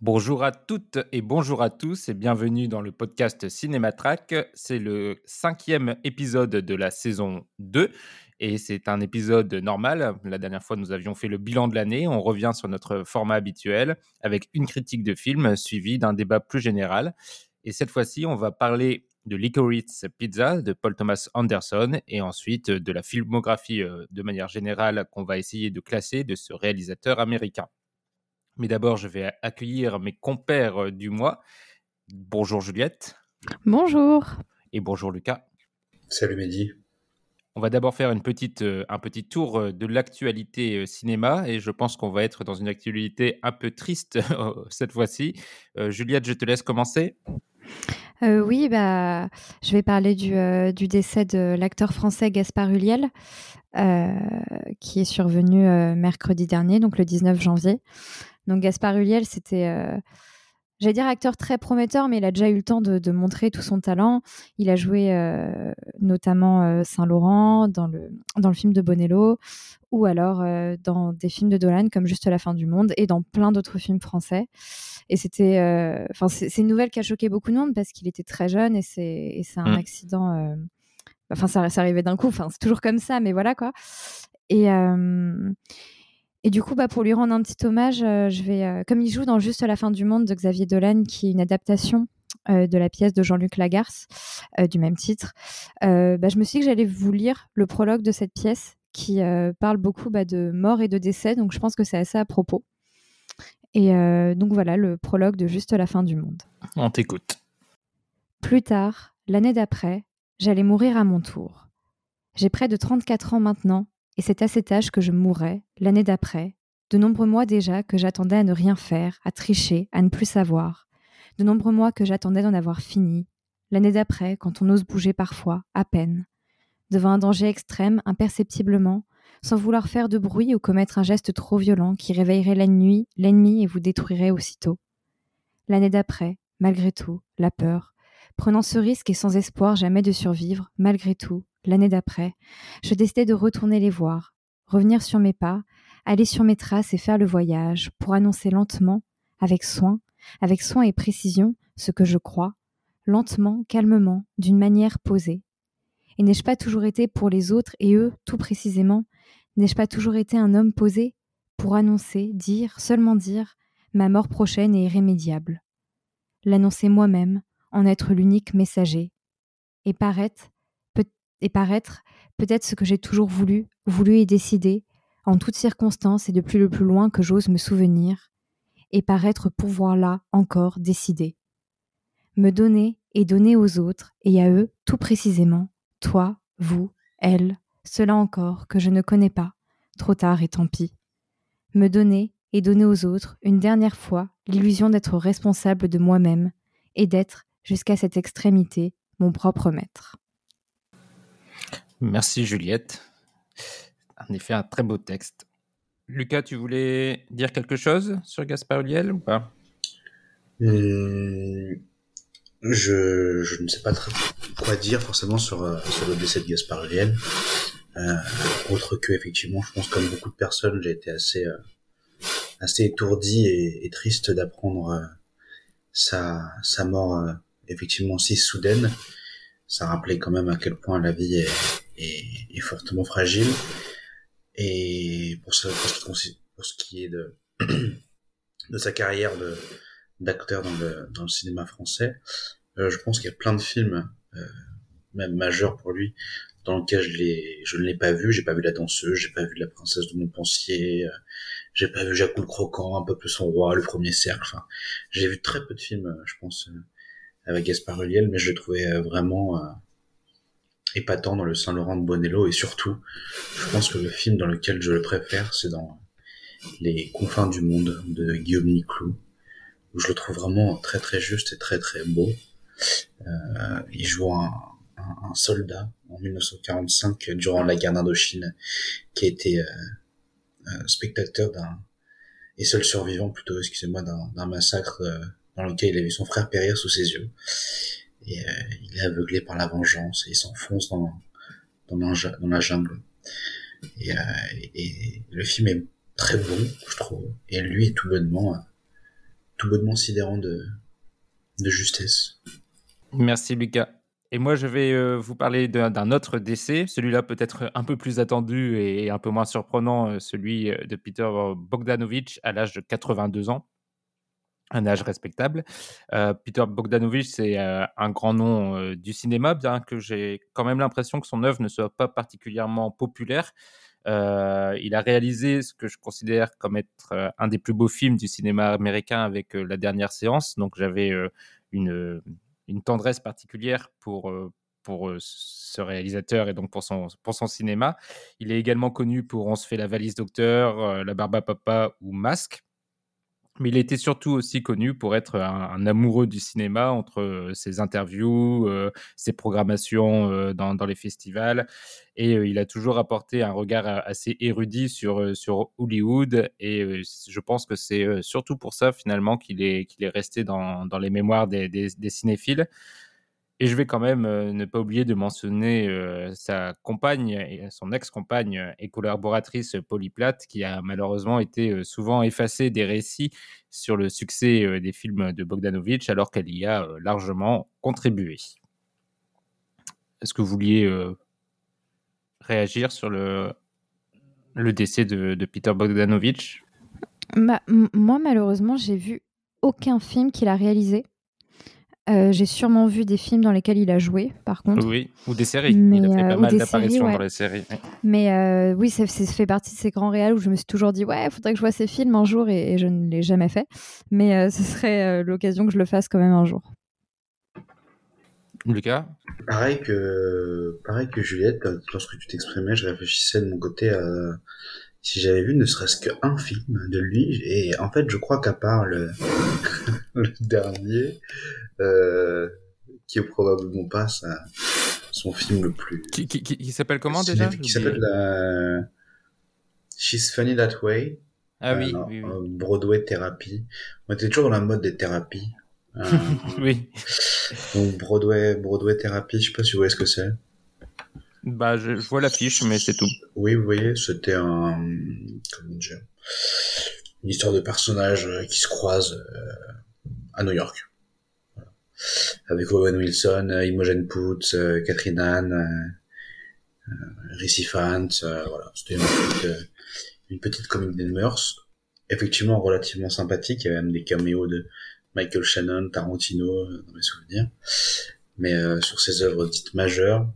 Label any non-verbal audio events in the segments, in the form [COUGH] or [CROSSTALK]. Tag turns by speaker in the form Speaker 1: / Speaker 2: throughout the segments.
Speaker 1: Bonjour à toutes et bonjour à tous et bienvenue dans le podcast Cinématrack. C'est le cinquième épisode de la saison 2 et c'est un épisode normal. La dernière fois, nous avions fait le bilan de l'année. On revient sur notre format habituel avec une critique de film suivie d'un débat plus général. Et cette fois-ci, on va parler de Licorice Pizza de Paul Thomas Anderson et ensuite de la filmographie euh, de manière générale qu'on va essayer de classer de ce réalisateur américain. Mais d'abord, je vais accueillir mes compères euh, du mois. Bonjour Juliette.
Speaker 2: Bonjour.
Speaker 1: Et bonjour Lucas.
Speaker 3: Salut Mehdi.
Speaker 1: On va d'abord faire une petite, euh, un petit tour euh, de l'actualité cinéma et je pense qu'on va être dans une actualité un peu triste [LAUGHS] cette fois-ci. Juliette, je te laisse commencer.
Speaker 2: Euh, oui, bah, je vais parler du, euh, du décès de l'acteur français Gaspard Huliel, euh, qui est survenu mercredi dernier, donc le 19 janvier. Donc Gaspard Huliel, c'était j'allais dire acteur très prometteur, mais il a déjà eu le temps de, montrer tout son talent. Il a joué euh, notamment euh, Saint-Laurent dans le, dans le film de Bonello, ou alors euh, dans des films de Dolan comme Juste la fin du monde, et dans plein d'autres films français. Et c'était, enfin, c'est une nouvelle qui a choqué beaucoup de monde parce qu'il était très jeune et c'est un mmh. accident. Enfin, ça, ça arrivait d'un coup. Enfin, c'est toujours comme ça, mais voilà quoi. Et et du coup, bah, pour lui rendre un petit hommage, euh, je vais, euh, comme il joue dans Juste la fin du monde de Xavier Dolan, qui est une adaptation euh, de la pièce de Jean-Luc Lagarce du même titre, bah, je me suis dit que j'allais vous lire le prologue de cette pièce qui parle beaucoup bah, de mort et de décès, donc je pense que c'est assez à propos. Et donc voilà le prologue de Juste la fin du monde.
Speaker 1: On t'écoute.
Speaker 2: Plus tard, l'année d'après, j'allais mourir à mon tour. J'ai près de 34 ans maintenant et c'est à cet âge que je mourrai, l'année d'après, de nombreux mois déjà que j'attendais à ne rien faire, à tricher, à ne plus savoir, de nombreux mois que j'attendais d'en avoir fini, l'année d'après, quand on ose bouger parfois, à peine, devant un danger extrême, imperceptiblement, sans vouloir faire de bruit ou commettre un geste trop violent qui réveillerait la nuit, l'ennemi et vous détruirait aussitôt. L'année d'après, malgré tout, la peur, prenant ce risque et sans espoir jamais de survivre, malgré tout, l'année d'après, je décidai de retourner les voir, revenir sur mes pas, aller sur mes traces et faire le voyage pour annoncer lentement, avec soin, avec soin et précision, ce que je crois, lentement, calmement, d'une manière posée. Et n'ai-je pas toujours été pour les autres et eux, tout précisément, n'ai-je pas toujours été un homme posé pour annoncer, dire, seulement dire, ma mort prochaine et irrémédiable? L'annoncer moi-même, en être l'unique messager, et paraître, et paraître peut-être ce que j'ai toujours voulu, voulu et décidé, en toutes circonstances et depuis le plus loin que j'ose me souvenir, et paraître pouvoir là encore décider. Me donner et donner aux autres, et à eux tout précisément, toi, vous, elle, cela encore que je ne connais pas, trop tard et tant pis. Me donner et donner aux autres une dernière fois l'illusion d'être responsable de moi-même et d'être, jusqu'à cette extrémité, mon propre maître.
Speaker 1: Merci Juliette. En effet, un très beau texte. Lucas, tu voulais dire quelque chose sur Gaspard Ulliel ou pas?
Speaker 3: Hmm, je, ne sais pas très quoi dire forcément sur, euh, sur le décès de Gaspard Ulliel. Euh, autre que, effectivement, je pense comme beaucoup de personnes, j'ai été assez, euh, assez étourdi et, triste d'apprendre sa, sa mort effectivement si soudaine. Ça rappelait quand même à quel point la vie est, est, fortement fragile. Et pour, ce, pour, ce qui, est de, [CLEARS THROAT] de sa carrière de d'acteur dans le, dans le cinéma français, euh, je pense qu'il y a plein de films, euh, même majeurs pour lui, dans lesquels je, l'ai, je ne l'ai pas vu. J'ai pas vu La Danseuse, j'ai pas vu La Princesse de Montpensier, euh, j'ai pas vu Jacques le Croquant, Un peu plus son roi, Le Premier Cercle. J'ai vu très peu de films, je pense, avec Gaspard Ulliel, mais je le trouvais vraiment épatant dans le Saint-Laurent de Bonello et surtout, je pense que le film dans lequel je le préfère, c'est dans Les confins du monde de Guillaume Niclou, où je le trouve vraiment très très juste et très très beau. Euh, il joue un, un, soldat en 1945 durant la guerre d'Indochine qui a été euh, spectateur d'un et seul survivant plutôt, excusez-moi, d'un massacre euh, dans lequel il a vu son frère périr sous ses yeux. Et euh, il est aveuglé par la vengeance et il s'enfonce dans, la jungle. Et, euh, et, le film est très bon, je trouve. Et lui est tout bonnement, tout bonnement sidérant de, de justesse.
Speaker 1: Merci Lucas. Et moi, je vais euh, vous parler d'un autre décès, celui-là peut-être un peu plus attendu et un peu moins surprenant, euh, celui euh, de Peter Bogdanovich à l'âge de 82 ans, un âge respectable. Peter Bogdanovich, c'est un grand nom du cinéma, bien que j'ai quand même l'impression que son œuvre ne soit pas particulièrement populaire. il a réalisé ce que je considère comme être un des plus beaux films du cinéma américain avec La Dernière Séance, donc j'avais une une tendresse particulière pour, euh, pour euh, ce réalisateur et donc pour son, pour son cinéma. Il est également connu pour On se fait la valise docteur, euh, La barbe à papa ou Masque. Mais il était surtout aussi connu pour être un, amoureux du cinéma entre ses interviews, ses programmations dans, dans, les festivals. Et il a toujours apporté un regard assez érudit sur, sur Hollywood. Et je pense que c'est surtout pour ça, finalement, qu'il est, qu'il est resté dans, dans les mémoires des cinéphiles. Et je vais quand même euh, ne pas oublier de mentionner euh, sa compagne, son ex-compagne et collaboratrice Polly Platt, qui a malheureusement été euh, souvent effacée des récits sur le succès des films de Bogdanovich, alors qu'elle y a largement contribué. Est-ce que vous vouliez réagir sur le, décès de, de Peter Bogdanovich?
Speaker 2: Bah, Moi, malheureusement, j'ai vu aucun film qu'il a réalisé. Euh, j'ai sûrement vu des films dans lesquels il a joué, par contre.
Speaker 1: Oui, ou des séries. il a fait pas euh, mal d'apparitions dans les séries.
Speaker 2: Mais euh, oui, ça, fait partie de ces grands réals où je me suis toujours dit, ouais, il faudrait que je vois ces films un jour et, je ne l'ai jamais fait. Mais ce serait l'occasion que je le fasse quand même un jour.
Speaker 1: Lucas?
Speaker 3: Pareil que, pareil que Juliette, lorsque tu t'exprimais, je réfléchissais de mon côté à si j'avais vu ne serait-ce qu'un film de lui. Et en fait, je crois qu'à part le, [LAUGHS] le dernier, euh, qui est probablement pas son film le plus.
Speaker 1: Qui, qui, qui, s'appelle comment déjà
Speaker 3: Qui s'appelle la... She's Funny That Way.
Speaker 1: Ah oui, euh, oui,
Speaker 3: oui. Broadway thérapie. On était toujours dans la mode des thérapies.
Speaker 1: Euh, [LAUGHS] oui.
Speaker 3: Donc Broadway, Broadway thérapie, je sais pas si vous voyez ce que c'est.
Speaker 1: Bah, je, je vois l'affiche, mais c'est tout.
Speaker 3: Oui, vous voyez, c'était un, comment dire, une histoire de personnages qui se croisent à New York. Avec Owen Wilson, euh, Imogen Poots, euh, Catherine Anne, euh, Ricci Fant, voilà, c'était une petite, une petite comédie de mœurs, effectivement relativement sympathique, il y avait même des caméos de Michael Shannon, Tarantino, dans mes souvenirs, mais sur ses œuvres dites majeures,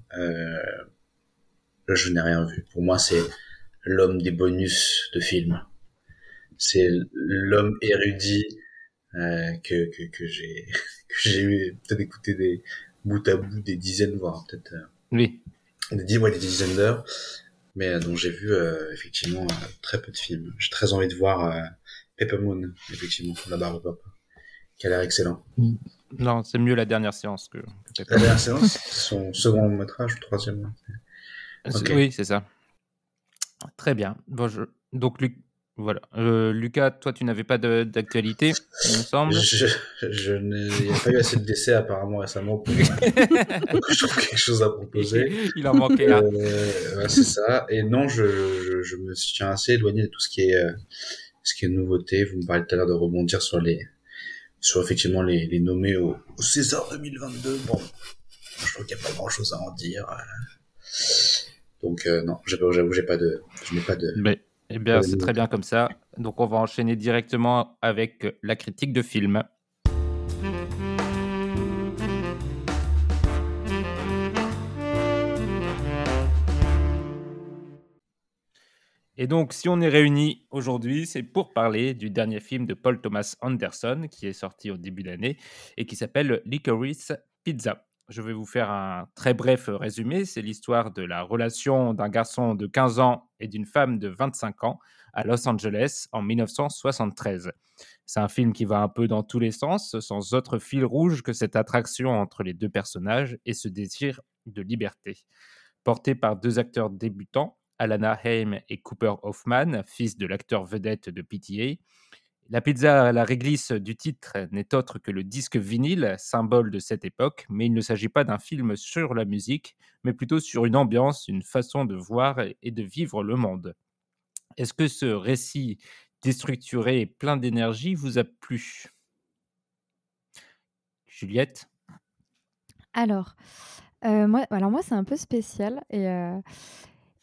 Speaker 3: je n'ai rien vu. Pour moi, c'est l'homme des bonus de films. C'est l'homme érudit euh, que, que, que j'ai [LAUGHS] peut-être écouté des bout à bout des dizaines voire peut-être euh,
Speaker 1: oui
Speaker 3: des dizaines des dizaines d'heures mais euh, dont j'ai vu effectivement très peu de films j'ai très envie de voir Pepper Moon effectivement la barbe papa qui a l'air excellent
Speaker 1: mm. non c'est mieux la dernière séance que,
Speaker 3: que la dernière séance son second métrage ou
Speaker 1: oui c'est ça très bien bon, je... donc Luc voilà. Euh, Lucas, toi, tu n'avais pas d'actualité, il me semble.
Speaker 3: Je, je n'ai pas eu assez de décès apparemment récemment pour, que je trouve quelque chose à proposer. [LAUGHS]
Speaker 1: Il en manquait un.
Speaker 3: Euh, c'est ça. Et non, je, je, me tiens assez éloigné de tout ce qui est, euh, ce qui est nouveauté. Vous me parlez tout à l'heure de rebondir sur les, sur effectivement les, les nommés au, César 2022. Bon, je trouve qu'il n'y a pas grand chose à en dire. Donc, non, j'avoue, j'ai pas de, je n'ai pas de.
Speaker 1: Mais eh bien, c'est très bien comme ça. Donc, on va enchaîner directement avec la critique de film. Et donc, si on est réunis aujourd'hui, c'est pour parler du dernier film de Paul Thomas Anderson qui est sorti au début d'année et qui s'appelle Licorice Pizza. Je vais vous faire un très bref résumé. C'est l'histoire de la relation d'un garçon de 15 ans et d'une femme de 25 ans à Los Angeles en 1973. C'est un film qui va un peu dans tous les sens, sans autre fil rouge que cette attraction entre les deux personnages et ce désir de liberté. Porté par deux acteurs débutants, Alana Haim et Cooper Hoffman, fils de l'acteur vedette de PTA, la pizza à la réglisse du titre n'est autre que le disque vinyle, symbole de cette époque, mais il ne s'agit pas d'un film sur la musique, mais plutôt sur une ambiance, une façon de voir et de vivre le monde. Est-ce que ce récit déstructuré et plein d'énergie vous a plu? Juliette?
Speaker 2: Alors, euh, moi, moi c'est un peu spécial et, euh,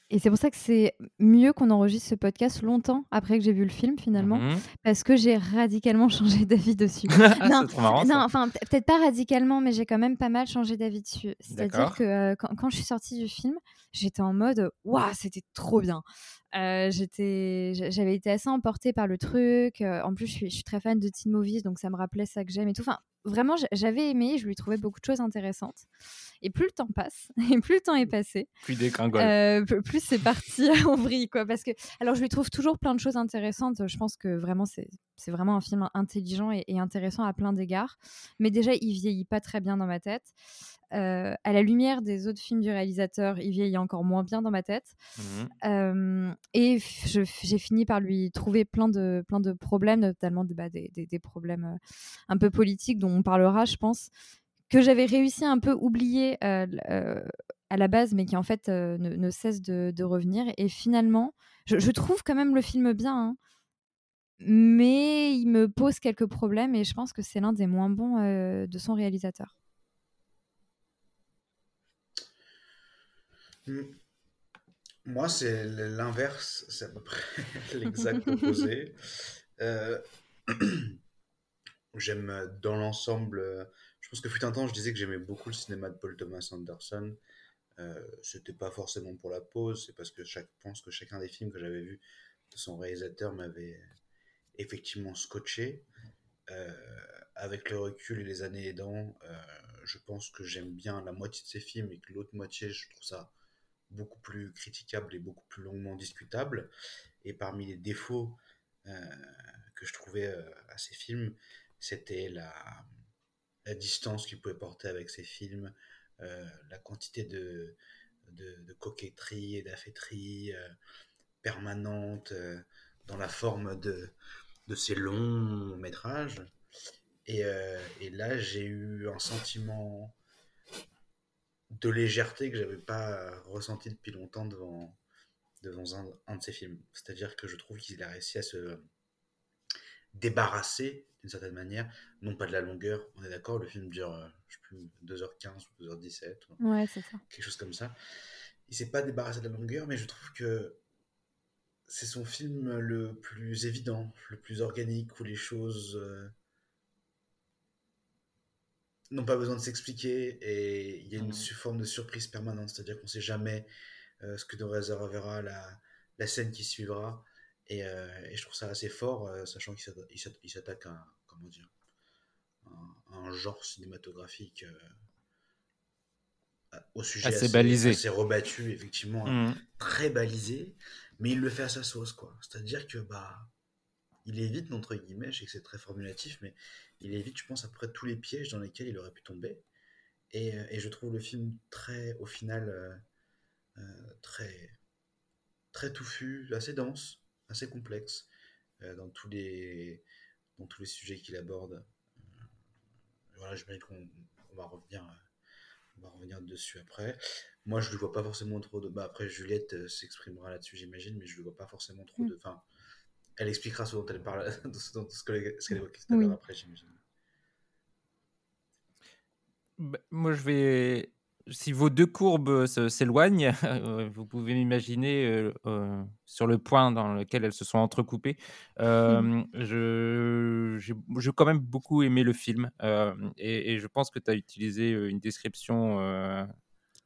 Speaker 2: et c'est pour ça que c'est mieux qu'on enregistre ce podcast longtemps après que j'ai vu le film finalement,
Speaker 1: Mmh
Speaker 2: parce que j'ai radicalement [LAUGHS] changé d'avis dessus. [LAUGHS] Non,
Speaker 1: trop marrant,
Speaker 2: non, enfin peut- peut-être pas radicalement, mais j'ai quand même pas mal changé d'avis dessus. C'est-à-dire que euh, quand, quand je suis sortie du film, j'étais en mode waouh, c'était trop bien. Euh, j'étais, j'a- j'avais été assez emportée par le truc. euh, en plus, je suis, je suis très fan de teen movies, donc ça me rappelait ça que j'aime et tout. Enfin, vraiment, j'a- j'avais aimé. Je lui trouvais beaucoup de choses intéressantes. Et plus le temps passe, [LAUGHS] et plus le temps est passé,
Speaker 1: dégringole.
Speaker 2: euh, plus c'est parti [LAUGHS] en vrille, quoi. Parce que, alors, je lui trouve toujours plein de choses intéressantes. Je pense que vraiment, c'est, c'est vraiment un film intelligent et, et intéressant à plein d'égards. Mais déjà, il vieillit pas très bien dans ma tête. Euh, à la lumière des autres films du réalisateur, il vieillit encore moins bien dans ma tête.
Speaker 1: Mhm.
Speaker 2: Euh, et j'ai fini par lui trouver plein de, plein de problèmes, notamment des, bah, des, des- des problèmes euh, un peu politiques dont on parlera, je pense, que j'avais réussi à un peu oublier euh, à la base, mais qui en fait ne, ne cesse de, de revenir. Et finalement, je, je trouve quand même le film bien, hein, mais il me pose quelques problèmes et je pense que c'est l'un des moins bons euh, de son réalisateur.
Speaker 3: Hmm. Moi, c'est l'inverse, c'est à peu près [LAUGHS] l'exact opposé. Euh, [CLEARS THROAT] J'aime dans l'ensemble. Je pense que fut un temps, je disais que j'aimais beaucoup le cinéma de Paul Thomas Anderson. Euh, C'était pas forcément pour la pause, c'est parce que je pense que chacun des films que j'avais vus de son réalisateur m'avait effectivement scotché. Euh, avec le recul et les années aidant, euh, je pense que j'aime bien la moitié de ses films et que l'autre moitié, je trouve ça beaucoup plus critiquable et beaucoup plus longuement discutable. Et parmi les défauts euh, que je trouvais à ces films, c'était la, distance qu'il pouvait porter avec ses films, la quantité de, de, de coquetterie et d'affêterie euh, permanente dans la forme de, de ces longs métrages. Et, euh, et là, j'ai eu un sentiment de légèreté que j'avais pas ressenti depuis longtemps devant, devant un, un de ces films. C'est-à-dire que je trouve qu'il a réussi à se débarrasser d'une certaine manière, non pas de la longueur, on est d'accord, le film dure, euh, je sais plus, 2h15 ou 2h17, ou
Speaker 2: Ouais, c'est ça.
Speaker 3: quelque chose comme ça. Il s'est pas débarrassé de la longueur, mais je trouve que c'est son film le plus évident, le plus organique, où les choses euh, n'ont pas besoin de s'expliquer et il y a une su- forme de surprise permanente, c'est-à-dire qu'on sait jamais euh, ce que nous réservera la, la scène qui suivra. Et, euh, et je trouve ça assez fort, sachant qu'il s'atta- il s'atta- il s'attaque à, un- comment dire, un, un genre cinématographique au sujet
Speaker 1: Assez balisé.
Speaker 3: assez rebattu, effectivement,
Speaker 1: Mhm.
Speaker 3: très balisé, mais il le fait à sa sauce, quoi. C'est-à-dire que, bah, il évite, entre guillemets, je sais que c'est très formulatif, mais il évite, je pense, à peu près tous les pièges dans lesquels il aurait pu tomber. Et, euh, je trouve le film très, au final, euh, euh, très, très touffu, assez dense, assez complexe, dans tous les, dans tous les sujets qu'il aborde. Voilà, j'imagine qu'on on va revenir, on va revenir dessus après. Moi, je ne vois pas forcément trop de. Bah, après, Juliette euh, s'exprimera là-dessus, j'imagine, mais je ne vois pas forcément trop de. Enfin, elle expliquera ce dont elle parle, [LAUGHS] ce dont- ce qu'elle ce qu'elle évoquait tout à
Speaker 2: Oui.
Speaker 3: l'heure après, j'imagine.
Speaker 1: Bah, moi, je vais. Si vos deux courbes se- s'éloignent, [LAUGHS] euh, vous pouvez m'imaginer euh, euh, sur le point dans lequel elles se sont entrecoupées. Euh, je, j'ai quand même beaucoup aimé le film euh, et, et je pense que tu as utilisé euh, une description euh,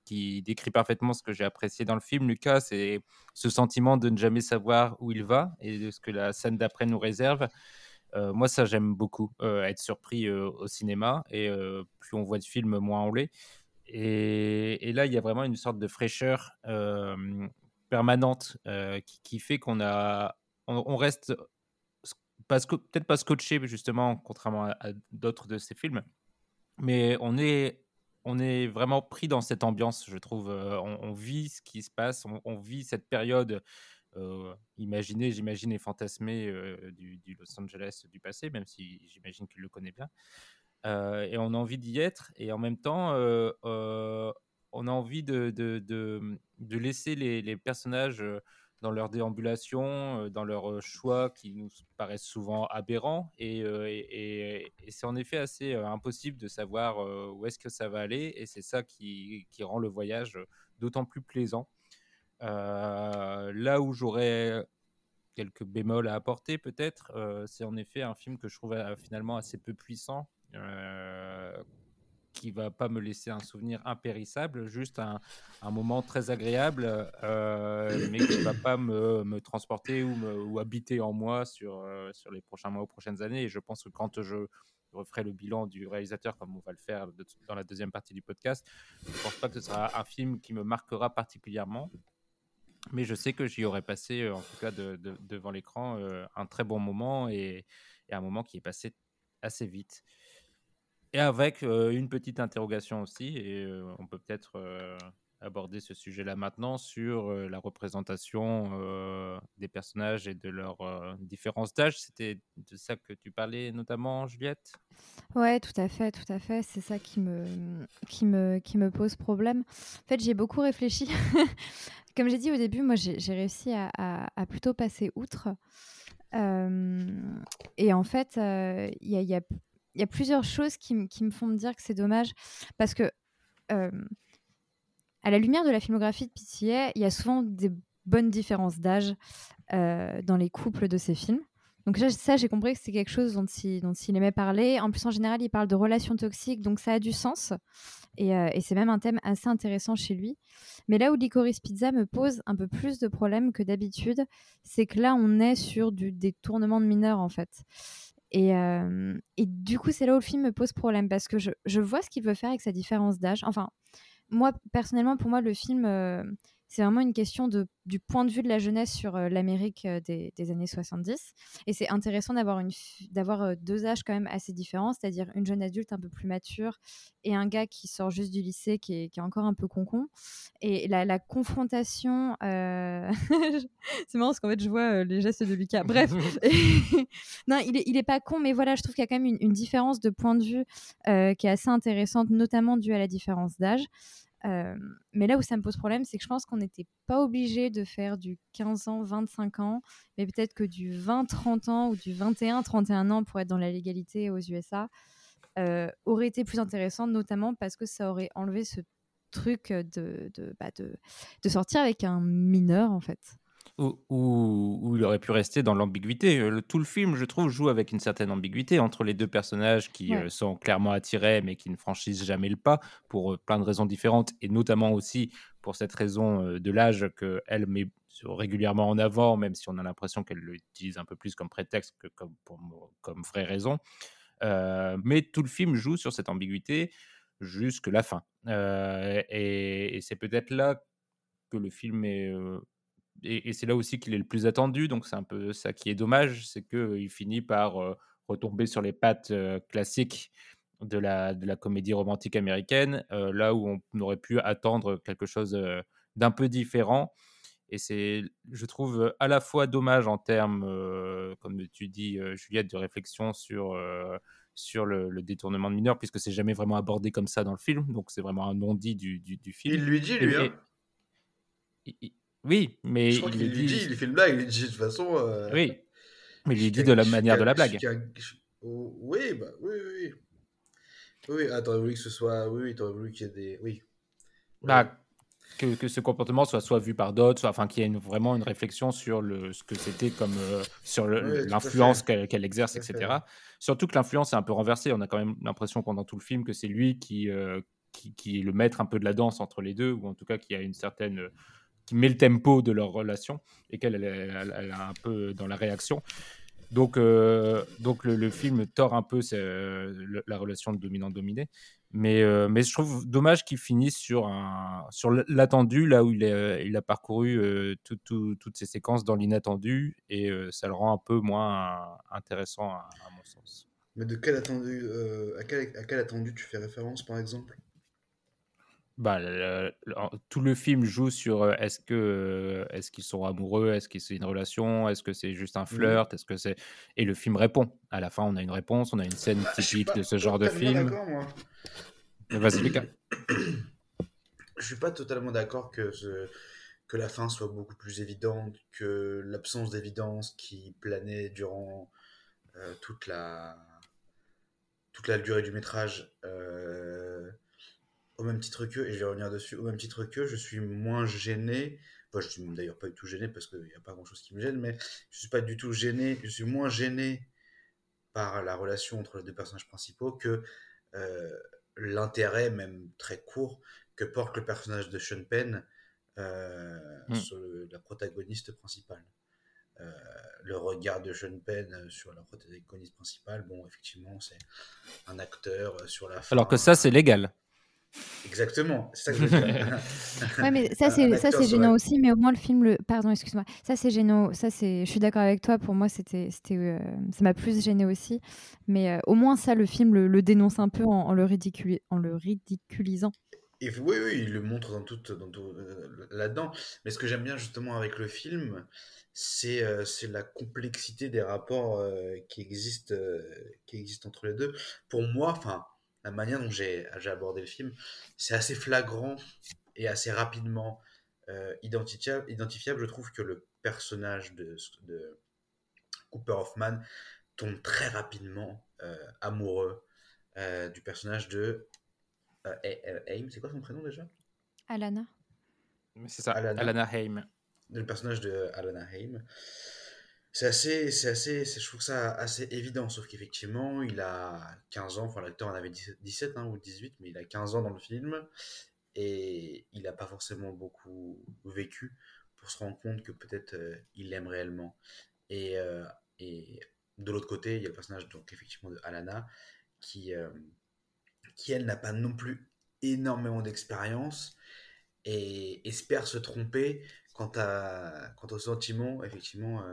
Speaker 1: qui décrit parfaitement ce que j'ai apprécié dans le film, Lucas. C'est ce sentiment de ne jamais savoir où il va et de ce que la scène d'après nous réserve. Euh, moi, ça, j'aime beaucoup, euh, être surpris euh, au cinéma. Et plus on voit de films, moins on l'est. Et, là, il y a vraiment une sorte de fraîcheur permanente qui, fait qu'on a, on reste peut-être pas scotché, justement, contrairement à, d'autres de ces films. Mais on est, on est vraiment pris dans cette ambiance, je trouve. On, vit ce qui se passe, on, vit cette période imaginée, j'imagine, et fantasmée du, du, Los Angeles du passé, même si j'imagine qu'il le connaît bien. et on a envie d'y être, et en même temps, on a envie de, laisser les personnages dans leur déambulation, dans leurs choix qui nous paraissent souvent aberrants. Et, c'est en effet assez impossible de savoir où est-ce que ça va aller. Et c'est ça qui, qui, rend le voyage d'autant plus plaisant. là où j'aurais quelques bémols à apporter peut-être, c'est en effet un film que je trouve finalement assez peu puissant qui va pas me laisser un souvenir impérissable, juste un, moment très agréable, euh, mais qui va pas me, me transporter ou, habiter en moi sur, euh, sur les prochains mois ou prochaines années. Et je pense que quand je referai le bilan du réalisateur, comme on va le faire dans la deuxième partie du podcast, je ne pense pas que ce sera un film qui me marquera particulièrement. Mais je sais que j'y aurais passé, en tout cas de, devant l'écran, euh, un très bon moment et, un moment qui est passé assez vite. Et avec une petite interrogation aussi, et on peut peut-être aborder ce sujet-là maintenant sur la représentation des personnages et de leurs différences d'âge. C'était de ça que tu parlais notamment, Juliette?
Speaker 2: Ouais, tout à fait, tout à fait. C'est ça qui me, qui, me, qui me pose problème. En fait, j'ai beaucoup réfléchi. [LAUGHS] Comme j'ai dit au début, moi, j'ai réussi à, plutôt passer outre. et en fait, il y a il y a plusieurs choses qui, me font me dire que c'est dommage parce que à la lumière de la filmographie de Pitié, il y a souvent des bonnes différences d'âge dans les couples de ces films. Donc ça, j'ai compris que c'est quelque chose dont il, aimait parler. En plus, en général, il parle de relations toxiques, donc ça a du sens. Et, et c'est même un thème assez intéressant chez lui. Mais là où Licorice Pizza me pose un peu plus de problèmes que d'habitude, c'est que là, on est sur du détournement de mineurs, en fait. Et, et, du coup, c'est là où le film me pose problème parce que je, je vois ce qu'il veut faire avec sa différence d'âge. Enfin, moi, personnellement, pour moi, le film, c'est vraiment une question de, du point de vue de la jeunesse sur euh, l'Amérique euh, des, années 70. Et c'est intéressant d'avoir, une, d'avoir euh, deux âges quand même assez différents, c'est-à-dire une jeune adulte un peu plus mature et un gars qui sort juste du lycée qui est, qui est encore un peu concon. Et la, confrontation, [LAUGHS] c'est marrant parce qu'en fait je vois les gestes de Lucas. Bref, [LAUGHS] [LAUGHS] non, il est, il est pas con, mais voilà, je trouve qu'il y a quand même une, une différence de point de vue qui est assez intéressante, notamment due à la différence d'âge mais là où ça me pose problème, c'est que je pense qu'on n'était pas obligé de faire du 15 ans, 25 ans, mais peut-être que du 20-30 ans ou du 21-31 ans pour être dans la légalité aux USA aurait été plus intéressant, notamment parce que ça aurait enlevé ce truc de, bah de, de sortir avec un mineur, en fait
Speaker 1: où, il aurait pu rester dans l'ambiguïté. Euh, tout le film, je trouve, joue avec une certaine ambiguïté entre les deux personnages qui euh, sont clairement attirés mais qui ne franchissent jamais le pas pour euh, plein de raisons différentes et notamment aussi pour cette raison de l'âge qu'elle met régulièrement en avant, même si on a l'impression qu'elle l'utilise un peu plus comme prétexte que comme, comme vraie raison. mais tout le film joue sur cette ambiguïté jusque la fin. et, et c'est peut-être là que le film est et, c'est là aussi qu'il est le plus attendu, donc c'est un peu ça qui est dommage, c'est qu'il finit par retomber sur les pattes classiques de la, de la comédie romantique américaine, là où on aurait pu attendre quelque chose d'un peu différent. Et c'est, je trouve, à la fois dommage en termes, comme tu dis, Juliette, de réflexion sur, sur le, détournement de mineurs, puisque c'est jamais vraiment abordé comme ça dans le film, donc c'est vraiment un non-dit du, du, film.
Speaker 3: Il lui dit, lui, hein.
Speaker 1: Oui, mais.
Speaker 3: Je crois qu'il lui dit, il fait une blague, il dit de toute façon. Euh,
Speaker 1: oui. Mais il lui dit de la manière de la blague.
Speaker 3: Oh, oui, bah, oui, oui. Oui, ah, t'aurais voulu que ce soit. Oui, oui, t'aurais voulu qu'il y ait des. Oui.
Speaker 1: Bah, que, que, ce comportement soit soit vu par d'autres, soit enfin qu'il y ait une, vraiment une réflexion sur le, ce que c'était comme euh, sur l'influence qu'elle exerce, etc. Surtout que l'influence est un peu renversée. On a quand même l'impression pendant tout le film que c'est lui qui, euh, qui, qui, est le maître un peu de la danse entre les deux, ou en tout cas qui a une certaine qui met le tempo de leur relation et qu'elle elle, est un peu dans la réaction. Donc, euh, donc le, film tord un peu la relation de dominant-dominé. Mais, euh, mais je trouve dommage qu'il finisse sur, sur l'attendu, là où il, il a parcouru euh, tout- tout- toutes ces séquences dans l'inattendu, et euh, ça le rend un peu moins intéressant à, mon sens.
Speaker 3: Mais de quel attendu, euh, à, quel, à quel attendu tu fais référence, par exemple?
Speaker 1: Bah, le- le- en- tout le film joue sur euh, est-ce que euh, est-ce qu'ils sont amoureux, est-ce que c'est une relation, est-ce que c'est juste un flirt, est-ce que c'est et le film répond. À la fin, on a une réponse, on a une scène
Speaker 3: suis
Speaker 1: typique de ce genre de film.
Speaker 3: d'accord, moi.
Speaker 1: Mais Vas-y, Lucas. [COUGHS]
Speaker 3: Je suis pas totalement d'accord que, ce- que la fin soit beaucoup plus évidente que l'absence d'évidence qui planait durant euh, toute la toute la durée du métrage. euh, au même titre que, et je vais revenir dessus, au même titre que, je suis moins gêné. Enfin, je suis d'ailleurs pas du tout gêné parce qu'il n'y a pas grand chose qui me gêne, mais je suis pas du tout gêné. Je suis moins gêné par la relation entre les deux personnages principaux que euh, l'intérêt, même très court, que porte le personnage de Sean Penn euh,
Speaker 1: Mm.
Speaker 3: sur le- la protagoniste principale. Euh, le regard de Sean Penn sur la protagoniste principale, bon, effectivement, c'est un acteur sur la fin.
Speaker 1: Alors que ça, c'est légal.
Speaker 3: Exactement, c'est ça que je veux dire. [LAUGHS]
Speaker 2: Ouais, mais ça c'est ça c'est gênant aussi, mais au moins le film le pardon excuse-moi ça c'est gênant ça c'est je suis d'accord avec toi pour moi c'était c'était euh, ça m'a plus gêné aussi, mais euh, au moins ça le film le, le dénonce un peu en, en le ridiculi- en le ridiculisant.
Speaker 3: Et oui, oui, il le montre dans tout, dans tout, euh, là-dedans. Mais ce que j'aime bien justement avec le film, c'est euh, c'est la complexité des rapports euh, qui, existent, euh, qui existent entre les deux. Pour moi, enfin, la manière dont j'ai abordé le film, c'est assez flagrant et assez rapidement euh, identifiable, identifiable. Je trouve que le personnage de, de Cooper Hoffman tombe très rapidement euh, amoureux euh, du personnage de euh, A- A- Aim. C'est quoi son prénom déjà?
Speaker 2: Alana.
Speaker 1: C'est ça,
Speaker 3: Alana.
Speaker 1: Alana Haim.
Speaker 3: le personnage de Alana Haim. C'est assez, c'est assez, je trouve ça assez évident, sauf qu'effectivement, il a 15 ans, enfin l'acteur en avait 17 17 hein, ou 18, mais il a 15 ans dans le film, et il n'a pas forcément beaucoup vécu pour se rendre compte que peut-être euh, il l'aime réellement. Et, euh, et de l'autre côté, il y a le personnage donc effectivement de Alana, qui, euh, qui elle n'a pas non plus énormément d'expérience, et espère se tromper quant, à, quant au sentiment effectivement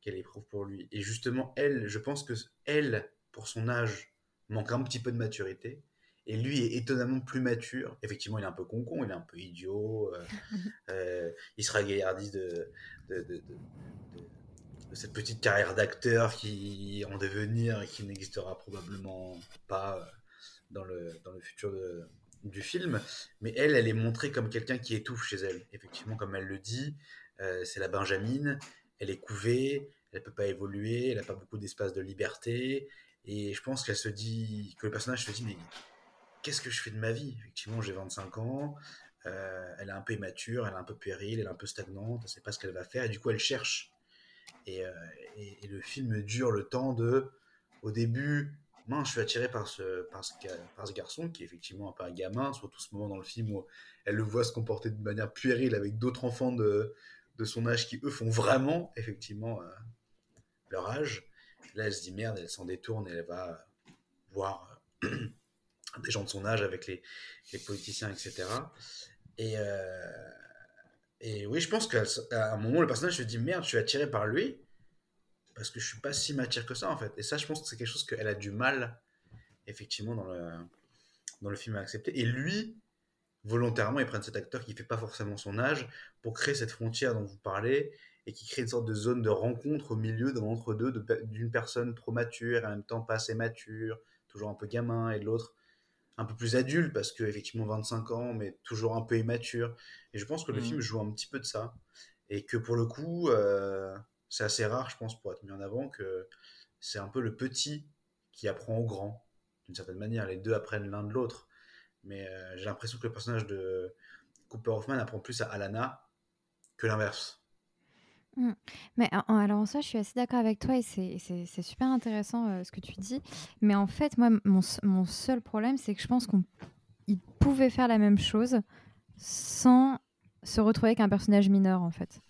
Speaker 3: qu'elle éprouve pour lui. Et justement, elle, je pense que elle, pour son âge, manque un petit peu de maturité. Et lui est étonnamment plus mature. Effectivement, il est un peu concon, il est un peu idiot. euh, [LAUGHS] euh, il sera gaillardi de, de, de, de- de- de cette petite carrière d'acteur qui en devenir et qui n'existera probablement pas euh, dans le, dans le futur du film. Mais elle, elle est montrée comme quelqu'un qui étouffe chez elle. Effectivement, comme elle le dit, euh, c'est la Benjamine, elle est couvée, elle peut pas évoluer, elle n'a pas beaucoup d'espace de liberté. Et je pense qu'elle se dit, que le personnage se dit, mais qu'est-ce que je fais de ma vie? Effectivement, j'ai 25 ans, euh, elle est un peu immature, elle est un peu puérile, elle est un peu stagnante, elle sait pas ce qu'elle va faire, et du coup, elle cherche. Et, euh, et- le film dure le temps de, au début, mince, je suis attiré par ce, par, ce, par ce garçon qui est effectivement un peu un gamin, surtout ce moment dans le film où elle le voit se comporter de manière puérile avec d'autres enfants de, de son âge qui, eux, font vraiment, effectivement, euh, leur âge. Là, elle se dit merde, elle s'en détourne et elle va voir euh, [CLEARS THROAT] des gens de son âge avec les, les politiciens, etc. Et, euh, et oui, je pense qu'à un moment, le personnage se dit merde, je suis attiré par lui parce que je suis pas si mature que ça en fait. Et ça, je pense que c'est quelque chose qu'elle a du mal, effectivement, dans le, dans le film à accepter. Et lui, volontairement, ils prennent cet acteur qui fait pas forcément son âge pour créer cette frontière dont vous parlez et qui crée une sorte de zone de rencontre au milieu, de pe- d'une personne trop mature et en même temps pas assez mature, toujours un peu gamin, et de l'autre un peu plus adulte parce que effectivement 25 ans, mais toujours un peu immature. Et je pense que le
Speaker 1: Mhm.
Speaker 3: film joue un petit peu de ça et que pour le coup, euh, c'est assez rare, je pense, pour être mis en avant que c'est un peu le petit qui apprend au grand d'une certaine manière. Les deux apprennent l'un de l'autre. Mais euh, j'ai l'impression que le personnage de Cooper Hoffman apprend plus à Alana que l'inverse.
Speaker 2: Mm. Mais alors en ça, je suis assez d'accord avec toi et c'est- super intéressant euh, ce que tu dis. Mais en fait, moi, mon, seul problème, c'est que je pense qu'on il pouvait faire la même chose sans se retrouver avec un personnage mineur, en fait.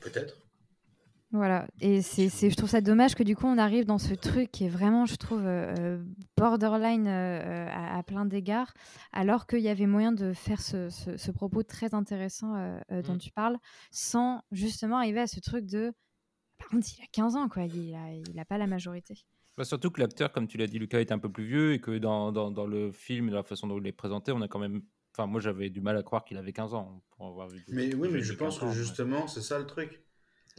Speaker 3: Peut-être.
Speaker 2: Voilà, et c'est, je trouve ça dommage que du coup on arrive dans ce truc qui est vraiment, je trouve, euh, euh, borderline euh, à, à plein d'égards, alors qu'il y avait moyen de faire ce, ce, ce propos très intéressant euh, euh, dont
Speaker 1: Mm.
Speaker 2: tu parles, sans justement arriver à ce truc de... Par contre, il a 15 ans, quoi, il a, il a pas la majorité.
Speaker 1: Bah, surtout que l'acteur, comme tu l'as dit, Lucas, est un peu plus vieux et que dans, dans, dans le film, de la façon dont il est présenté, on a quand même. Enfin, moi, j'avais du mal à croire qu'il avait 15 ans pour avoir vu. des-
Speaker 3: Mais oui, mais je pense
Speaker 1: 15
Speaker 3: que justement, c'est ça le truc.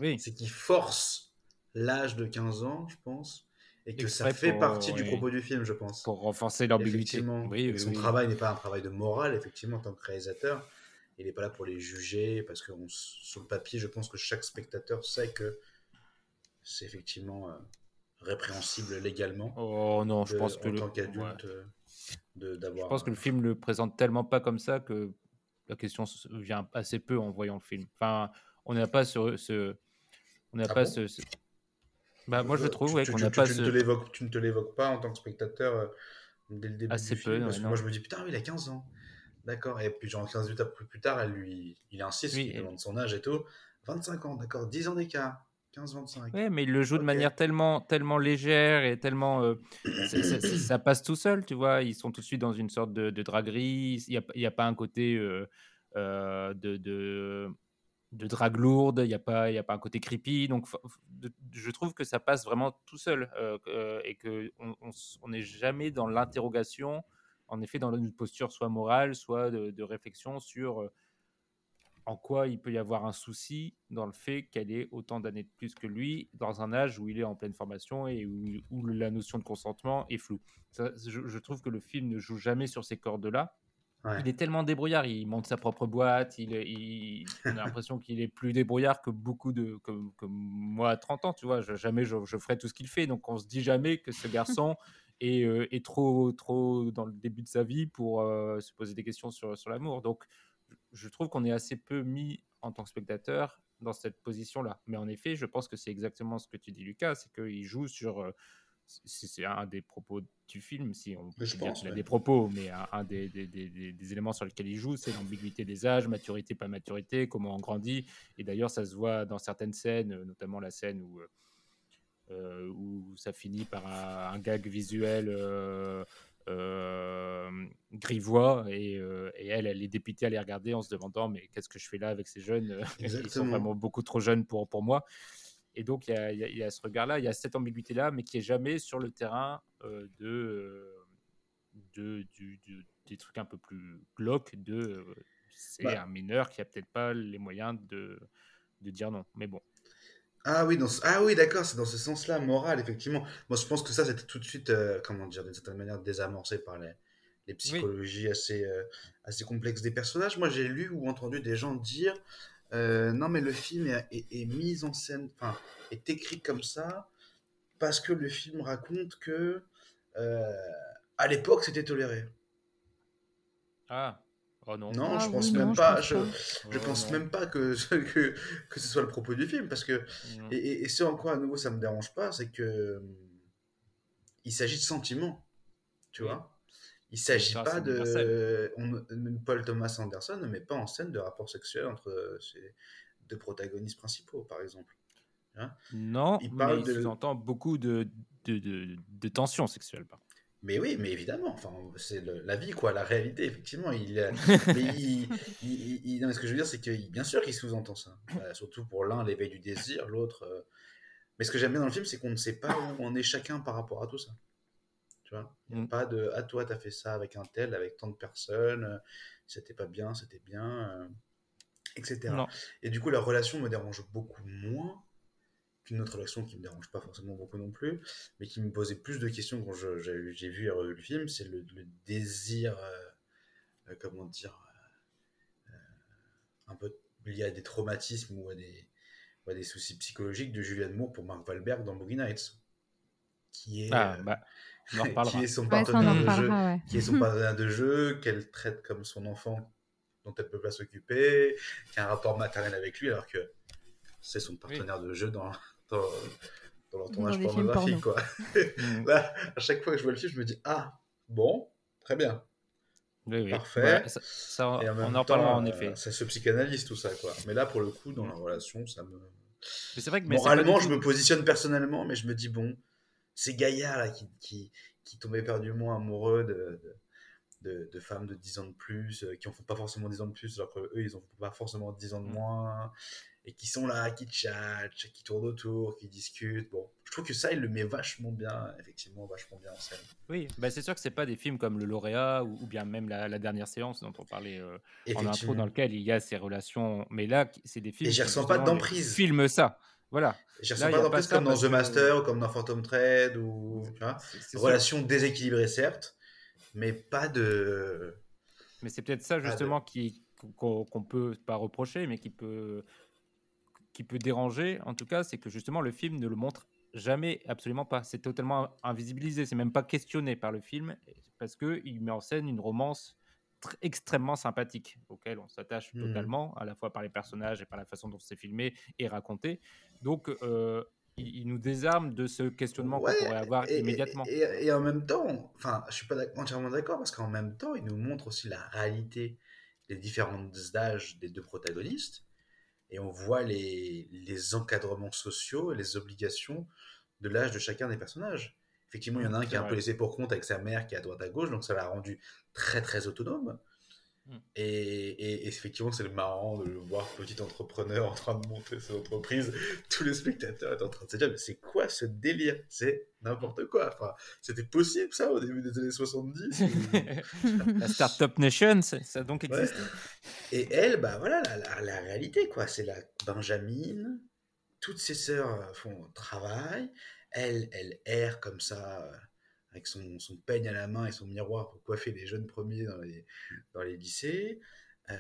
Speaker 1: Oui.
Speaker 3: C'est qu'il force l'âge de 15 ans, je pense, et que ça fait
Speaker 1: pour,
Speaker 3: partie du propos du film, je pense.
Speaker 1: Pour renforcer l'ambiguïté. Oui,
Speaker 3: son travail n'est pas un travail de morale, effectivement, en tant que réalisateur. Il n'est pas là pour les juger, parce que on sur le papier, je pense que chaque spectateur sait que c'est effectivement euh, répréhensible légalement.
Speaker 1: Oh non, je
Speaker 3: de-
Speaker 1: pense que
Speaker 3: en
Speaker 1: le-
Speaker 3: tant qu'adulte,
Speaker 1: ouais.
Speaker 3: euh, d'avoir.
Speaker 1: Je pense que le film le présente tellement pas comme ça que la question vient assez peu en voyant le film. Enfin, on n'a pas ce, ce- on n'a
Speaker 3: Ah
Speaker 1: pas
Speaker 3: bon
Speaker 1: ce, ce- Bah, moi je
Speaker 3: Euh,
Speaker 1: trouve
Speaker 3: tu-
Speaker 1: ouais,
Speaker 3: tu-
Speaker 1: qu'on n'a pas
Speaker 3: tu
Speaker 1: ce.
Speaker 3: ne te l'évoques- tu ne te l'évoques pas en tant que spectateur euh, dès le début
Speaker 1: Assez
Speaker 3: du
Speaker 1: peu,
Speaker 3: film,
Speaker 1: ouais,
Speaker 3: parce que moi je me dis putain, il a 15 ans. D'accord. Et puis genre 15 minutes plus, plus tard, elle lui, il insiste,
Speaker 1: Oui,
Speaker 3: il
Speaker 1: et-
Speaker 3: demande son âge et tout. 25 ans, d'accord, 10 ans d'écart. 15-25.
Speaker 1: Ouais, mais il le joue de
Speaker 3: Ok.
Speaker 1: manière tellement, tellement légère et tellement. euh, ça, ça- passe tout seul, tu vois. Ils sont tout de suite dans une sorte de, de draguerie. Il n'y a, a pas un côté euh, euh, de, de, de drague lourde, il n'y a, pas- a pas un côté creepy. Donc, je trouve que ça passe vraiment tout seul euh, euh, et qu'on n'est jamais dans l'interrogation, en effet, dans une posture soit morale, soit de, réflexion sur. euh, en quoi il peut y avoir un souci dans le fait qu'elle ait autant d'années de plus que lui, dans un âge où il est en pleine formation et où, la notion de consentement est floue. Je trouve que le film ne joue jamais sur ces cordes-là.
Speaker 3: Ouais.
Speaker 1: Il est tellement débrouillard, il monte sa propre boîte, il, on a l'impression qu'il est plus débrouillard que beaucoup de comme moi à 30 ans, tu vois. Je- jamais je, je ferai tout ce qu'il fait, donc on se dit jamais que ce garçon [LAUGHS] est, euh, est trop trop dans le début de sa vie pour euh, se poser des questions sur, sur l'amour. Donc je trouve qu'on est assez peu mis en tant que spectateur dans cette position-là. Mais en effet, je pense que c'est exactement ce que tu dis, Lucas, c'est qu'il joue sur. euh, c'est un des propos du film, si on peut
Speaker 3: je
Speaker 1: dire qu'il a
Speaker 3: ouais.
Speaker 1: des propos, mais un, un des, des- des- des- des éléments sur lesquels il joue, c'est l'ambiguïté des âges, maturité, pas maturité, comment on grandit. Et d'ailleurs, ça se voit dans certaines scènes, notamment la scène où, euh, euh, où ça finit par un, un gag visuel euh, euh, grivois et, euh, et elle, elle est dépitée à les regarder en se demandant mais qu'est-ce que je fais là avec ces jeunes? [LAUGHS] Ils sont vraiment beaucoup trop jeunes pour, pour moi. Et donc, il y a, il y a- il y a ce regard-là, il y a cette ambiguïté-là, mais qui est jamais sur le terrain euh, de, euh, de, du, du- des trucs un peu plus glauques de euh, c'est
Speaker 3: Bah.
Speaker 1: un mineur qui a peut-être pas les moyens de, de dire non. Mais bon.
Speaker 3: Ah oui, dans ce- ah oui, d'accord, c'est dans ce sens-là, moral, effectivement. Moi, je pense que ça, c'était tout de suite, euh, comment dire, d'une certaine manière, désamorcé par les, les psychologies assez, euh, assez complexes des personnages. Moi, j'ai lu ou entendu des gens dire, euh, non, mais le film est, est- est mis en scène, enfin, est écrit comme ça parce que le film raconte que, euh, à l'époque, c'était toléré.
Speaker 1: Ah, oh non.
Speaker 3: Non,
Speaker 2: Ah
Speaker 3: je
Speaker 2: oui,
Speaker 3: pense
Speaker 2: non,
Speaker 3: même
Speaker 2: je
Speaker 3: pas.
Speaker 2: pense
Speaker 3: je,
Speaker 2: pas.
Speaker 3: je
Speaker 1: Oh,
Speaker 3: pense même pas que, que, que ce soit le propos du film, parce que et, et, et ce en quoi à nouveau ça me dérange pas, c'est que il s'agit de sentiments, tu
Speaker 1: Oui.
Speaker 3: vois. Il s'agit
Speaker 1: Ça,
Speaker 3: pas de on, Paul Thomas Anderson ne met pas en scène de rapport sexuel entre euh, ces deux protagonistes principaux, par exemple. Hein?
Speaker 1: Non,
Speaker 3: Il
Speaker 1: mais
Speaker 3: parle
Speaker 1: il
Speaker 3: de-
Speaker 1: sous-entend beaucoup de, de, de, de tensions sexuelles.
Speaker 3: Mais oui, mais évidemment, enfin, c'est la vie, quoi, la réalité, effectivement. Il, euh, [LAUGHS] mais il, il, il- il- non, mais ce que je veux dire, c'est que bien sûr qu'il sous-entend ça. Euh, surtout pour l'un, l'éveil du désir, l'autre. euh, Mais ce que j'aime bien dans le film, c'est qu'on ne sait pas où on est chacun par rapport à tout ça. Tu vois Il n'y a
Speaker 1: Mm.
Speaker 3: pas de Ah, toi, t'as fait ça avec un tel, avec tant de personnes, euh, c'était pas bien, c'était bien, euh, etc.
Speaker 1: Non.
Speaker 3: Et du coup, la relation me dérange beaucoup moins qu'une autre relation qui me dérange pas forcément beaucoup non plus, mais qui me posait plus de questions quand j'ai vu et revu le film, c'est le, le désir, euh, euh, comment dire, euh, euh, un peu lié à des traumatismes ou à des, ou à des soucis psychologiques de Julianne Moore pour Mark Wahlberg dans Boogie Nights, qui est,
Speaker 1: Ah,
Speaker 3: euh,
Speaker 1: bah.
Speaker 3: Qui est son partenaire
Speaker 2: en
Speaker 3: de jeu,
Speaker 2: ouais.
Speaker 3: qui est son partenaire de jeu, qu'elle traite comme son enfant dont elle peut pas s'occuper, qui a un rapport maternel avec lui alors que c'est son partenaire de jeu dans, dans, dans leur tournage
Speaker 2: films
Speaker 3: pornographique.
Speaker 2: porno.
Speaker 3: Quoi.
Speaker 1: Mm.
Speaker 3: Là, à chaque fois que je vois le film, je me dis Ah, bon, très bien.
Speaker 1: Oui, oui.
Speaker 3: Parfait.
Speaker 1: Voilà, ça, ça,
Speaker 3: Et en
Speaker 1: on en reparlera en
Speaker 3: euh,
Speaker 1: effet.
Speaker 3: ça se psychanalyse tout ça. quoi. Mais là, pour le coup, dans
Speaker 1: Mm.
Speaker 3: la relation, ça me,
Speaker 1: Mais c'est vrai que
Speaker 3: moralement, je me positionne personnellement, mais je me dis bon, ces gaillards là qui, qui, qui tombaient éperdument amoureux de, de, de, femmes de 10 ans de plus, euh, qui en font pas forcément 10 ans de plus, alors qu'eux, ils en font pas forcément 10 ans de mm. moins, et qui sont là, qui tchatchent, qui tournent autour, qui discutent. Bon, je trouve que ça, il le met vachement bien, effectivement, vachement bien en scène.
Speaker 1: Oui, bah c'est sûr que c'est pas des films comme Le Lauréat ou, bien même la, dernière séance dont on parlait euh, en intro, dans lequel il y a ces relations. Mais là, c'est des films.
Speaker 3: Et j'y ressens pas d'emprise.
Speaker 1: Filme ça. Voilà.
Speaker 3: J'y ressens pas d'emprise comme dans The Master ou comme dans Phantom Thread ou. Tu vois, relation déséquilibrée, certes, mais pas de.
Speaker 1: Mais c'est peut-être ça, justement, qui qu'on peut pas reprocher, mais qui peut qui peut déranger, en tout cas, c'est que justement le film ne le montre jamais, absolument pas. C'est totalement invisibilisé, c'est même pas questionné par le film, parce qu'il met en scène une romance extrêmement sympathique, auquel on s'attache mmh. totalement, à la fois par les personnages et par la façon dont c'est filmé et raconté. Donc, euh, il, nous désarme de ce questionnement qu'on pourrait avoir immédiatement.
Speaker 3: Et, en même temps, enfin, je suis pas entièrement d'accord, parce qu'en même temps, il nous montre aussi la réalité des différents âges des deux protagonistes et on voit les, les encadrements sociaux et les obligations de l'âge de chacun des personnages. Effectivement, il y en a un qui est un peu laissé pour compte avec sa mère qui est à droite à gauche, donc ça l'a rendu très très autonome. Mm. Et, effectivement, c'est le marrant de le voir petit entrepreneur en train de monter son entreprise. Tous les spectateurs étaient en train de se dire, mais c'est quoi ce délire? C'est n'importe quoi. Enfin, c'était possible ça au début des années 70 [LAUGHS]
Speaker 1: La Startup Nation, ça a donc existé.
Speaker 3: Et elle, bah voilà, la, la, réalité, quoi. C'est la Benjamin, toutes ses sœurs font travail, elle, elle erre comme ça avec son, son, peigne à la main et son miroir pour coiffer les jeunes premiers dans les, dans les lycées. Euh,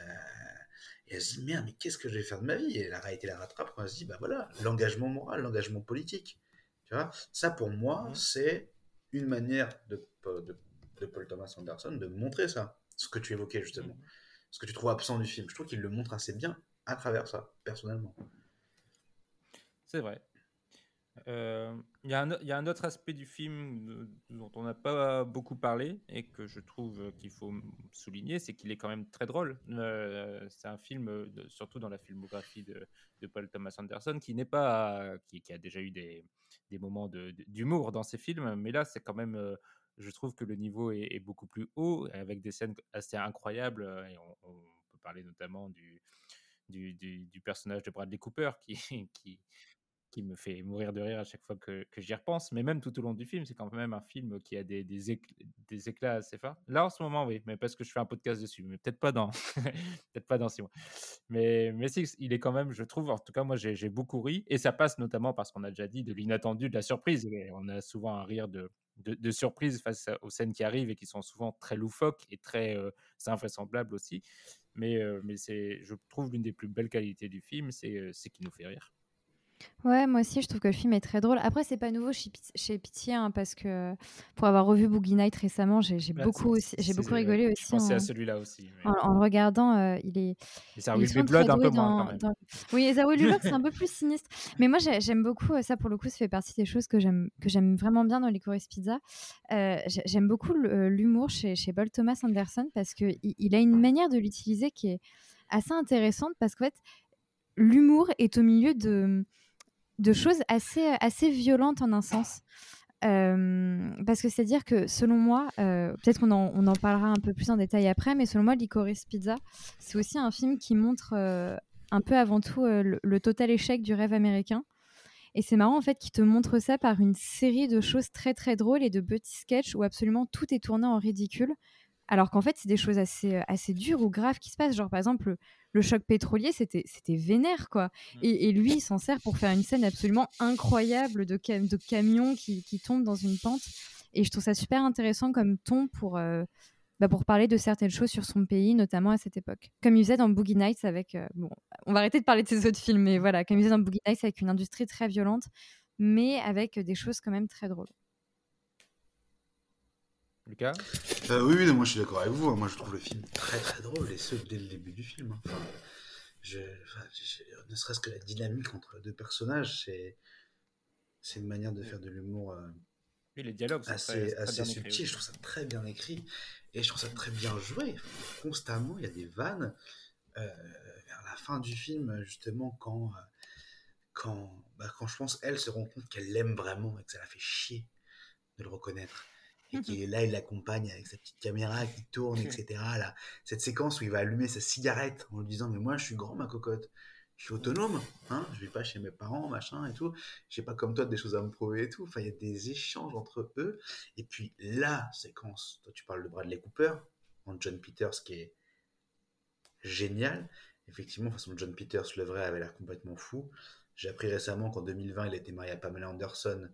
Speaker 3: et elle se dit, merde, mais qu'est-ce que je vais faire de ma vie? Et la réalité la rattrape quand elle se dit, bah voilà, l'engagement moral, l'engagement politique. Tu vois? Ça, pour moi, mmh. c'est une manière de, de, de, Paul Thomas Anderson de montrer ça. Ce que tu évoquais justement. Mmh. Ce que tu trouves absent du film. Je trouve qu'il le montre assez bien à travers ça, personnellement.
Speaker 1: C'est vrai. Euh, il y, y, a un autre aspect du film dont on n'a pas beaucoup parlé et que je trouve qu'il faut souligner, c'est qu'il est quand même très drôle. Euh, c'est un film, surtout dans la filmographie de, de Paul Thomas Anderson, qui n'est pas, qui, a déjà eu des, des moments d'humour dans ses films, mais là, c'est quand même, euh, je trouve que le niveau est, beaucoup plus haut, avec des scènes assez incroyables. On, peut parler notamment du, du, personnage de Bradley Cooper qui, [LAUGHS] qui me fait mourir de rire à chaque fois que, que j'y repense. Mais même tout au long du film, c'est quand même un film qui a des, des, éclats, assez forts. Là, en ce moment, oui, mais parce que je fais un podcast dessus, mais peut-être pas dans, [LAUGHS] peut-être pas dans six mois. Mais, mais si, il est quand même, je trouve, en tout cas, moi, j'ai beaucoup ri. Et ça passe notamment parce qu'on a déjà dit de l'inattendu, de la surprise. On a souvent un rire de, de, surprise face aux scènes qui arrivent et qui sont souvent très loufoques et très euh, invraisemblables aussi. Mais, euh, mais je trouve, l'une des plus belles qualités du film, c'est euh, qu'il nous fait rire.
Speaker 2: Ouais, moi aussi, je trouve que le film est très drôle. Après, c'est pas nouveau chez, chez Pitié, hein, parce que pour avoir revu Boogie Night récemment, j'ai bah, beaucoup, j'ai beaucoup rigolé aussi. Je
Speaker 1: pensais à celui-là aussi.
Speaker 2: En, le regardant, euh, il est.
Speaker 1: Et ça Blood un peu moins. Quand même.
Speaker 2: Oui, Zawi Blood, c'est un peu plus [LAUGHS] sinistre. Mais moi, j'aime beaucoup euh, ça. Pour le coup, ça fait partie des choses que j'aime vraiment bien dans les Chorus Pizza. Euh, j'aime beaucoup l'humour chez, chez Paul Thomas Anderson parce que il a une manière de l'utiliser qui est assez intéressante parce qu'en fait, l'humour est au milieu de de choses assez, assez violentes en un sens. Euh, parce que c'est-à-dire que selon moi, euh, peut-être qu'on en, on en, parlera un peu plus en détail après, mais selon moi, Licorice Pizza, c'est aussi un film qui montre euh, un peu avant tout le, total échec du rêve américain. Et c'est marrant en fait qu'il te montre ça par une série de choses très très drôles et de petits sketchs où absolument tout est tourné en ridicule alors qu'en fait, c'est des choses assez, assez dures ou graves qui se passent. Genre, par exemple, le, choc pétrolier, c'était, c'était vénère, quoi. Mmh. Et, lui, il s'en sert pour faire une scène absolument incroyable de, de camions qui, qui tombent dans une pente. Et je trouve ça super intéressant comme ton pour, euh, bah, pour parler de certaines choses sur son pays, notamment à cette époque. Comme il faisait dans Boogie Nights avec... Euh, bon, on va arrêter de parler de ses autres films, mais voilà, comme il faisait dans Boogie Nights avec une industrie très violente, mais avec des choses quand même très drôles.
Speaker 1: Lucas
Speaker 3: euh, oui, oui, moi je suis d'accord avec vous. Hein. Moi je trouve le film très très drôle et ce dès le début du film. Hein. je, ne serait-ce que la dynamique entre les deux personnages, c'est c'est une manière de faire de l'humour euh,
Speaker 1: les dialogues
Speaker 3: assez, assez subtil. Je trouve ça très bien écrit et je trouve ça très bien joué. Constamment, il y a des vannes euh, vers la fin du film, justement, quand quand, bah, quand je pense, elle se rend compte qu'elle l'aime vraiment et que ça la fait chier de le reconnaître. Et qu'il est là, il l'accompagne avec sa petite caméra qui tourne, etc. Là, cette séquence où il va allumer sa cigarette en lui disant Mais moi, je suis grand, ma cocotte. Je suis autonome, hein, je vais pas chez mes parents, machin et tout. J'ai pas comme toi des choses à me prouver et tout. Enfin, il y a des échanges entre eux. Et puis la séquence, toi tu parles de Bradley Cooper, en John Peters, qui est génial. Effectivement, de toute façon, John Peters, le vrai, avait l'air complètement fou. J'ai appris récemment qu'en 2020, il était marié à Pamela Anderson.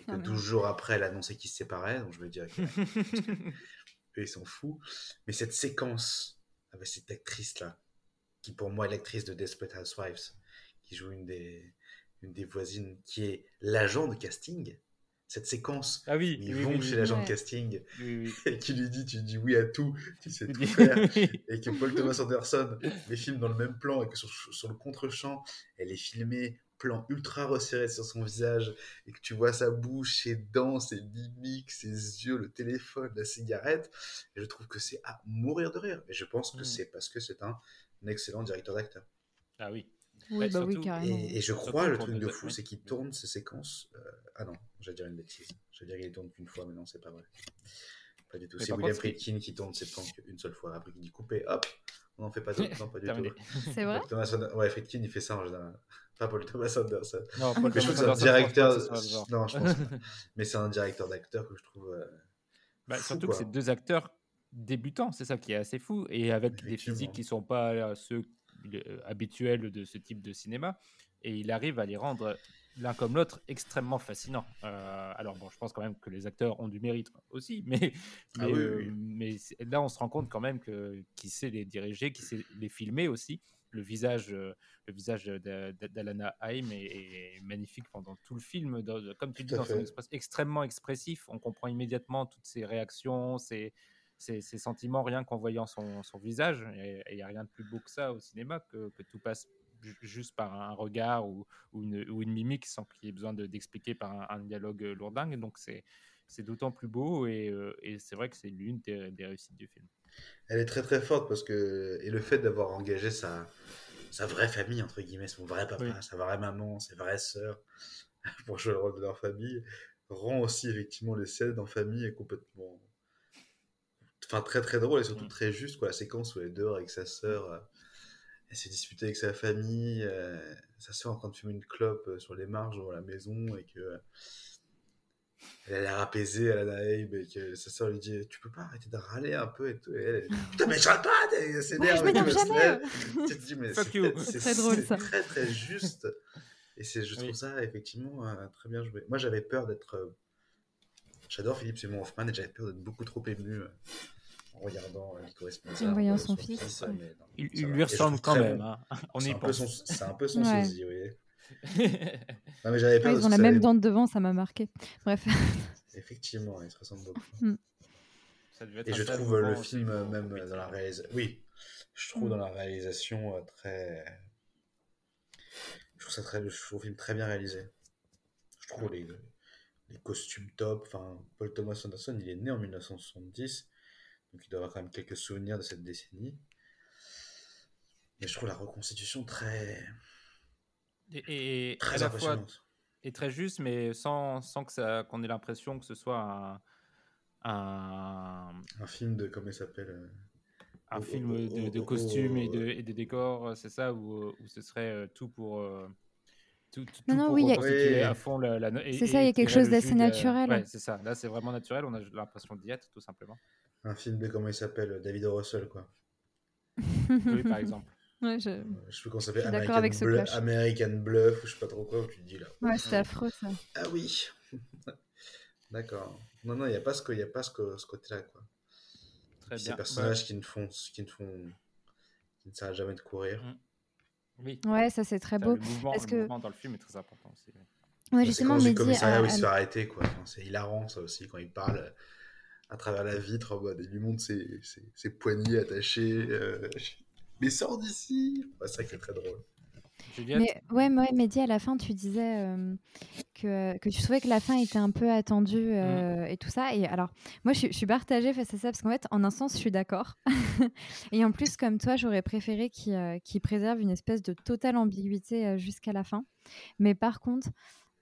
Speaker 3: Et que
Speaker 2: Ah,
Speaker 3: 12 jours après, elle a annoncé qu'ils se séparaient. Donc je me dis, ok, [LAUGHS] [LAUGHS] eux, ils sont fous. Mais cette séquence avec cette actrice-là, qui pour moi est l'actrice de Desperate Housewives, qui joue une des, une des voisines, qui est l'agent de casting. Cette séquence
Speaker 1: Ah oui,
Speaker 3: ils
Speaker 1: oui,
Speaker 3: vont
Speaker 1: oui,
Speaker 3: chez
Speaker 1: oui.
Speaker 3: l'agent
Speaker 2: Ouais.
Speaker 3: de casting
Speaker 1: Oui, oui. [LAUGHS]
Speaker 3: et qui lui dit tu dis oui à tout, tu sais tout faire, et que Paul Thomas Anderson les filme dans le même plan et que sur, sur le contre-champ, elle est filmée plan ultra resserré sur son visage et que tu vois sa bouche, ses dents, ses mimiques, ses yeux, le téléphone, la cigarette. Et je trouve que c'est à mourir de rire. Et je pense que
Speaker 1: Mm.
Speaker 3: c'est parce que c'est un excellent directeur d'acteur.
Speaker 1: Ah oui.
Speaker 2: Oui,
Speaker 1: Ouais,
Speaker 2: bah oui,
Speaker 1: surtout-
Speaker 2: carrément.
Speaker 3: Et, et je
Speaker 1: Surtout
Speaker 3: crois, le
Speaker 1: pour
Speaker 3: truc de fou, c'est qu'il tourne ces séquences. euh, Ah non, j'allais dire une bêtise. J'allais dire qu'il tourne qu'une fois, mais non, c'est pas vrai. Pas du tout. C'est William Friedkin qui tourne ses plans qu'une seule fois. Après, il dit couper, hop, on n'en fait pas d'autres. [LAUGHS] Non, pas du tout.
Speaker 2: C'est vrai?
Speaker 3: Thomas Ouais, Friedkin, il fait ça en général. Pas Paul Thomas Anderson.
Speaker 1: Non, Paul
Speaker 3: Mais je
Speaker 1: Thomas
Speaker 3: trouve que c'est un
Speaker 1: Anderson,
Speaker 3: directeur. Non, je pense pas. [LAUGHS] Mais c'est un directeur d'acteur que je trouve. euh,
Speaker 1: Bah,
Speaker 3: fou,
Speaker 1: surtout
Speaker 3: quoi.
Speaker 1: que c'est deux acteurs débutants, c'est ça qui est assez fou, et avec des physiques qui sont pas euh, ceux euh, habituels de ce type de cinéma, et il arrive à les rendre l'un comme l'autre extrêmement fascinants. Euh, alors bon, je pense quand même que les acteurs ont du mérite aussi, [LAUGHS] mais,
Speaker 3: Ah
Speaker 1: mais,
Speaker 3: oui,
Speaker 1: euh,
Speaker 3: oui.
Speaker 1: mais c'est- là on se rend compte quand même que qui sait les diriger, qui sait les filmer aussi. Le visage, euh, le visage d'Alana Haim est, est magnifique pendant tout le film, comme tu dis, dans son express- extrêmement expressif. On comprend immédiatement toutes ses réactions, ses, ses, ses sentiments, rien qu'en voyant son, son visage. Et il n'y a rien de plus beau que ça au cinéma, que, que tout passe ju- juste par un regard ou, ou, une, ou une mimique sans qu'il y ait besoin de- d'expliquer par un, un dialogue lourdingue. Donc c'est d'autant plus beau et, euh, et c'est vrai que c'est l'une des, des réussites du film.
Speaker 3: Elle est très très forte parce que. Et le fait d'avoir engagé sa... sa vraie famille, entre guillemets, son vrai papa,
Speaker 1: Oui.
Speaker 3: sa vraie maman, ses vraies sœurs, [LAUGHS] pour jouer le rôle de leur famille, rend aussi effectivement les scènes en famille complètement. Enfin, très très drôle et surtout
Speaker 1: Mm.
Speaker 3: très juste, quoi. La séquence où elle est dehors avec sa sœur, euh, elle s'est disputée avec sa famille, euh, sa sœur en train de fumer une clope euh, sur les marges devant la maison et que. Elle a l'air apaisée à la naïve et que sa sœur lui dit Tu peux pas arrêter de râler un peu et tout. Et elle, elle dit Putain, mais je râle pas C'est
Speaker 2: Ouais, je m'énerve
Speaker 3: elle
Speaker 2: jamais.
Speaker 3: Tu te dis, mais c'est
Speaker 2: très drôle,
Speaker 3: c'est
Speaker 2: ça.
Speaker 3: très très juste. Et c'est, je trouve
Speaker 1: Oui.
Speaker 3: ça effectivement euh, très bien joué. Moi j'avais peur d'être. euh, J'adore Philippe Simon Hoffman et j'avais peur d'être beaucoup trop ému euh, en regardant euh, Licorice Pizza.
Speaker 2: En voyant
Speaker 3: euh,
Speaker 2: son fils, ouais.
Speaker 3: mais non,
Speaker 1: Il, lui ressemble quand même.
Speaker 3: bon.
Speaker 1: hein. [LAUGHS] On
Speaker 3: C'est un, un peu son sosie, vous voyez. [LAUGHS] Non, mais j'avais peur
Speaker 2: Ouais, ils ont la même dent de devant, ça m'a marqué. Bref. [LAUGHS]
Speaker 3: Effectivement, ils se ressemblent beaucoup.
Speaker 1: Ça devait être
Speaker 3: Et
Speaker 1: un
Speaker 3: je trouve euh, le film, euh,
Speaker 1: pour
Speaker 3: même euh, dans la réalisation. Oui, je trouve
Speaker 2: Mm.
Speaker 3: dans la réalisation euh, très. Je trouve ça très. Je trouve le film très bien réalisé. Je trouve les, les costumes top. Enfin, Paul Thomas Anderson, il est né en 1970, donc il doit avoir quand même quelques souvenirs de cette décennie. Mais je trouve la reconstitution très.
Speaker 1: Et, et
Speaker 3: très
Speaker 1: à la fois et très juste, mais sans, sans que ça qu'on ait l'impression que ce soit un, un,
Speaker 3: Un film de. Comment il s'appelle euh,
Speaker 1: un
Speaker 3: Oh,
Speaker 1: film
Speaker 3: oh,
Speaker 1: de,
Speaker 3: oh,
Speaker 1: de
Speaker 3: oh,
Speaker 1: costumes et, de, et de décors, c'est ça, où, où ce serait euh, tout pour. euh, tout, tout
Speaker 2: Non, non,
Speaker 1: pour
Speaker 2: oui, il y a-
Speaker 1: reconstituer
Speaker 3: Oui.
Speaker 1: à fond la.
Speaker 2: C'est ça, il y a quelque chose d'assez
Speaker 1: de-
Speaker 2: naturel.
Speaker 1: Ouais, c'est ça. Là, c'est vraiment naturel. On a l'impression d'y être, tout simplement.
Speaker 3: Un film de. Comment il s'appelle David. Russell, quoi. [LAUGHS]
Speaker 1: Oui, par exemple.
Speaker 2: Ouais, je...
Speaker 3: Euh, Je sais plus comment ça s'appelle. American,
Speaker 2: avec ce
Speaker 3: Blu-
Speaker 2: clash.
Speaker 3: American Bluff, ou je sais pas trop quoi, où tu te dis là.
Speaker 2: ouais c'était affreux ça.
Speaker 3: Ah oui. [LAUGHS] D'accord. Non, non, il n'y a pas ce, que- y a pas ce, côté-là, quoi.
Speaker 1: Très
Speaker 3: Ces
Speaker 1: bien.
Speaker 3: personnages qui ne font, qui ne font, qui ne s'arrêtent jamais de courir.
Speaker 1: Mm. Oui.
Speaker 2: Ouais, ça c'est très beau.
Speaker 1: le, mouvement,
Speaker 2: parce
Speaker 1: le
Speaker 2: que-
Speaker 1: mouvement dans le film est très important aussi. oui.
Speaker 2: Ouais, justement, Mehdi
Speaker 3: commissariat
Speaker 2: a-
Speaker 3: où il se fait arrêter, quoi. Enfin, c'est hilarant, ça aussi, quand il parle à travers la vitre, en mode, il lui montre ses, ses, ses poignets attachés. euh, mais sors d'ici ouais, C'est vrai que c'est très drôle.
Speaker 1: Juliette
Speaker 2: Mais ouais, ouais, Mehdi, à la fin, tu disais euh, que, que tu trouvais que la fin était un peu attendue euh, et tout ça. Et alors, moi, je, suis- je suis partagée face à ça parce qu'en fait, en un sens, je suis d'accord. [LAUGHS] et en plus, comme toi, j'aurais préféré qu'il euh, préserve une espèce de totale ambiguïté euh, jusqu'à la fin. Mais par contre,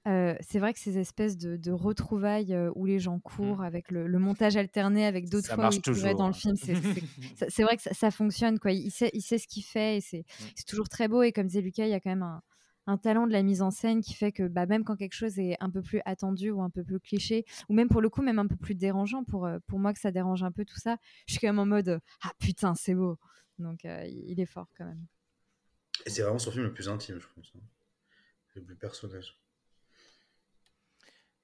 Speaker 2: euh, c'est vrai que ces espèces de, de retrouvailles euh, où les gens courent avec le, le montage alterné avec d'autres fois où ils
Speaker 1: toujours.
Speaker 2: dans le film, [LAUGHS] c'est- vrai que ça, ça fonctionne. Quoi. Il, sait, il sait ce qu'il fait et c'est c'est toujours très beau. Et comme disait Lucas, il y a quand même un, un talent de la mise en scène qui fait que bah, même quand quelque chose est un peu plus attendu ou un peu plus cliché, ou même pour le coup, même un peu plus dérangeant, pour, pour moi que ça dérange un peu tout ça, je suis quand même en mode Ah putain, c'est beau. Donc euh, il il est fort quand même.
Speaker 3: Et c'est vraiment son film le plus intime, je pense. hein. Le plus personnage.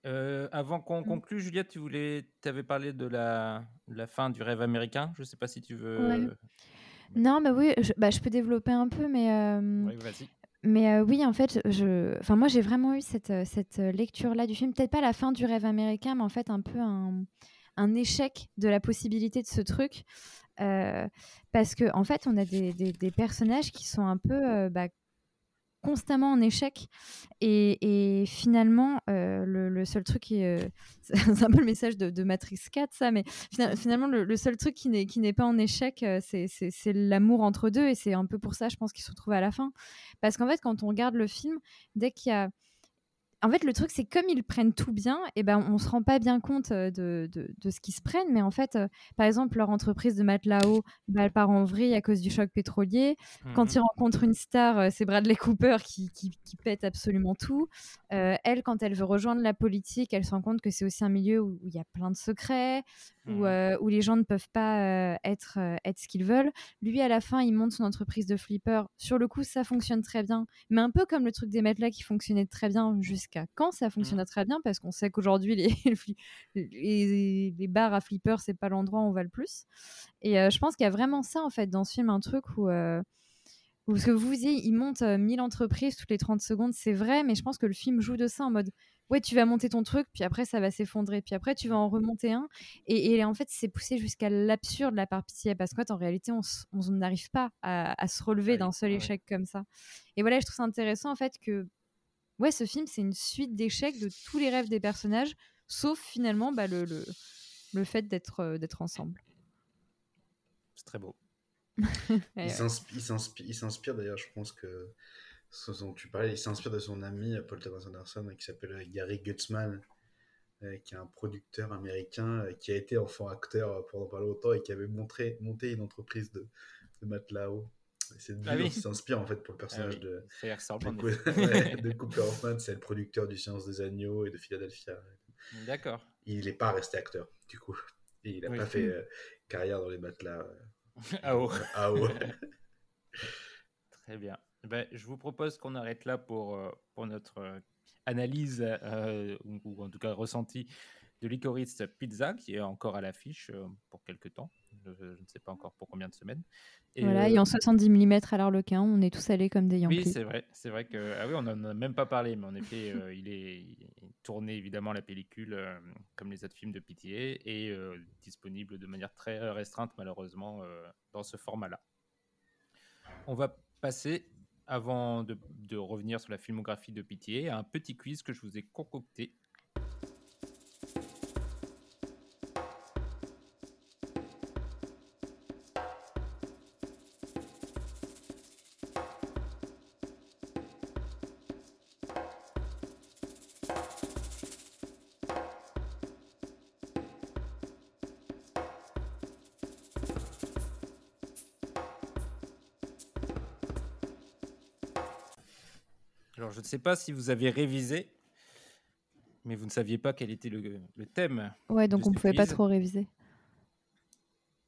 Speaker 1: Euh, avant qu'on
Speaker 2: Mm.
Speaker 1: conclue, Juliette, tu voulais, avais parlé de la, la fin du rêve américain. Je ne sais pas si tu veux.
Speaker 2: Ouais. Non, bah oui, je, bah, je peux développer un peu, mais. euh,
Speaker 1: Oui, vas-y.
Speaker 2: Mais euh, oui, en fait, je... enfin, moi j'ai vraiment eu cette, cette lecture-là du film. Peut-être pas la fin du rêve américain, mais en fait un peu un, un échec de la possibilité de ce truc. Euh, parce que en fait, on a des, des- des personnages qui sont un peu euh, bah, constamment en échec. Et, et finalement, euh, le, seul truc qui euh, [LAUGHS] c'est un peu le message de, de Matrix 4, ça, mais fina- finalement, le, seul truc qui n'est pas en échec, euh, c'est l'amour entre deux. Et c'est un peu pour ça, je pense, qu'ils se retrouvent à la fin. Parce qu'en fait, quand on regarde le film, dès qu'il y a... En fait, le truc, c'est comme ils prennent tout bien, et ben, on se rend pas bien compte euh, de, de, de ce qu'ils se prennent. Mais en fait, euh, par exemple, leur entreprise de matelas bah, elle part en vrille à cause du choc pétrolier. Quand
Speaker 4: Mhm.
Speaker 2: ils rencontrent une star, euh, c'est Bradley Cooper qui, qui, qui pète absolument tout. Euh, elle, quand elle veut rejoindre la politique, elle se rend compte que c'est aussi un milieu où il y a plein de secrets, où, euh, où les gens ne peuvent pas être, être ce qu'ils veulent. Lui, à la fin, il monte son entreprise de flipper. Sur le coup, ça fonctionne très bien, mais un peu comme le truc des matelas qui fonctionnait très bien jusqu'à quand ça fonctionnait très bien, parce qu'on sait qu'aujourd'hui, les, [LAUGHS] les, les bars à flipper, c'est pas l'endroit où on va le plus. Et euh, je pense qu'il y a vraiment ça, en fait, dans ce film, un truc où... euh, où ce que vous disiez, il monte euh, 1000 entreprises toutes les 30 secondes, c'est vrai, mais je pense que le film joue de ça en mode ouais, tu vas monter ton truc, puis après ça va s'effondrer, puis après tu vas en remonter un. Et, et en fait, c'est poussé jusqu'à l'absurde la part pitié, parce qu'en en réalité, on n'arrive pas à, à se relever d'un seul échec comme ça. Et voilà, je trouve ça intéressant en fait que ouais, ce film, c'est une suite d'échecs de tous les rêves des personnages, sauf finalement bah, le, le, le fait d'être euh, d'être ensemble.
Speaker 1: C'est très beau. [LAUGHS]
Speaker 2: Et
Speaker 3: Il s'inspire, il s'inspire, il s'inspire, d'ailleurs, je pense que ce dont tu parlais, il s'inspire de son ami euh, Paul Thomas Anderson euh, qui s'appelle euh, Gary Gutzman, euh, qui est un producteur américain euh, qui a été enfant acteur euh, pendant pas longtemps et qui avait montré, monté une entreprise de, de matelas C'est
Speaker 1: Ah oui.
Speaker 3: il s'inspire en fait pour le personnage
Speaker 1: oui.
Speaker 3: de,
Speaker 1: Ça
Speaker 3: de, [LAUGHS] ouais, de [LAUGHS] Cooper Hoffman, c'est le producteur du Silence des Agneaux et de Philadelphia.
Speaker 1: D'accord.
Speaker 3: Il n'est pas resté acteur, du coup. Et il n'a
Speaker 1: Oui.
Speaker 3: pas fait [LAUGHS] euh, carrière dans les matelas. euh,
Speaker 1: à eau. Très bien. Ben, je vous propose qu'on arrête là pour, euh, pour notre euh, analyse, ou, ou en tout cas ressenti, de Licorice Pizza, qui est encore à l'affiche pour quelques temps. Je, ne sais pas encore pour combien de semaines. Et,
Speaker 2: Voilà,
Speaker 1: euh,
Speaker 2: et en 70 mm à l'Arlequin, on est tous allés comme des Yankees.
Speaker 1: Oui, c'est vrai. C'est vrai que ah oui, on n'en a même pas parlé, mais en effet, euh, [LAUGHS] il, est, il est tourné évidemment la pellicule euh, comme les autres films de Pitié et disponible de manière très restreinte malheureusement dans ce format-là. On va passer, avant de, de revenir sur la filmographie de Pitié, à un petit quiz que je vous ai concocté. Sais pas si vous avez révisé, mais vous ne saviez pas quel était le, le thème.
Speaker 2: Ouais, donc on
Speaker 1: ce
Speaker 2: pouvait pas trop réviser.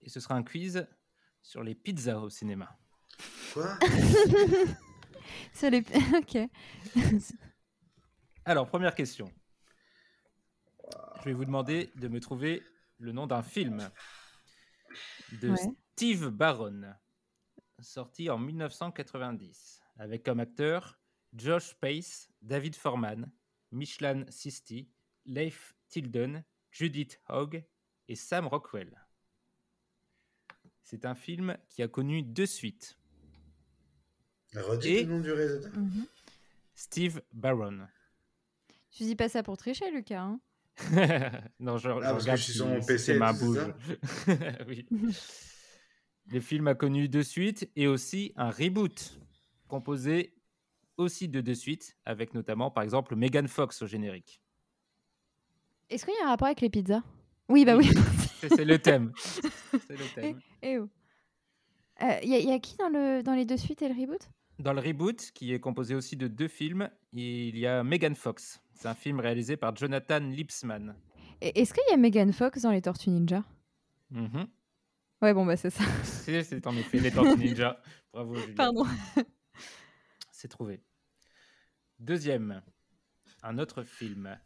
Speaker 1: Et ce sera un quiz sur les pizzas au cinéma.
Speaker 3: Quoi? [LAUGHS]
Speaker 2: C'est les... [LAUGHS] ok. [LAUGHS]
Speaker 1: Alors, première question. Je vais vous demander de me trouver le nom d'un film de
Speaker 2: Ouais.
Speaker 1: Steve Barron, sorti en 1990, avec comme acteurs Josh Pace, David Foreman, Michelin Sisti, Leif Tilden, Judith Hogg et Sam Rockwell. C'est un film qui a connu deux suites.
Speaker 3: Redis
Speaker 1: Et-
Speaker 3: le nom du réalisateur.
Speaker 2: Mhm.
Speaker 1: Steve Barron.
Speaker 2: Tu dis pas ça pour tricher, Lucas. hein [LAUGHS]
Speaker 1: non, je, je
Speaker 3: Ah, parce que
Speaker 1: regarde
Speaker 3: je suis
Speaker 1: si-
Speaker 3: sur mon
Speaker 1: si
Speaker 3: PC, c'est
Speaker 1: bougent. [LAUGHS] oui. [LAUGHS] Le film a connu deux suites et aussi un reboot, composé aussi de deux suites, avec notamment, par exemple, Megan Fox au générique.
Speaker 2: Est-ce qu'il y a un rapport avec les pizzas? Oui, bah oui. [LAUGHS]
Speaker 1: C'est le thème. [LAUGHS] Le thème.
Speaker 2: Eh oh. Il y, a- y a qui dans, le, dans les deux suites et le reboot?
Speaker 1: Dans le reboot, qui est composé aussi de deux films, il y a Megan Fox. C'est un film réalisé par Jonathan Lipsman.
Speaker 2: Et Est-ce qu'il y a Megan Fox dans les Tortues Ninja?
Speaker 1: Mhm.
Speaker 2: Ouais, bon, bah c'est ça. [LAUGHS]
Speaker 1: C'est en effet les Tortues Ninja. Bravo, Juliette.
Speaker 2: Pardon.
Speaker 1: C'est trouvé. Deuxième, un autre film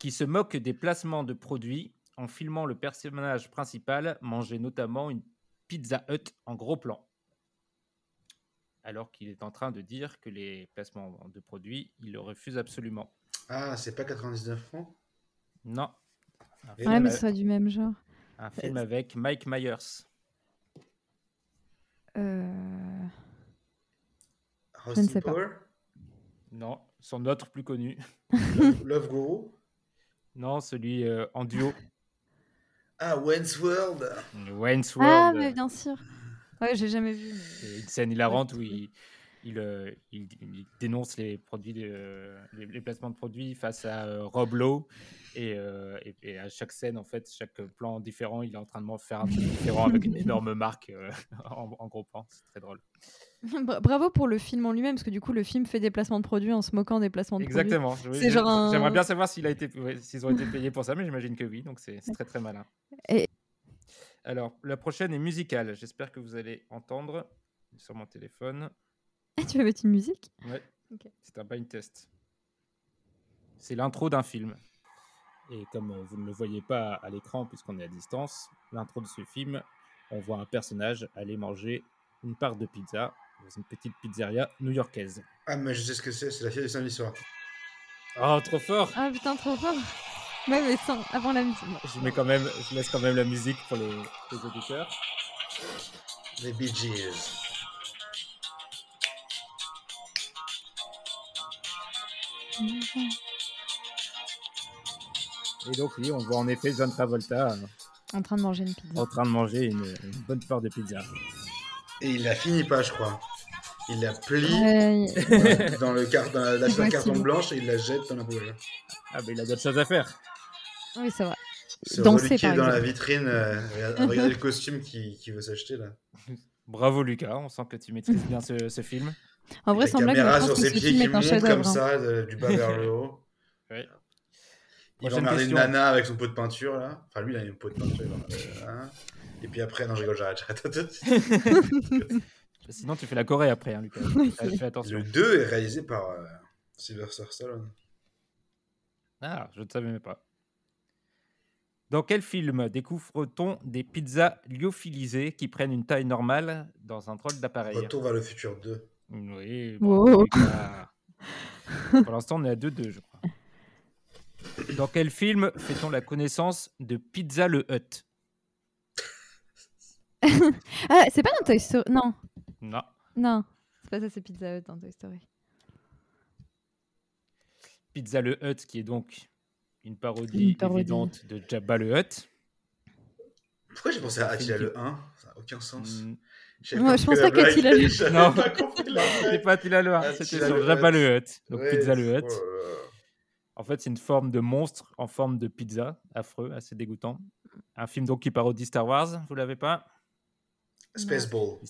Speaker 1: qui se moque des placements de produits en filmant le personnage principal manger notamment une Pizza Hut en gros plan. Alors qu'il est en train de dire que les placements de produits, il le refuse absolument.
Speaker 3: Ah, c'est pas 99 francs?
Speaker 1: Non.
Speaker 2: Ouais, mais
Speaker 1: a-
Speaker 2: ce soit du même genre.
Speaker 1: un film avec Mike Myers.
Speaker 2: Euh...
Speaker 3: Austin
Speaker 2: ne sais pas.
Speaker 3: Power
Speaker 1: Non, son autre plus connu.
Speaker 3: Love, Love Guru
Speaker 1: Non, celui euh, en duo.
Speaker 3: Ah, Wayne's World
Speaker 1: Wayne's
Speaker 2: Ah,
Speaker 1: World.
Speaker 2: mais bien sûr. Ouais, j'ai jamais vu. mais-
Speaker 1: C'est une scène hilarante où il, il, euh, il- il dénonce les produits, de- les, les placements de produits face à euh, Rob Lowe. Et, euh, et- et à chaque scène, en fait, chaque plan différent, il est en train de m'en faire un truc différent avec une énorme marque euh, [LAUGHS] en, en gros plan. C'est très drôle.
Speaker 2: Bra- Bravo pour le film en lui-même, parce que du coup, le film fait des placements de produits en se moquant des placements de
Speaker 1: Exactement.
Speaker 2: produits. Un-
Speaker 1: J'aimerais bien savoir ouais, s'ils ont été payés pour ça, mais j'imagine que oui. Donc c'est c'est très très malin.
Speaker 2: Et-
Speaker 1: Alors, la prochaine est musicale. J'espère que vous allez entendre sur mon téléphone. [LAUGHS]
Speaker 2: tu vas mettre une musique
Speaker 1: Ouais. C'est un blind test. C'est l'intro d'un film. Et comme euh, vous ne le voyez pas à l'écran puisqu'on est à distance, l'intro de ce film, on voit un personnage aller manger une part de pizza dans une petite pizzeria new-yorkaise.
Speaker 3: Ah, mais je sais ce que c'est, c'est la fille du samedi soir.
Speaker 1: Oh, trop fort
Speaker 2: Ah putain, trop fort Ouais, mais sans... avant la musique.
Speaker 1: Je mets quand même, je laisse quand même la musique pour les, les auditeurs.
Speaker 3: Les Bee Gees.
Speaker 1: Et donc oui, on voit en effet John Travolta euh,
Speaker 2: En train de manger une pizza.
Speaker 1: en train de manger une, une bonne part de pizza.
Speaker 3: Et il la finit pas, je crois. Il la plie
Speaker 2: Ouais,
Speaker 3: euh, dans, le car- dans la, [LAUGHS] la carton blanche et il la jette dans la poubelle.
Speaker 1: Ah ben il a d'autres choses à faire.
Speaker 2: Oui, c'est vrai.
Speaker 3: C'est
Speaker 2: Danser,
Speaker 3: qui
Speaker 2: par
Speaker 3: est dans la vitrine, euh, regarde- [LAUGHS] regardez le costume qu'il qu'il veut s'acheter là.
Speaker 1: Bravo Lucas, on sent que tu maîtrises bien ce, ce film.
Speaker 2: En vrai, sans
Speaker 3: la
Speaker 2: blague, je
Speaker 3: sur
Speaker 2: pense que
Speaker 3: ses
Speaker 2: ce
Speaker 3: pieds
Speaker 2: film
Speaker 3: qui
Speaker 2: est un
Speaker 3: monte comme
Speaker 2: hein.
Speaker 3: ça, de- du bas vers le [LAUGHS] haut.
Speaker 1: Ouais.
Speaker 3: Il va
Speaker 1: question.
Speaker 3: nana avec son pot de peinture là. Enfin, lui, il a une pot de peinture. la nana. Et puis après, non, je rigole, j'arrête, j'arrête. [LAUGHS]
Speaker 1: Sinon tu fais la Corée après, hein, Lucas.
Speaker 2: Oui,
Speaker 1: Fais attention.
Speaker 3: Le 2 est réalisé par euh, Sylvester Stallone.
Speaker 1: Ah, je ne savais même pas. Dans quel film découvre-t-on des pizzas lyophilisées qui prennent une taille normale dans un drôle d'appareil?
Speaker 3: Retour vers le futur 2.
Speaker 1: Oui,
Speaker 2: Wow.
Speaker 1: bravo, Lucas. Pour l'instant, on est à 2-2, je crois. Dans quel film fait-on la connaissance de Pizza le Hut? [LAUGHS]
Speaker 2: Ah, c'est pas dans Toy Story. Non,
Speaker 1: Non.
Speaker 2: non. C'est pas ça, c'est Pizza Hut dans Toy Story.
Speaker 1: Pizza le Hut, qui est donc une parodie,
Speaker 2: Une parodie.
Speaker 1: évidente de Jabba le Hut.
Speaker 3: Pourquoi j'ai pensé à Attila le 1 Ça n'a aucun sens.
Speaker 2: Moi,
Speaker 3: pas
Speaker 2: je [LAUGHS]
Speaker 3: compris
Speaker 2: pensais
Speaker 3: la [LAUGHS] blague,
Speaker 2: qu'Attila le-
Speaker 3: j'avais
Speaker 1: Non.
Speaker 3: pas
Speaker 1: C'est
Speaker 3: blague.
Speaker 1: pas 1,
Speaker 3: Attila
Speaker 1: c'était sur. Jabba le Hut. Donc Pizza le Hut.
Speaker 3: là là.
Speaker 1: En fait, c'est une forme de monstre en forme de pizza, affreux, assez dégoûtant. Un film donc qui parodie Star Wars, vous l'avez pas?
Speaker 3: Spaceball.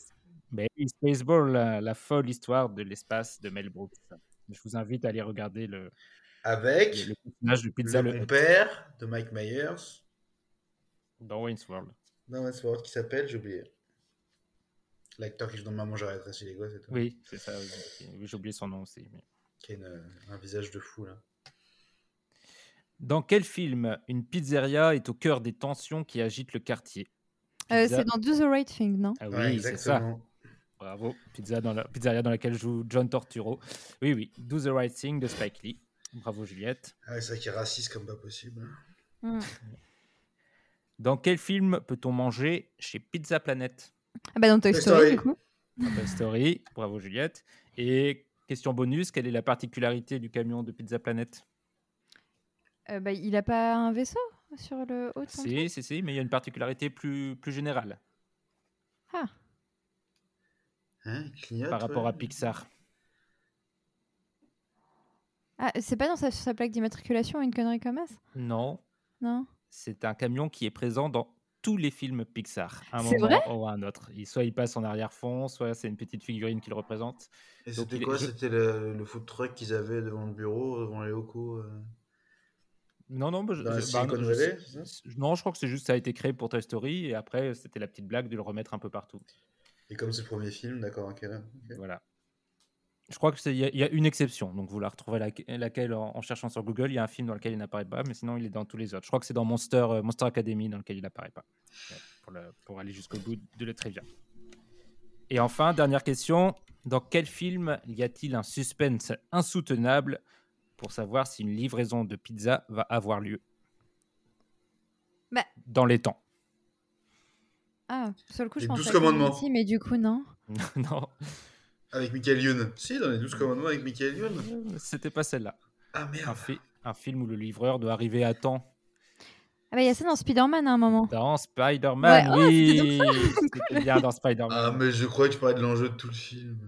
Speaker 1: Mais oui, Spaceball, la, la folle histoire de l'espace de Mel Brooks. Je vous invite à aller regarder le,
Speaker 3: Avec
Speaker 1: le, le personnage de Pizza
Speaker 3: le
Speaker 1: le,
Speaker 3: compère de Mike Myers
Speaker 1: dans Wayne's World.
Speaker 3: dans Westworld qui s'appelle, j'ai oublié. L'acteur qui joue dans Maman, j'arrête de les gosses et tout.
Speaker 1: Oui, c'est ça. oui. J'ai oublié son nom aussi. mais-
Speaker 3: Qui a une- un visage de fou là.
Speaker 1: Dans quel film une pizzeria est au cœur des tensions qui agitent le quartier?
Speaker 2: Euh, c'est dans Do the Right Thing, non?
Speaker 1: Ah oui,
Speaker 3: Ouais,
Speaker 1: c'est ça.
Speaker 3: exactement.
Speaker 1: Bravo. Pizza dans la, pizzeria dans laquelle joue John Torturo. Oui, oui. Do the Right Thing de Spike Lee. Bravo Juliette.
Speaker 3: Ah, c'est vrai qu'il est raciste comme pas possible.
Speaker 2: Mm.
Speaker 1: Dans quel film peut-on manger chez Pizza Planet
Speaker 2: Ah bah dans Toy
Speaker 3: Toy
Speaker 2: Story,
Speaker 3: Story.
Speaker 2: du coup.
Speaker 1: Toy Story. Bravo Juliette. Et question bonus, quelle est la particularité du camion de Pizza Planet?
Speaker 2: Euh, bah, il a pas un vaisseau sur le haut de son
Speaker 1: Si, si, si, mais il y a une particularité plus, plus générale
Speaker 2: Ah,
Speaker 3: Hein, clignote,
Speaker 1: par rapport à. Pixar.
Speaker 2: Ah, c'est pas dans sa, sa plaque d'immatriculation une connerie comme ça?
Speaker 1: Non,
Speaker 2: Non?
Speaker 1: C'est un camion qui est présent dans tous les films Pixar, à un moment ou à un autre. Il- soit il passe en arrière-fond, soit c'est une petite figurine qui le représente.
Speaker 3: Et c'était quoi?
Speaker 1: je-
Speaker 3: C'était le, le food truck qu'ils avaient devant le bureau, devant les locaux euh?
Speaker 1: Non, non, bah, je- bah, non, je sais- non, je crois que c'est juste ça a été créé pour Toy Story et après c'était la petite blague de le remettre un peu partout.
Speaker 3: Et comme c'est le premier film, d'accord, ok. là, ok.
Speaker 1: Voilà. Je crois qu'il y, a- il y a une exception, donc vous la retrouvez laque- laquelle en, en cherchant sur Google. Il y a un film dans lequel il n'apparaît pas, mais sinon il est dans tous les autres. Je crois que c'est dans Monster, euh, Monster Academy dans lequel il n'apparaît pas, pour, le- pour aller jusqu'au bout de la trivia. Et enfin, dernière question. Dans quel film y a-t-il un suspense insoutenable pour savoir si une livraison de pizza va avoir lieu?
Speaker 2: Bah.
Speaker 1: Dans les temps.
Speaker 2: Ah, sur le coup, je
Speaker 3: Les
Speaker 2: à
Speaker 3: commandements.
Speaker 2: Community, mais du coup, non. [LAUGHS]
Speaker 1: non,
Speaker 3: Avec Michael Youn. Si, dans les 12 commandements avec Michael Youn.
Speaker 1: c'était pas celle-là.
Speaker 3: Ah
Speaker 1: Un,
Speaker 3: merde.
Speaker 1: fi- un film où le livreur doit arriver à temps
Speaker 2: Ah, bah, il y a ça dans Spider-Man à un moment.
Speaker 1: Dans Spider-Man,
Speaker 2: Ouais, oh,
Speaker 1: oui
Speaker 2: c'était
Speaker 1: C'était bien dans Spider-Man.
Speaker 3: Ah, mais je croyais que tu parlais de l'enjeu de tout le film.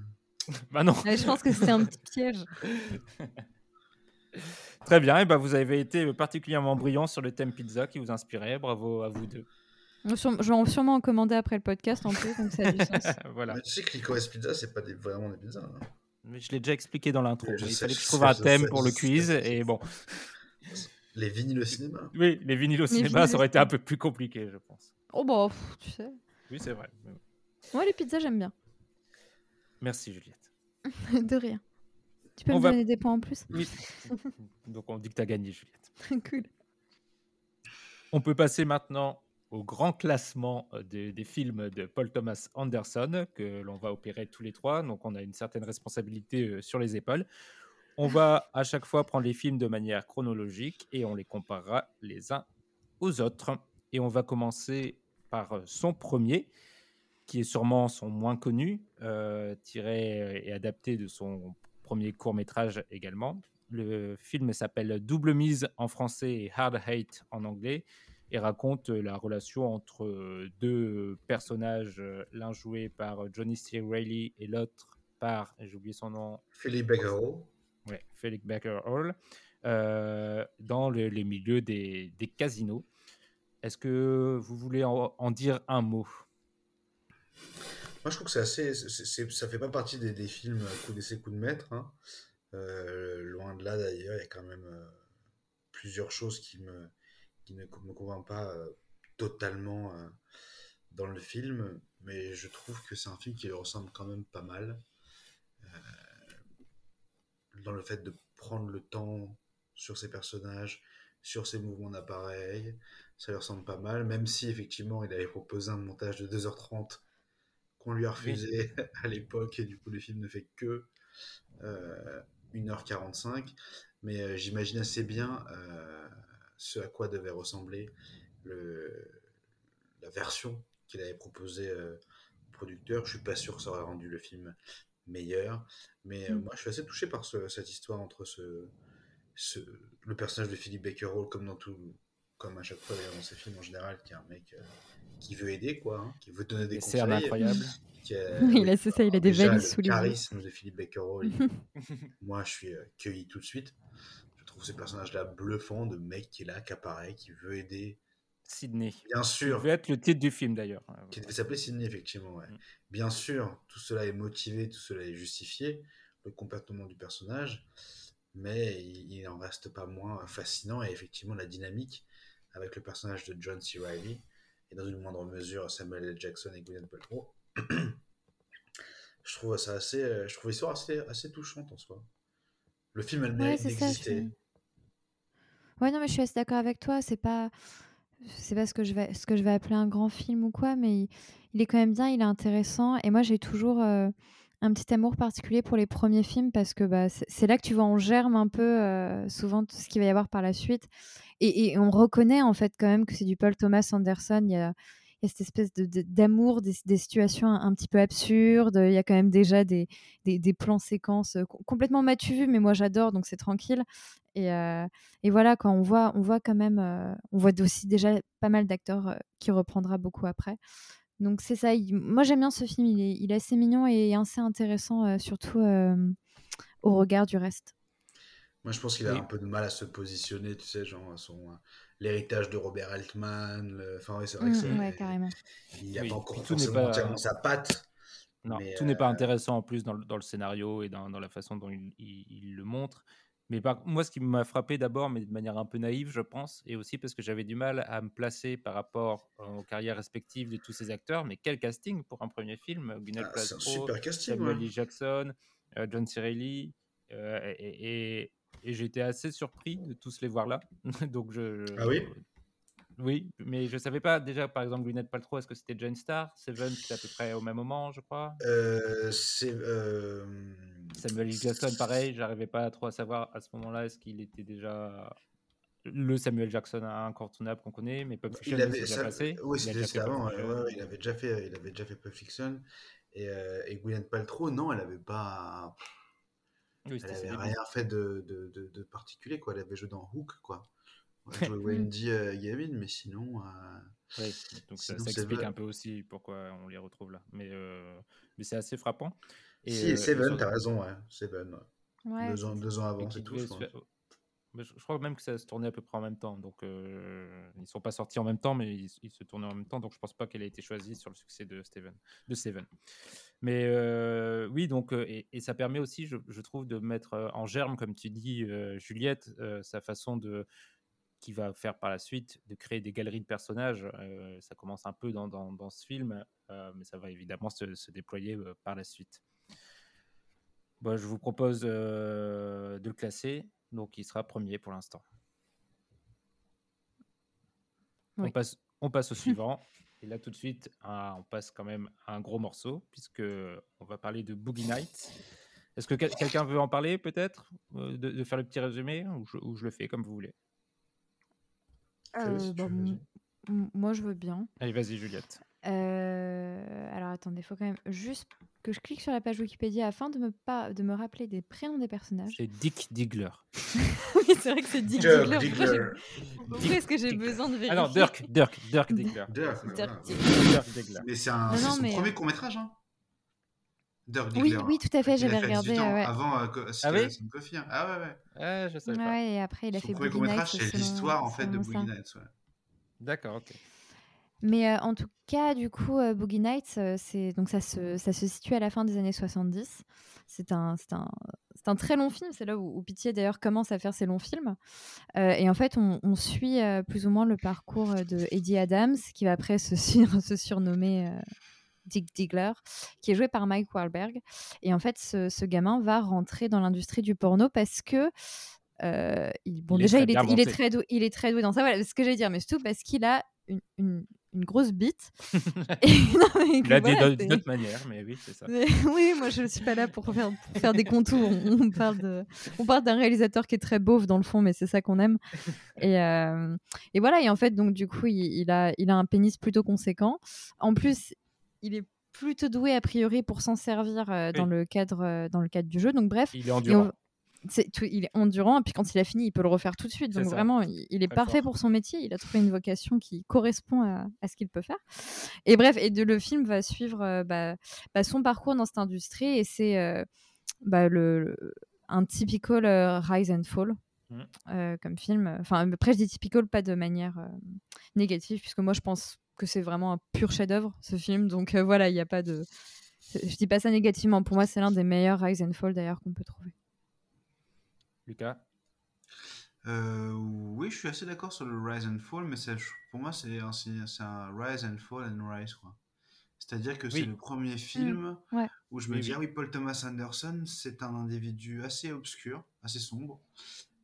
Speaker 1: Bah non
Speaker 2: Ouais, je pense que c'était un petit piège.
Speaker 1: Très bien, et ben vous avez été particulièrement brillant sur le thème pizza qui vous inspirait. Bravo à vous deux.
Speaker 2: Sur- Je vais en- sûrement en commander après le podcast en plus, donc ça a du sens. [LAUGHS]
Speaker 1: voilà.
Speaker 3: Mais tu sais que Licorice Pizza, c'est pas des- vraiment des pizzas. hein.
Speaker 1: Mais je l'ai déjà expliqué dans l'intro. Il fallait que je trouve un thème
Speaker 3: sais,
Speaker 1: pour le quiz. Et bon,
Speaker 3: Les vinyles au cinéma. [LAUGHS]
Speaker 1: oui, les vinyles au cinéma, ça
Speaker 2: au
Speaker 1: aurait été un peu plus compliqué, je pense.
Speaker 2: Oh bah, pff, tu sais.
Speaker 1: Oui, c'est vrai.
Speaker 2: Moi, les pizzas, j'aime bien.
Speaker 1: Merci Juliette. [LAUGHS]
Speaker 2: de rien. Tu peux
Speaker 1: On
Speaker 2: me
Speaker 1: va-
Speaker 2: donner des points en plus
Speaker 1: Oui. Donc on dit que tu as gagné, Juliette.
Speaker 2: Cool.
Speaker 1: On peut passer maintenant au grand classement euh, des, films de Paul Thomas Anderson que l'on va opérer tous les trois. Donc on a une certaine responsabilité euh, sur les épaules. On va à chaque fois prendre les films de manière chronologique et on les comparera les uns aux autres. Et on va commencer par euh, son premier, qui est sûrement son moins connu, tiré et adapté de son premier court métrage également. Le film s'appelle Double mise en français et Hard Hate en anglais et raconte euh, la relation entre euh, deux personnages, euh, l'un joué par Johnny C. Reilly et l'autre par, j'ai oublié son nom,
Speaker 3: Philip Becquerel.
Speaker 1: ouais, Felix Baker Hall, euh, dans le- les milieux des, des casinos. Est-ce que vous voulez en, en dire un mot?
Speaker 3: Moi, je trouve que c'est assez. ça fait pas partie des, des films coup d'essai, coup de maître. hein. Euh, loin de là, d'ailleurs, il y a quand même euh, plusieurs choses qui, me, qui ne me convainquent pas euh, totalement euh, dans le film. Mais je trouve que c'est un film qui lui ressemble quand même pas mal. Euh, dans le fait de prendre le temps sur ses personnages, sur ses mouvements d'appareil. Ça lui ressemble pas mal, même si effectivement il avait proposé un montage de 2h30 qu'on lui a refusé [LAUGHS] à l'époque et du coup le film ne fait que euh, 1h45 mais euh, j'imagine assez bien euh, ce à quoi devait ressembler le, la version qu'il avait proposée euh, au producteur je suis pas sûr que ça aurait rendu le film meilleur mais euh,
Speaker 2: Mm.
Speaker 3: moi je suis assez touché par ce- cette histoire entre ce, ce, le personnage de Philippe Baker Hall comme dans tout comme à chaque fois d'ailleurs dans ses films en général qui est un mec euh, qui veut aider quoi hein, qui veut donner des conseils qui a- [LAUGHS]
Speaker 2: Il a- c'est ça, il a des
Speaker 3: déjà,
Speaker 2: valises
Speaker 3: le
Speaker 2: sous les yeux.
Speaker 3: charisme de Philippe Baker Hall il- [LAUGHS] moi je suis euh, cueilli tout de suite trouve ce personnage là bluffant de mec qui est là qui apparaît qui veut aider
Speaker 1: Sydney.
Speaker 3: bien
Speaker 1: Ça
Speaker 3: sûr
Speaker 1: devait être le titre du film d'ailleurs.
Speaker 3: qui devait s'appeler Sydney, effectivement. ouais.
Speaker 1: Mm.
Speaker 3: Bien sûr, tout cela est motivé, tout cela est justifié, le comportement du personnage, mais il, il en reste pas moins fascinant et effectivement la dynamique avec le personnage de John C. Reilly et dans une moindre mesure Samuel L. Jackson et Gwyneth Paltrow. je trouve ça assez, euh, je trouve l'histoire assez, assez touchante en soi. Le film a le
Speaker 2: Ouais,
Speaker 3: mérite
Speaker 2: ça. je
Speaker 3: d'exister.
Speaker 2: Ouais, non, mais je suis assez d'accord avec toi. C'est pas, c'est pas ce que je vais, ce que je vais appeler un grand film ou quoi, mais il, est quand même bien, il est intéressant. Et moi, j'ai toujours euh, un petit amour particulier pour les premiers films parce que bah, c'est là que tu vois en germe un peu euh, souvent tout ce qu'il va y avoir par la suite. Et, et on reconnaît en fait quand même que c'est du Paul Thomas Anderson. Y a cette espèce de, d'amour, des, des, situations un, petit peu absurdes. Il y a quand même déjà des, des, des plans séquences complètement matu vu, mais moi j'adore, donc c'est tranquille. Et, et, voilà, quand on voit, on voit quand même, on voit aussi déjà pas mal d'acteurs qui reprendra beaucoup après. Donc c'est ça. moi j'aime bien ce film. Il est, il est, assez mignon et assez intéressant, surtout au regard du reste.
Speaker 3: Moi, je pense qu'il a un peu de mal à se positionner, tu sais, genre son l'héritage de Robert Altman. Enfin, c'est vrai que
Speaker 2: mmh, ouais, carrément.
Speaker 3: Il n'a pas encore forcément pas... sa patte.
Speaker 1: Non, tout n'est pas intéressant en plus dans le, dans le scénario et dans, dans, la façon dont il, il, le montre. Mais par, moi, ce qui m'a frappé d'abord, mais de manière un peu naïve, je pense, et aussi parce que j'avais du mal à me placer par rapport aux carrières respectives de tous ces acteurs. Mais quel casting pour un premier film Gwyneth ah, Paltrow, Samuel. Jackson, John C. Reilly, euh, et, et, et été assez surpris de tous les voir là. [LAUGHS] Donc je,
Speaker 3: ah oui?
Speaker 1: Oui, mais je savais pas déjà, par exemple, Gwyneth Paltrow, est-ce que c'était Jane Star? Seven, c'était à peu près au même moment, je crois
Speaker 3: euh, euh...
Speaker 1: Samuel L. Jackson, pareil, j'arrivais pas trop à savoir à ce moment-là, est-ce qu'il était déjà le Samuel Jackson incontournable qu'on connaît, mais Pulp Fiction,
Speaker 3: il avait
Speaker 1: déjà passé.
Speaker 3: Oui, c'était avant, ouais, il, avait déjà fait, il avait déjà fait Pulp Fiction. Et, euh, et Gwyneth Paltrow, non, elle avait pas elle avait rien fait de, de, de, de, particulier, quoi. Elle avait joué dans Hook, quoi. Elle [LAUGHS] joué Wendy euh, Gavin, mais sinon. Euh...
Speaker 1: Oui, donc sinon, ça, ça explique un peu aussi pourquoi on les retrouve là. Mais, euh, mais c'est assez frappant.
Speaker 3: Et, si, euh, Seven, t'as raison, ouais. Seven, ouais. Deux, ans, deux ans avant, c'est tout. Je
Speaker 1: Je crois même que ça se tournait à peu près en même temps. Donc, euh, ils ne sont pas sortis en même temps, mais ils, se tournaient en même temps. Donc, je ne pense pas qu'elle ait été choisie sur le succès de Steven. De Steven. Mais euh, oui, donc, euh, et, ça permet aussi, je, trouve, de mettre en germe, comme tu dis, Juliette, sa façon de qui va faire par la suite de créer des galeries de personnages. ça commence un peu dans, ce film, mais ça va évidemment se, déployer par la suite. Bon, je vous propose de le classer. Donc, il sera premier pour l'instant. Oui. On, passe, on passe au [LAUGHS] suivant. Et là, tout de suite, on passe quand même à un gros morceau, puisque on va parler de Boogie Nights. Est-ce que quel quelqu'un veut en parler, peut-être de, de, faire le petit résumé, ou je, ou je, le fais comme vous voulez?
Speaker 2: Euh, bah, Moi, je veux bien.
Speaker 1: Allez, vas-y, Juliette.
Speaker 2: Euh, alors, attendez, il faut quand même juste que je clique sur la page Wikipédia afin de me, pas, de me rappeler des prénoms des personnages.
Speaker 1: C'est Dick Diggler. [LAUGHS]
Speaker 2: oui, c'est vrai que c'est Dick Diggler. Diggler. [LAUGHS] Pourquoi est-ce que j'ai besoin de vérifier
Speaker 1: Alors, Dirk, Dirk, Dirk Diggler.
Speaker 3: Dirk, Diggler. Mais c'est un, son mais... premier court-métrage, hein
Speaker 2: Dirk Diggler. Oui, oui, tout à fait, j'avais regardé. Ouais.
Speaker 3: Avant, euh,
Speaker 1: ah oui
Speaker 3: Coffee. Hein. Ah ouais, ouais.
Speaker 1: Ouais, je savais
Speaker 2: pas. Et après, il a
Speaker 3: son
Speaker 2: fait
Speaker 3: premier court-métrage, c'est l'histoire, en fait, de Boogie Nights.
Speaker 1: D'accord, ok.
Speaker 2: Mais euh, en tout cas, du coup, euh, Boogie Nights, euh, c'est donc ça se, ça se situe à la fin des années 70. C'est un, c'est un, un très long film. C'est là où, où Pitié d'ailleurs commence à faire ses longs films. Et en fait, on, on suit plus ou moins le parcours de Eddie Adams, qui va après se, sur, [LAUGHS] se surnommer Dick Diggler, qui est joué par Mike Wahlberg. Et en fait, ce, ce gamin va rentrer dans l'industrie du porno parce que il, bon,
Speaker 1: Il
Speaker 2: déjà, il est, il est très doué, il est très doué dans ça. Voilà, ce que j'allais dire, mais surtout parce qu'il a une, une, une grosse bite. [LAUGHS] Et- non, mais
Speaker 1: Il l'a dit
Speaker 2: voilà,
Speaker 1: d'une autre manière, mais oui, c'est ça.
Speaker 2: mais [LAUGHS] oui, moi je ne suis pas là pour faire, pour faire des contours. On, on parle de, on parle d'un réalisateur qui est très beauf dans le fond, mais c'est ça qu'on aime. Et, euh, et voilà. Et en fait, donc du coup, il, il a, il a un pénis plutôt conséquent. En plus, il est plutôt doué a priori pour s'en servir euh, dans
Speaker 1: Oui.
Speaker 2: le cadre, euh, dans le cadre du jeu. Donc bref,
Speaker 1: Il est endurant.
Speaker 2: Tout- il est endurant, et puis quand il a fini, il peut le refaire tout de suite. Donc vraiment, il, il est parfait
Speaker 1: fort.
Speaker 2: pour son métier. Il a trouvé une vocation qui correspond à, à ce qu'il peut faire. Et bref, et de, le film va suivre euh, bah, bah, son parcours dans cette industrie, et c'est euh, bah, le, le- un typical euh, rise and fall. Euh, comme film. Enfin, après, je dis typical pas de manière négative, puisque moi, je pense que c'est vraiment un pur chef-d'œuvre, ce film. Donc voilà, il n'y a pas de. Je dis pas ça négativement. Pour moi, c'est l'un des meilleurs rise and fall d'ailleurs qu'on peut trouver.
Speaker 1: Lucas
Speaker 3: Euh, oui, je suis assez d'accord sur le Rise and Fall, mais c'est- pour moi, c'est un, un Rise and Fall and Rise, quoi. C'est-à-dire que c'est
Speaker 1: Oui.
Speaker 3: le premier film
Speaker 2: ouais.
Speaker 3: où je me
Speaker 1: Oui,
Speaker 3: dis,
Speaker 1: oui.
Speaker 3: ah oui, Paul Thomas Anderson, c'est un individu assez obscur, assez sombre,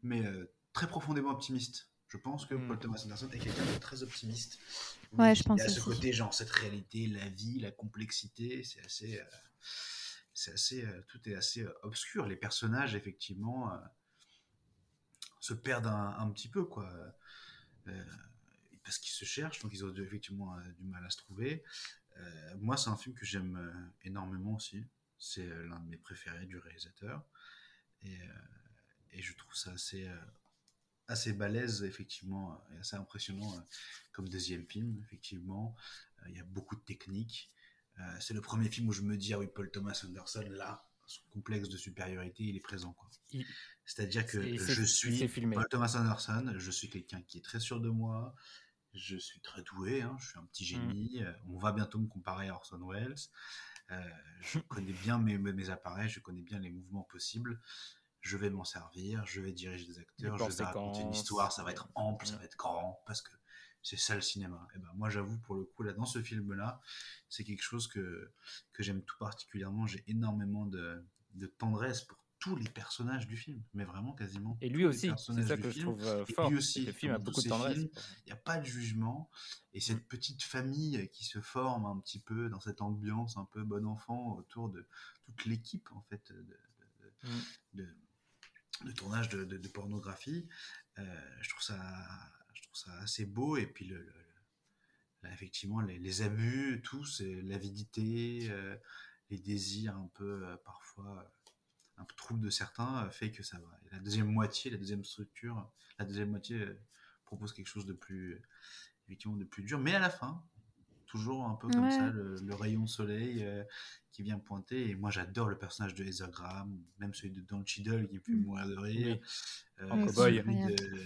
Speaker 3: mais euh, très profondément optimiste. Je pense que
Speaker 1: Mm.
Speaker 3: Paul Thomas Anderson est quelqu'un de très optimiste.
Speaker 2: Ouais, je
Speaker 3: il
Speaker 2: pense
Speaker 3: a ce côté, genre, cette réalité, la vie, la complexité, c'est assez. euh, c'est assez. euh, tout est assez euh, obscur. Les personnages, effectivement. Euh, se perdent un, petit peu quoi. Euh, parce qu'ils se cherchent, donc ils ont effectivement du mal à se trouver. moi, c'est un film que j'aime énormément aussi. C'est l'un de mes préférés du réalisateur. Et, et je trouve ça assez, assez balèze, effectivement, et assez impressionnant comme deuxième film, effectivement. Il y a beaucoup de techniques. c'est le premier film où je me dis, ah oui, Paul Thomas Anderson, là, son complexe de supériorité, il est présent. C'est-à-dire que je suis Paul Thomas Anderson, je suis quelqu'un qui est très sûr de moi, je suis très doué, hein, je suis un petit génie, on va bientôt me comparer à Orson Welles, je connais bien mes, mes, appareils, je connais bien les mouvements possibles, je vais m'en servir, je vais diriger des acteurs, je vais raconter une histoire, ça va être ample, ça va être grand, parce que c'est ça le cinéma. Et ben moi j'avoue pour le coup là dans ce film là, c'est quelque chose que que j'aime tout particulièrement. J'ai énormément de, de, tendresse pour tous les personnages du film, mais vraiment quasiment.
Speaker 1: Et lui aussi, c'est ça que je trouve euh, fort. Lui aussi, le film a beaucoup de tendresse. Il
Speaker 3: n'y a pas de jugement et cette mm. petite famille qui se forme un petit peu dans cette ambiance un peu bon enfant autour de toute l'équipe en fait de, de, mm de tournage de, pornographie. Euh, je, trouve ça, trouve ça assez beau. Et puis, le, effectivement, les, abus, tout, c'est l'avidité, euh, les désirs un peu euh, parfois un peu troubles de certains fait que ça va. la deuxième moitié, la deuxième structure, la deuxième moitié propose quelque chose de plus, effectivement, de plus dur. Mais à la fin, toujours un peu comme ça, le, rayon de soleil euh, qui vient pointer. Et moi, j'adore le personnage de Heather Graham, même celui de Don Cheadle qui me fait mmh. mourir de rire. Euh, celui, de,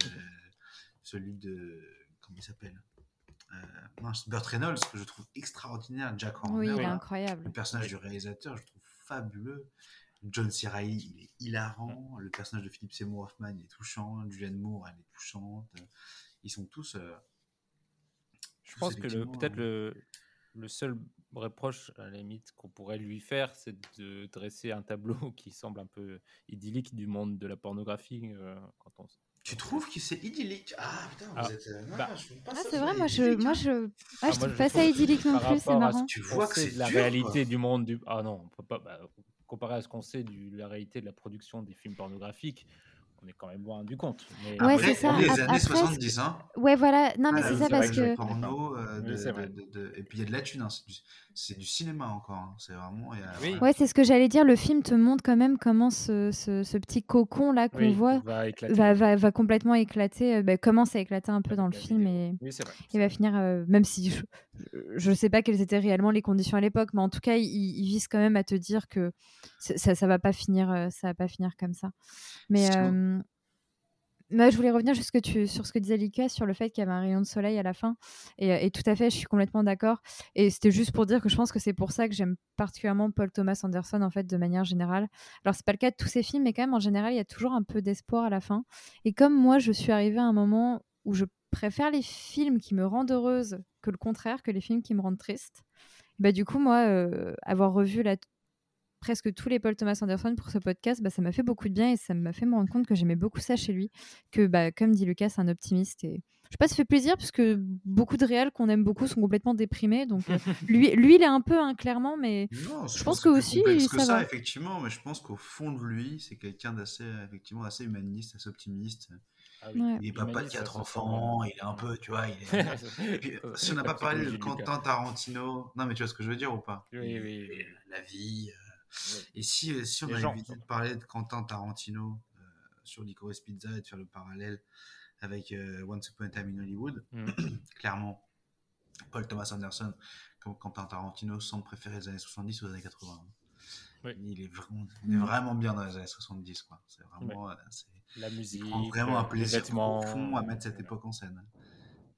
Speaker 3: celui de. Comment il s'appelle euh, Burt Reynolds, que je trouve extraordinaire. Jack
Speaker 2: Horner. Oui, il est incroyable.
Speaker 3: Le personnage du réalisateur, je trouve fabuleux. John C. il est hilarant. Le personnage de Philip Seymour Hoffman, il est touchant. Julianne Moore, elle est touchante. Ils sont tous.
Speaker 1: Je pense que peut-être le, le seul reproche, à la limite, qu'on pourrait lui faire, c'est de dresser un tableau [LAUGHS] qui semble un peu idyllique du monde de la pornographie. Euh, quand on...
Speaker 3: Tu trouves que c'est idyllique? Ah putain, vous ah, êtes. Euh,
Speaker 2: bah, ah, c'est vrai, moi je, moi je, ah, ah je trouve pas ça idyllique non plus, c'est marrant.
Speaker 3: Tu vois que c'est
Speaker 1: la réalité du monde du. Ah non, on peut pas. Bah, comparé à ce qu'on sait de la réalité de la production des films pornographiques, on est quand même loin du compte.
Speaker 2: Mais... Ouais, c'est ça.
Speaker 3: Les années 70, hein.
Speaker 2: Ouais, voilà. Non, mais c'est ça parce que.
Speaker 3: Et puis il y a de la thune. Hein. C'est du... cinéma encore. Hein. C'est vraiment.
Speaker 2: Ouais, c'est ce que j'allais dire. Le film te montre quand même comment ce, ce, petit cocon là qu'on voit va, va, va, complètement éclater. Euh, bah, commence à éclater un peu dans le film et il va finir. Euh, même si je ne sais pas quelles étaient réellement les conditions à l'époque, mais en tout cas, il, il, vise quand même à te dire que ça, ça va pas finir, euh, ça va pas finir comme ça. Mais moi, je voulais revenir juste tu, sur ce que disait Lika sur le fait qu'il y avait un rayon de soleil à la fin. Et, tout à fait, je suis complètement d'accord. Et c'était juste pour dire que je pense que c'est pour ça que j'aime particulièrement Paul Thomas Anderson, en fait, de manière générale. Alors, c'est pas le cas de tous ses films, mais quand même, en général, il y a toujours un peu d'espoir à la fin. Et comme moi, je suis arrivée à un moment où je préfère les films qui me rendent heureuse que le contraire, que les films qui me rendent triste. Bah, du coup, moi, euh, avoir revu la presque tous les Paul Thomas Anderson pour ce podcast, bah, ça m'a fait beaucoup de bien et ça m'a fait me rendre compte que j'aimais beaucoup ça chez lui. Que, bah, comme dit Lucas, c'est un optimiste. Et je sais pas, ça fait plaisir parce que beaucoup de réels qu'on aime beaucoup sont complètement déprimés. Donc, euh, [LAUGHS] lui, lui, il est un peu, hein, clairement, mais je, pense, que, aussi.
Speaker 3: ça, ça effectivement, mais je pense qu'au fond de lui, c'est quelqu'un d'assez, effectivement, assez humaniste, assez optimiste. Ah il est papa de quatre enfants, il est un peu, tu vois, [LAUGHS] [LAUGHS] il est... si on n'a pas parlé de Quentin Tarantino, non mais tu vois ce que je veux dire ou pas?
Speaker 1: Oui, oui,
Speaker 3: La vie, euh, et si, euh, si on avait envie de parler de Quentin Tarantino euh, sur Licorice Pizza et de faire le parallèle avec euh, Once Upon a Time in Hollywood, mm. [CLEARS THROAT] clairement, Paul Thomas Anderson, comme Quentin Tarantino, semble préférer les années 70 aux années 80. Il, est vraiment, il est mm. vraiment bien dans les années 70. Quoi. C'est vraiment.
Speaker 1: La musique.
Speaker 3: Il prend vraiment un plaisir profond à mettre cette époque en scène.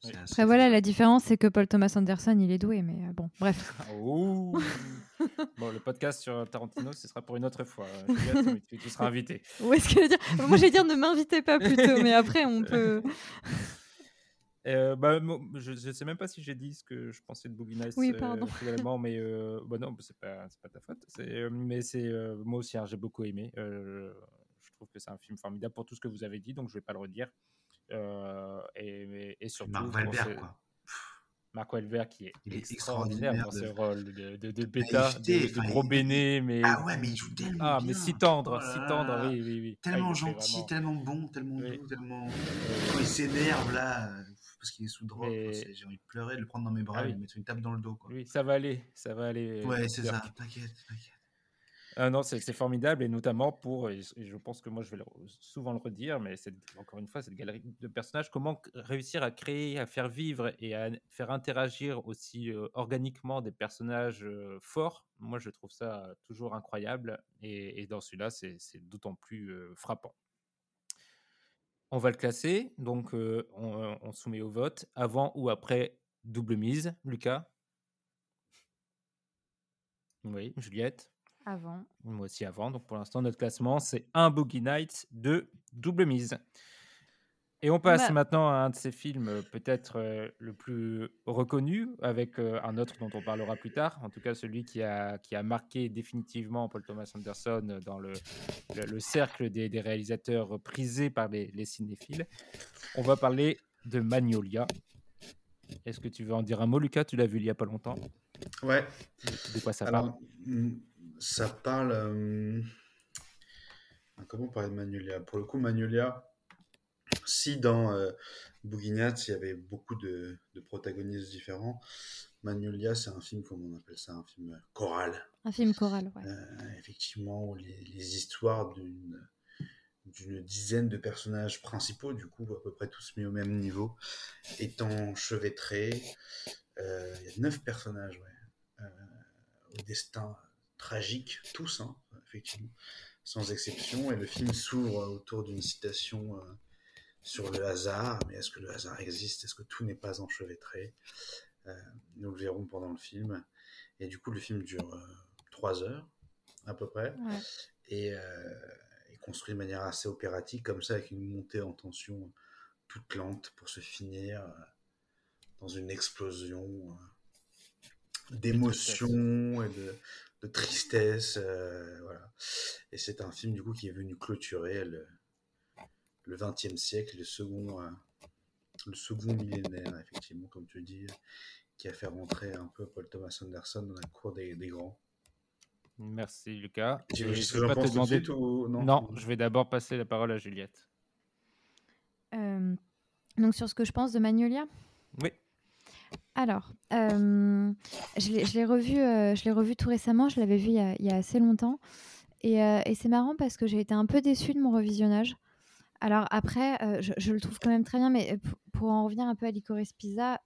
Speaker 2: Après, voilà, la différence, c'est que Paul Thomas Anderson, il est doué, mais euh, bon, bref. [LAUGHS] [LAUGHS]
Speaker 1: bon, le podcast sur Tarantino, ce sera pour une autre fois. [LAUGHS] tu, tu, seras invité.
Speaker 2: Où est-ce que dire? Moi, je vais dire ne m'invitez pas plutôt, mais après, on peut.
Speaker 1: Euh, bah, je ne sais même pas si j'ai dit ce que je pensais de Boogie Nights.
Speaker 2: Oui, pardon.
Speaker 1: Euh, mais euh, bah non, c'est pas, pas ta faute. mais c'est moi aussi, hein, j'ai beaucoup aimé. je trouve que c'est un film formidable pour tout ce que vous avez dit, donc je ne vais pas le redire. Euh, et, et, surtout.
Speaker 3: Marc Wahlberg, quoi.
Speaker 1: Marc Wahlberg qui est, extraordinaire, dans ce rôle de, de, de bêta, de, gros béné, mais
Speaker 3: ah ouais, mais il joue tellement
Speaker 1: ah mais si tendre, oh si tendre, oui, oui, oui.
Speaker 3: Tellement gentil, tellement bon, tellement doux, tellement quand il s'énerve là, parce qu'il est sous drogue. J'ai envie de pleurer, de le prendre dans mes bras ah et de mettre une tape dans le dos. Quoi.
Speaker 1: Oui, ça va aller, ça va aller.
Speaker 3: Ouais, c'est ça, t'inquiète, t'inquiète.
Speaker 1: Ah non, c'est formidable et notamment pour, je pense que moi je vais souvent le redire, mais encore une fois cette galerie de personnages, comment réussir à créer, à faire vivre et à faire interagir aussi organiquement des personnages forts. Moi je trouve ça toujours incroyable et, dans celui-là c'est d'autant plus frappant. On va le classer, donc on, on soumet au vote avant ou après double mise, Lucas? Oui, Juliette?
Speaker 2: Avant.
Speaker 1: Moi aussi avant. Donc pour l'instant, notre classement, c'est un Boogie Nights de double mise. Et on passe bah maintenant à un de ces films euh, peut-être euh, le plus reconnu, avec euh, un autre dont on parlera plus tard, en tout cas celui qui a, qui a marqué définitivement Paul Thomas Anderson dans le, le, cercle des, des, réalisateurs prisés par les, les, cinéphiles. On va parler de Magnolia. Est-ce que tu veux en dire un mot, Lucas? Tu l'as vu il n'y a pas longtemps.
Speaker 3: Ouais.
Speaker 1: De quoi ça parle?
Speaker 3: mm, ça parle. Euh, comment parler de Magnolia? Pour le coup, Magnolia, si dans euh, il y avait beaucoup de, protagonistes différents, Magnolia, c'est un film, comme on appelle ça, un film choral.
Speaker 2: Un film choral, ouais.
Speaker 3: Euh, effectivement, les, les histoires d'une d'une dizaine de personnages principaux, du coup à peu près tous mis au même niveau, étant chevêtrés. Il y a neuf personnages, ouais, au destin tragiques, tous, hein, effectivement, sans exception. Et le film s'ouvre autour d'une citation euh, sur le hasard. Mais est-ce que le hasard existe? Est-ce que tout n'est pas enchevêtré? Euh, Nous le verrons pendant le film. Et du coup, le film dure euh, trois heures, à peu près. Et est construit de manière assez opératique, comme ça, avec une montée en tension toute lente pour se finir dans une explosion d'émotions et de, de tristesse. Euh, voilà. Et c'est un film du coup qui est venu clôturer le, le 20e siècle, le second, euh, le second millénaire, effectivement, comme tu dis, qui a fait rentrer un peu Paul Thomas Anderson dans la cour des, des grands.
Speaker 1: Merci Lucas.
Speaker 3: je vais pas te demander
Speaker 1: tout. Non, je vais d'abord passer la parole à Juliette.
Speaker 2: Euh, donc sur ce que je pense de Magnolia?
Speaker 1: Oui.
Speaker 2: Alors, euh, je l'ai revu, euh, je l'ai revu tout récemment. Je l'avais vu il y, a, assez longtemps, et, euh, et c'est marrant parce que j'ai été un peu déçue de mon revisionnage. Alors après, je, le trouve quand même très bien, mais pour, en revenir un peu à Licorice Pizza,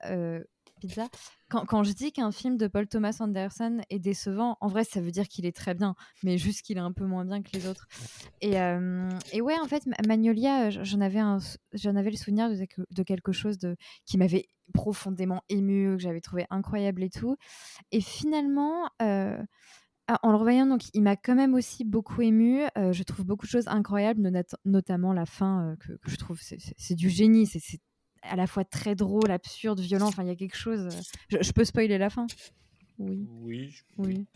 Speaker 2: Quand, je dis qu'un film de Paul Thomas Anderson est décevant, en vrai, ça veut dire qu'il est très bien, mais juste qu'il est un peu moins bien que les autres. Et, euh, ouais, en fait, Magnolia, j'en avais, j'en avais le souvenir de, quelque chose qui m'avait profondément ému, que j'avais trouvé incroyable et tout. Et finalement, euh, en le revoyant, donc, il m'a quand même aussi beaucoup ému. Euh, je trouve beaucoup de choses incroyables, notamment la fin, que, je trouve c'est du génie. À la fois très drôle, absurde, violent. Enfin, il y a quelque chose. Euh, je, peux spoiler la fin?
Speaker 1: Oui.
Speaker 2: Oui. oui.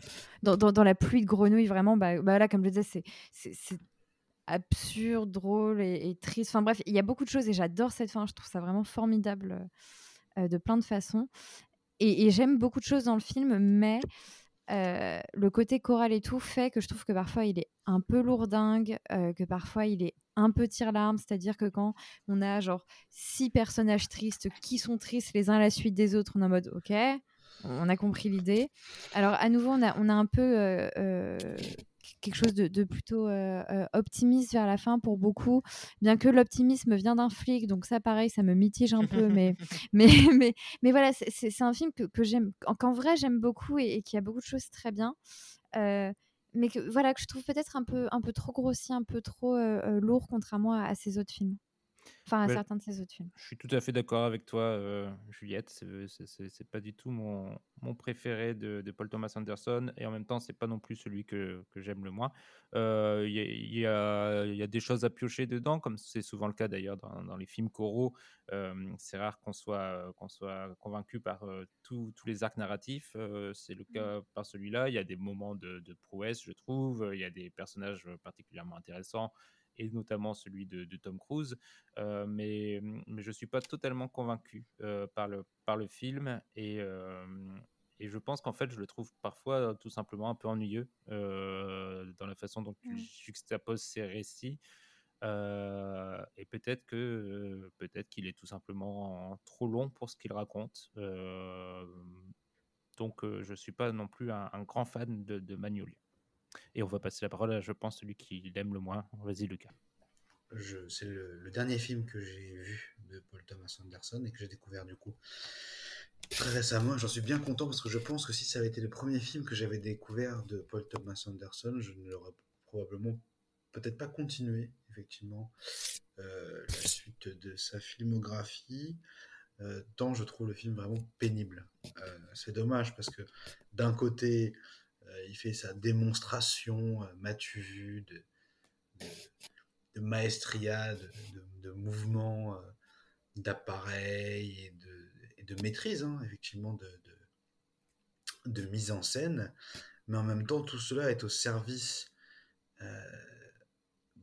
Speaker 2: Dans, dans, la pluie de grenouilles, vraiment, bah, bah là, comme je disais, c'est absurde, drôle et, triste. Enfin bref, il y a beaucoup de choses et j'adore cette fin. Je trouve ça vraiment formidable euh, de plein de façons. Et, et j'aime beaucoup de choses dans le film, mais euh, le côté choral et tout fait que je trouve que parfois il est un peu lourdingue, euh, que parfois il est un peu tire-larme, c'est-à-dire que quand on a genre six personnages tristes qui sont tristes les uns à la suite des autres, on est en mode ok, on a compris l'idée. Alors à nouveau, on a, on a un peu euh, quelque chose de, plutôt euh, euh, optimiste vers la fin pour beaucoup, bien que l'optimisme vient d'un flic, donc ça pareil, ça me mitige un peu, mais, [LAUGHS] [LAUGHS] mais, mais, mais voilà, c'est un film que, que j'aime, qu'en vrai j'aime beaucoup et, qui a beaucoup de choses très bien. Euh, mais que voilà que je trouve peut-être un peu un peu trop grossier, un peu trop lourd contrairement à, à ces autres films. Enfin, à certains de ses autres films.
Speaker 1: Je suis tout à fait d'accord avec toi, euh, Juliette. C'est pas du tout mon, mon préféré de, de, Paul Thomas Anderson et en même temps, c'est pas non plus celui que, que j'aime le moins. Euh, il y, y, a, y, a, des choses à piocher dedans, comme c'est souvent le cas d'ailleurs dans, dans, les films choraux. Euh, c'est rare qu'on soit, qu'on soit convaincu par tous les arcs narratifs. c'est le mmh. cas par celui-là. Il y a des moments de, de prouesse, je trouve. Il y a des personnages particulièrement intéressants et notamment celui de, Tom Cruise. Euh, mais, mais je ne suis pas totalement convaincu euh, par, le, par le film et, euh, et je pense qu'en fait, je le trouve parfois tout simplement un peu ennuyeux dans la façon dont il juxtapose ses récits. Euh, et peut-être que euh, peut-être qu'il est tout simplement trop long pour ce qu'il raconte. Euh, donc je suis pas non plus un, grand fan de, de, Magnolia. Et on va passer la parole à, je pense, celui qui l'aime le moins. Vas-y, Lucas.
Speaker 3: C'est le, dernier film que j'ai vu de Paul Thomas Anderson et que j'ai découvert du coup très récemment. J'en suis bien content parce que je pense que si ça avait été le premier film que j'avais découvert de Paul Thomas Anderson, je ne l'aurais probablement peut-être pas continué, effectivement, euh, la suite de sa filmographie, euh, tant je trouve le film vraiment pénible. Euh, c'est dommage parce que d'un côté, il fait sa démonstration, m'as-tu vu, de, maestria, de, mouvement, d'appareil et de, maîtrise, hein, effectivement, de, mise en scène. Mais en même temps, tout cela est au service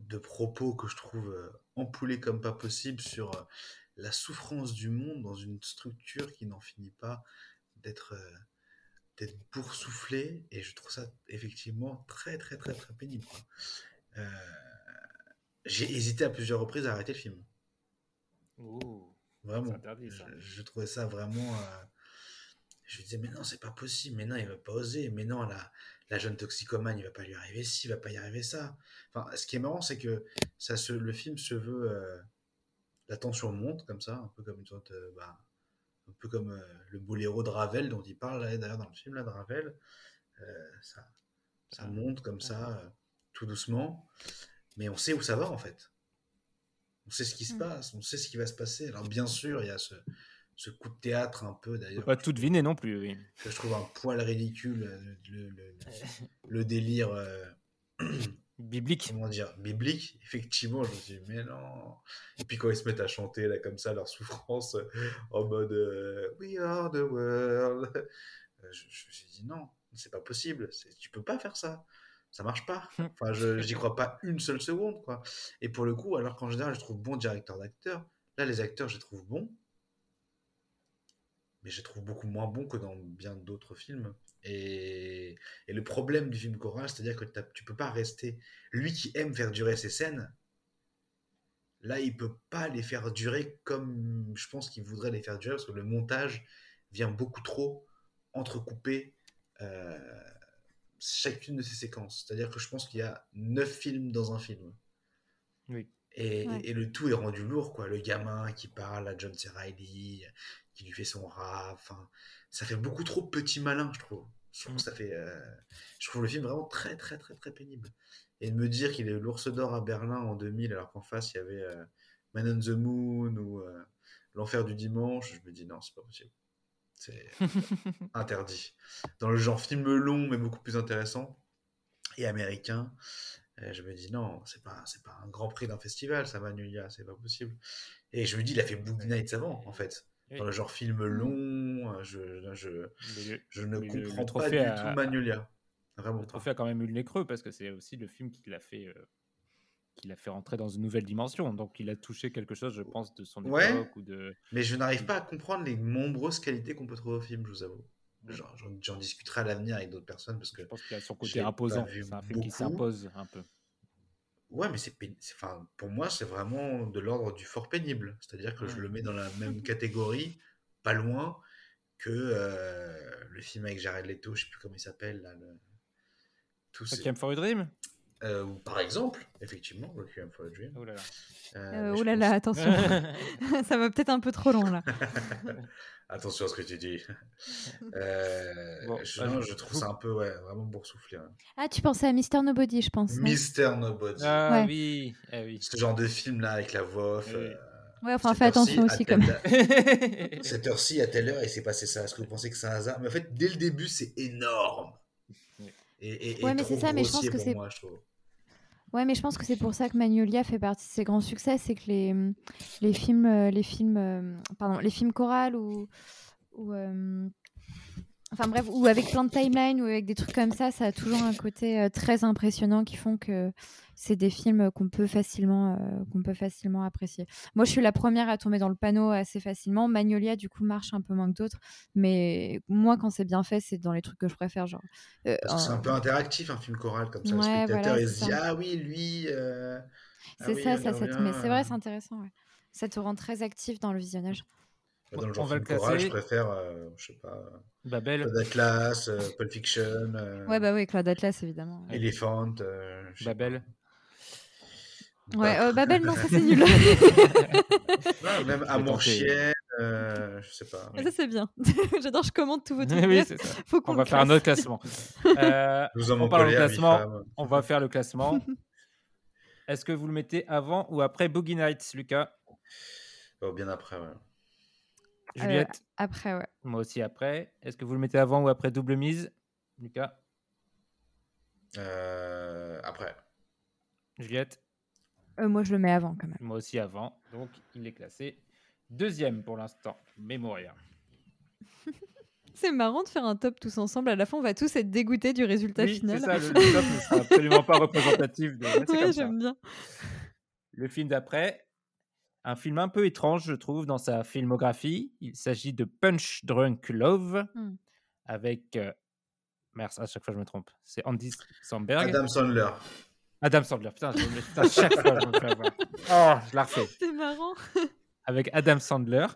Speaker 3: de propos que je trouve euh, empoulés comme pas possible sur euh, la souffrance du monde dans une structure qui n'en finit pas d'être euh, d'être boursouflée et je trouve ça effectivement très très très très pénible. j'ai hésité à plusieurs reprises à arrêter le film. vraiment. Je, trouvais ça vraiment. je me disais mais non c'est pas possible, mais non il va pas oser, mais non la la jeune toxicomane, il va pas lui arriver ci, il va pas y arriver ça. Enfin, ce qui est marrant, c'est que ça se, le film se veut, euh, la tension monte comme ça, un peu comme une sorte, euh, bah, un peu comme euh, le boléro de Ravel dont il parle d'ailleurs dans le film là de Ravel. ça, ça monte comme ça, tout doucement, mais on sait où ça va en fait. On sait ce qui se mmh. passe, on sait ce qui va se passer. Alors bien sûr, il y a ce, ce coup de théâtre un peu d'ailleurs.
Speaker 1: Pas tout deviner non plus, oui.
Speaker 3: je trouve un poil ridicule euh, le, délire euh, [CLEARS THROAT]
Speaker 1: biblique.
Speaker 3: Comment dire Biblique, effectivement. Je me suis dit, mais non. Et puis quand ils se mettent à chanter là comme ça leur souffrance en mode euh, We are the world. je, me suis dit, non, c'est pas possible. Tu peux pas faire ça. Ça marche pas. Enfin, je n'y crois pas une seule seconde. quoi. Et pour le coup, alors qu'en général, je trouve bon directeur d'acteur, là, les acteurs, je les trouve bons mais je trouve beaucoup moins bon que dans bien d'autres films. Et, le problème du film choral, c'est-à-dire que tu peux pas rester. Lui qui aime faire durer ses scènes, là, il peut pas les faire durer comme je pense qu'il voudrait les faire durer, parce que le montage vient beaucoup trop entrecouper euh, chacune de ces séquences. C'est-à-dire que je pense qu'il y a neuf films dans un film.
Speaker 1: Oui.
Speaker 3: Et, et, le tout est rendu lourd, quoi. Le gamin qui parle à John C. Reilly, qui lui fait son rap. Enfin, ça fait beaucoup trop petit malin, je trouve. Je trouve, mm. ça fait, euh, je trouve le film vraiment très, très, très, très pénible. Et de me dire qu'il est l'ours d'or à Berlin en 2000, alors qu'en face, il y avait euh, Man on the Moon ou euh, L'Enfer du Dimanche, je me dis non, c'est pas possible. C'est [LAUGHS] interdit. Dans le genre film long, mais beaucoup plus intéressant et américain, je me dis non, c'est pas, c'est pas un grand prix d'un festival, ça, Manulia, c'est pas possible. Et je me dis, il a fait Boogie Nights avant, en fait dans le genre film mmh. long. Euh, je, je, je ne comprends pas du tout Magnolia.
Speaker 1: Vraiment le trophée a quand même eu le nez creux parce que c'est aussi le film qui l'a fait, euh, qui l'a fait rentrer dans une nouvelle dimension. Donc il a touché quelque chose, je pense, de son époque ou de.
Speaker 3: Mais je n'arrive pas à comprendre les nombreuses qualités qu'on peut trouver au film, je vous avoue. J'en discuterai à l'avenir avec d'autres personnes parce que.
Speaker 1: Je pense qu'il a son côté imposant. C'est un film qui s'impose un peu.
Speaker 3: Ouais, mais c'est enfin, pour moi, c'est vraiment de l'ordre du fort pénible. C'est-à-dire que je le mets dans la même catégorie, pas loin, que euh, le film avec Jared Leto, je sais plus comment il s'appelle. Là, le...
Speaker 1: Requiem for a Dream?
Speaker 3: Euh, Par exemple, effectivement, Requiem for a Dream.
Speaker 2: Oh là là, euh, oh là, là attention. [LAUGHS] [LAUGHS] Ça va peut-être un peu trop long là. [LAUGHS]
Speaker 3: Attention à ce que tu dis. Euh, je, je, trouve ça un peu ouais, vraiment boursouflé. Hein.
Speaker 2: Ah, tu pensais à Mister Nobody, je pense.
Speaker 3: Mister Nobody.
Speaker 1: Ah oui. Ah, oui.
Speaker 3: Ce genre de film là avec la voix off.
Speaker 2: Euh, ouais, enfin, fais attention aussi quand même.
Speaker 3: Cette heure-ci, à telle heure, il s'est passé ça. Est-ce que vous pensez que c'est un hasard? Mais en fait, dès le début, c'est énorme. Et, et, ouais, mais c'est ça, mais je pense que c'est.
Speaker 2: Ouais, mais je pense que c'est pour ça que Magnolia fait partie de ses grands succès, c'est que les, les films, euh, les films, euh, pardon, les films chorales ou, ou euh, enfin bref, ou avec plein de timelines ou avec des trucs comme ça, ça a toujours un côté très impressionnant qui font que c'est des films qu'on peut facilement euh, qu'on peut facilement apprécier. Moi, je suis la première à tomber dans le panneau assez facilement. Magnolia, du coup, marche un peu moins que d'autres, mais moi, quand c'est bien fait, c'est dans les trucs que je préfère, genre.
Speaker 3: Euh, c'est un peu interactif un film choral comme ça. le spectateur il se dit ah oui lui. Euh,
Speaker 2: C'est ça, ça, ça te met- c'est vrai, c'est intéressant. ouais. Ça te rend très actif dans le visionnage.
Speaker 3: Dans le
Speaker 1: On
Speaker 3: genre
Speaker 1: va le
Speaker 3: film choral, je
Speaker 1: classer.
Speaker 3: préfère, euh, je sais pas,
Speaker 1: Babel.
Speaker 3: Code Atlas, euh, Pulp Fiction, euh,
Speaker 2: Ouais, bah oui, Claude Atlas, évidemment.
Speaker 3: Elephant, euh, je
Speaker 1: Babel.
Speaker 2: Ouais, euh, Babel, non, ça c'est nul. [LAUGHS] [LAUGHS]
Speaker 3: Ouais, même Amour euh, je sais pas.
Speaker 2: Ça c'est bien. [LAUGHS] J'adore, je commande tous vos trucs.
Speaker 1: oui,
Speaker 2: Bref,
Speaker 1: c'est ça.
Speaker 2: Faut qu'on
Speaker 1: On va faire un autre
Speaker 2: classe.
Speaker 1: classement. Euh,
Speaker 3: Nous en
Speaker 1: parlant de classement, on va faire le classement. Est-ce que vous le mettez avant ou après Boogie Nights, Lucas?
Speaker 3: Oh, bien après, ouais.
Speaker 1: Juliette
Speaker 2: Après, ouais.
Speaker 1: Moi aussi après. Est-ce que vous le mettez avant ou après Double Mise Lucas?
Speaker 3: Euh, après.
Speaker 1: Juliette?
Speaker 2: Euh, moi, je le mets avant quand même.
Speaker 1: Moi aussi avant. Donc il est classé deuxième pour l'instant. Mémoria. [LAUGHS]
Speaker 2: C'est marrant de faire un top tous ensemble. À la fin, on va tous être dégoûtés du résultat
Speaker 1: Oui,
Speaker 2: final.
Speaker 1: c'est ça, le, le [LAUGHS] top ne sera absolument pas représentatif. De...
Speaker 2: Ouais, j'aime bien.
Speaker 1: Le film d'après, un film un peu étrange, je trouve, dans sa filmographie. Il s'agit de Punch Drunk Love
Speaker 2: Hmm.
Speaker 1: avec. euh, Merde, à chaque fois je me trompe. C'est Andy Samberg.
Speaker 3: Adam Sandler.
Speaker 1: Adam Sandler. Putain, je me- putain, chaque fois je me fais avoir. Oh, je la refais.
Speaker 2: C'est marrant. [LAUGHS]
Speaker 1: Avec Adam Sandler.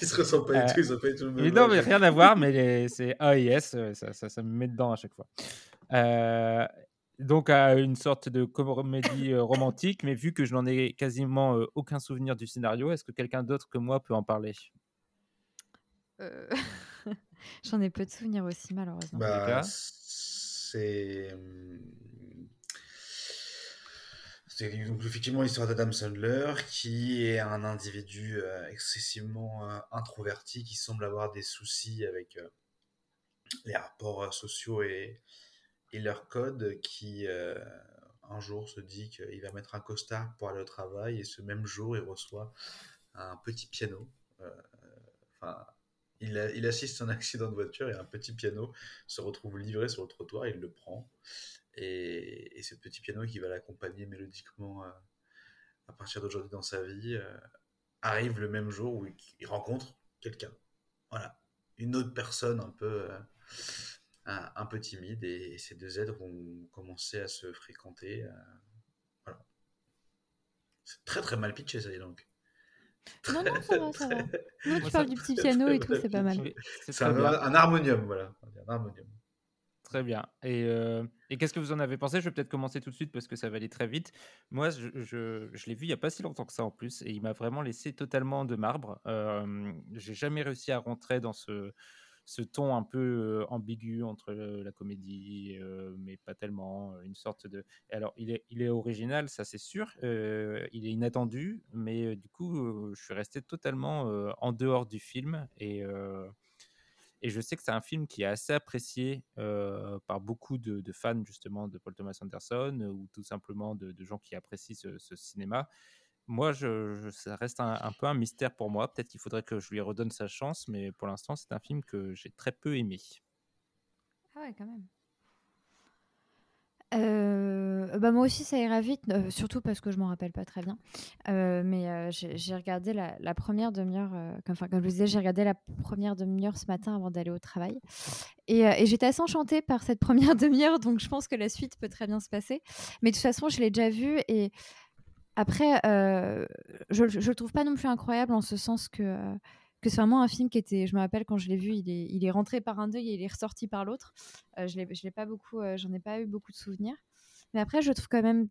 Speaker 3: Ils se ressemblent pas du
Speaker 1: Euh,
Speaker 3: tout, ils ont pas du tout le même
Speaker 1: non, mais rien à voir, mais les- c'est AIS, euh, ça, ça, ça me met dedans à chaque fois. Euh, donc, à une sorte de comédie euh, romantique, mais vu que je n'en ai quasiment euh, aucun souvenir du scénario, est-ce que quelqu'un d'autre que moi peut en parler?
Speaker 2: Euh, [LAUGHS] J'en ai peu de souvenirs aussi, malheureusement.
Speaker 3: Bah, c'est. hum, C'est effectivement l'histoire d'Adam Sandler, qui est un individu euh, excessivement euh, introverti, qui semble avoir des soucis avec euh, les rapports euh, sociaux et, et leurs codes, qui euh, un jour se dit qu'il va mettre un costard pour aller au travail, et ce même jour, il reçoit un petit piano. Euh, Enfin, il, il assiste à un [LAUGHS] accident de voiture et un petit piano se retrouve livré sur le trottoir, il le prend. Et, et ce petit piano qui va l'accompagner mélodiquement euh, à partir d'aujourd'hui dans sa vie arrive le même jour où il, rencontre quelqu'un. Voilà. Une autre personne un peu, un, peu timide et, ces deux êtres vont commencer à se fréquenter. euh, voilà. C'est très très mal pitché ça, dis donc.
Speaker 2: Non, non, ça va, ça va. Non, tu
Speaker 1: Moi,
Speaker 2: parles du petit piano et tout, c'est pas mal.
Speaker 1: c'est
Speaker 3: un, un harmonium, voilà. Un harmonium.
Speaker 1: Très bien. Et, euh, et qu'est-ce que vous en avez pensé? Je vais peut-être commencer tout de suite parce que ça va aller très vite. Moi, je, je- je l'ai vu il n'y a pas si longtemps que ça en plus et il m'a vraiment laissé totalement de marbre. Euh, J'ai jamais réussi à rentrer dans ce, ce ton un peu ambigu entre la comédie, mais pas tellement. Une sorte de. Alors, il est, original, ça c'est sûr. il est inattendu, mais du coup, je suis resté totalement en dehors du film et. et je sais que c'est un film qui est assez apprécié par beaucoup de, fans justement de Paul Thomas Anderson ou tout simplement de, gens qui apprécient ce cinéma. Moi, ça reste un, peu un mystère pour moi. Peut-être qu'il faudrait que je lui redonne sa chance, mais pour l'instant, c'est un film que j'ai très peu aimé.
Speaker 2: Ah ouais, quand même. Euh, bah moi aussi ça ira vite, euh, surtout parce que je m'en rappelle pas très bien. Euh, mais j'ai regardé la, première demi-heure, comme, enfin, comme je vous disais, j'ai regardé la première demi-heure ce matin avant d'aller au travail. Et, et j'étais assez enchantée par cette [LAUGHS] première demi-heure, donc je pense que la suite peut très bien se passer. Mais de toute façon, je l'ai déjà vu et après, euh, je, je le trouve pas non plus incroyable en ce sens que, euh, que c'est vraiment un film qui était, je me rappelle quand je l'ai vu, il est, il est rentré par un deuil et il est ressorti par l'autre. Euh, je l'ai, pas beaucoup, j'en ai pas eu beaucoup de souvenirs. Mais après, je le trouve quand même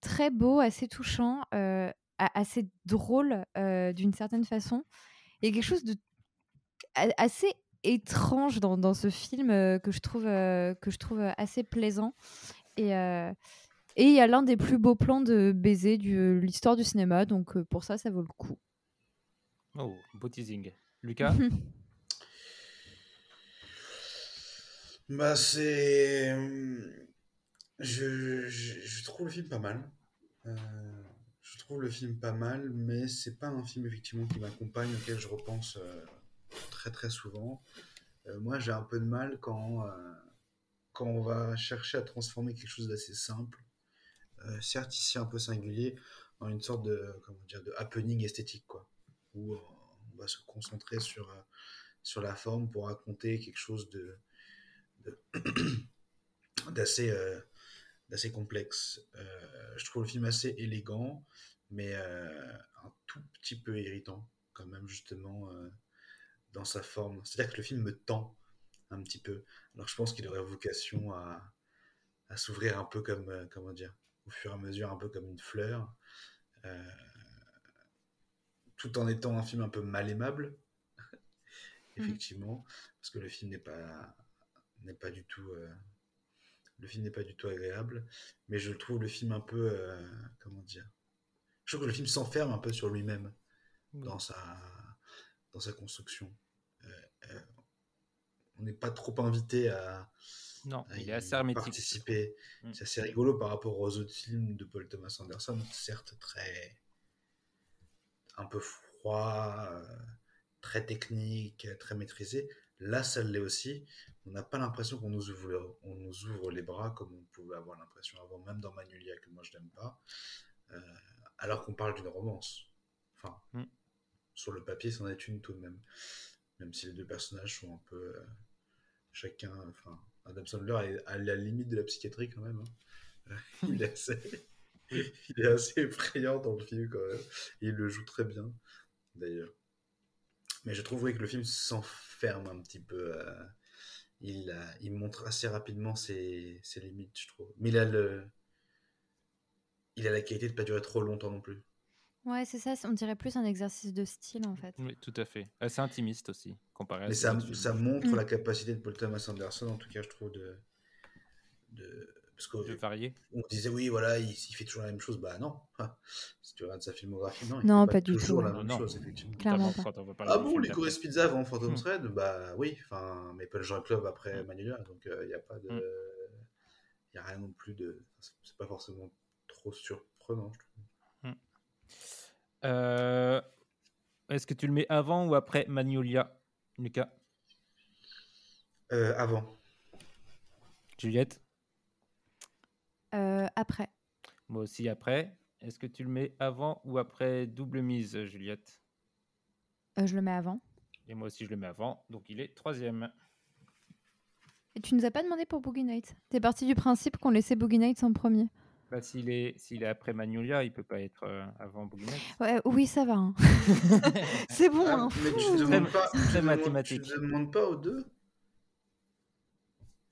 Speaker 2: très beau, assez touchant, assez drôle d'une certaine façon. A quelque chose de assez étrange dans, ce film que je trouve que je trouve assez plaisant et et il y a l'un des plus beaux plans de baiser de l'histoire du cinéma donc euh, pour ça ça vaut le coup
Speaker 1: Oh, beau teasing. Lucas [LAUGHS]
Speaker 3: Bah, c'est. hum, Je, je, je trouve le film pas mal. Euh, je trouve le film pas mal, mais c'est pas un film effectivement qui m'accompagne, auquel je repense euh, très très souvent. Euh, moi, j'ai un peu de mal quand, euh, quand on va chercher à transformer quelque chose d'assez simple, euh, certes ici un peu singulier, en une sorte de, comment dire, de happening esthétique, quoi. Où euh, on va se concentrer sur, euh, sur la forme pour raconter quelque chose de, [CLEARS THROAT] d'assez euh, d'assez complexe. je trouve le film assez élégant, mais un tout petit peu irritant, quand même, justement, dans sa forme. C'est-à-dire que le film me tend un petit peu. Alors je pense qu'il aurait vocation à, à s'ouvrir un peu comme, comment dire, au fur et à mesure, un peu comme une fleur. Euh, tout en étant un film un peu mal aimable, [LAUGHS] effectivement, parce que le film n'est pas n'est pas du tout euh, le film n'est pas du tout agréable, mais je trouve le film un peu euh, comment dire, je trouve que le film s'enferme un peu sur lui-même dans sa dans sa construction. On n'est pas trop invité à
Speaker 1: non, il est assez hermétique.
Speaker 3: Participer. Mm. C'est assez rigolo par rapport aux autres films de Paul Thomas Anderson, certes très un peu froid, euh, très technique, très maîtrisé. Là, ça l'est aussi. On n'a pas l'impression qu'on nous, ouvre, on nous ouvre les bras comme on pouvait avoir l'impression avant, même dans Manulia, que moi je n'aime pas, euh, alors qu'on parle d'une romance. Enfin, mm. sur le papier, c'en est une tout de même. Même si les deux personnages sont un peu euh, chacun, enfin, Adam Sandler est à la limite de la psychiatrie quand même. Hein. [LAUGHS] il, est assez, il est assez effrayant dans le film quand même. il le joue très bien, d'ailleurs. Mais je trouve que le film s'enferme un petit peu. Euh, il, il montre assez rapidement ses, ses, limites, je trouve. Mais il a, le, il a la qualité de ne pas durer trop longtemps non plus.
Speaker 2: Ouais, c'est ça, on dirait plus un exercice de style en fait.
Speaker 1: Oui, tout à fait. Assez intimiste aussi, comparé
Speaker 3: à Mais ça, ça montre mm. la capacité de Paul Thomas Anderson, en tout cas, je trouve, de. de... Parce que,
Speaker 1: de varier.
Speaker 3: On disait, oui, voilà, il, fait toujours la même chose. Bah non. si tu regardes sa filmographie, non.
Speaker 2: Il non, pas, du
Speaker 3: toujours
Speaker 2: tout.
Speaker 3: la même chose, effectivement.
Speaker 2: Clairement pas.
Speaker 3: Ah bon, les Chorus Pizza avant Phantom mm. Thread Bah oui, enfin, Maple Jean Club après mm. Manuela, donc il euh, n'y a pas de. Il n'y a rien non plus de. C'est pas forcément trop surprenant, je trouve.
Speaker 1: Euh, est-ce que tu le mets avant ou après Magnolia, Lucas
Speaker 3: euh, Avant.
Speaker 1: Juliette
Speaker 2: euh, Après.
Speaker 1: Moi aussi après. Est-ce que tu le mets avant ou après Double Mise, Juliette
Speaker 2: Je le mets avant.
Speaker 1: Et moi aussi je le mets avant, donc il est troisième.
Speaker 2: Et tu nous as pas demandé pour Boogie Nights? T'es parti du principe qu'on laissait Boogie Nights en premier
Speaker 1: bah, s'il est, s'il est après Magnolia, il peut pas être euh, avant
Speaker 2: ouais, Oui, ça va. Hein. [LAUGHS] c'est bon. Ah,
Speaker 3: hein. Mais tu ne demandes pas, très mathématique. Tu ne demandes pas aux deux?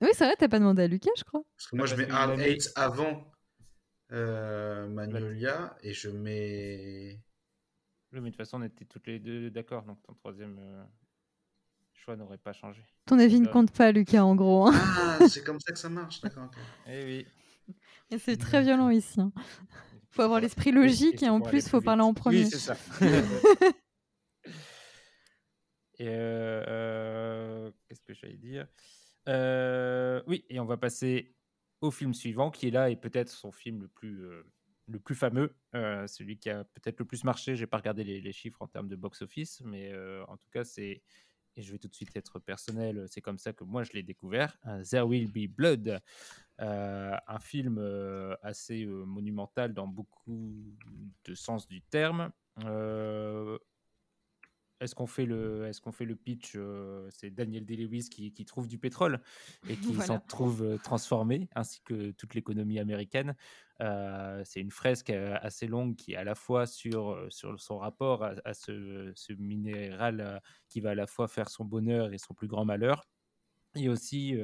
Speaker 2: Oui, c'est vrai, t'as pas demandé à Lucas, je crois.
Speaker 3: Parce que moi, je mets Hard Eight avant euh, Magnolia et je mets.
Speaker 1: Oui, mais de toute façon, on était toutes les deux d'accord, donc ton troisième euh, choix n'aurait pas changé.
Speaker 2: Ton avis ne compte pas, Lucas, en gros.
Speaker 3: Hein. Ah, c'est comme ça que ça marche, d'accord.
Speaker 1: Eh oui.
Speaker 2: Et c'est très violent ici. Il hein. [LAUGHS] faut avoir l'esprit logique et, en plus, il faut parler en premier.
Speaker 1: Oui, c'est ça. [LAUGHS] et euh, euh, qu'est-ce que j'allais dire? Euh, Oui, et on va passer au film suivant, qui est là et peut-être son film le plus, le plus fameux, celui qui a peut-être le plus marché. J'ai pas regardé les, les, chiffres en termes de box-office, mais en tout cas, c'est et je vais tout de suite être personnel, c'est comme ça que moi je l'ai découvert, There Will Be Blood, euh, un film euh, assez euh, monumental dans beaucoup de sens du terme. Est-ce qu'on fait le, est-ce qu'on fait le pitch C'est Daniel Day-Lewis qui, qui, trouve du pétrole et qui s'en trouve transformé, ainsi que toute l'économie américaine. c'est une fresque assez longue qui est à la fois sur, sur son rapport à, à ce, ce, minéral qui va à la fois faire son bonheur et son plus grand malheur et aussi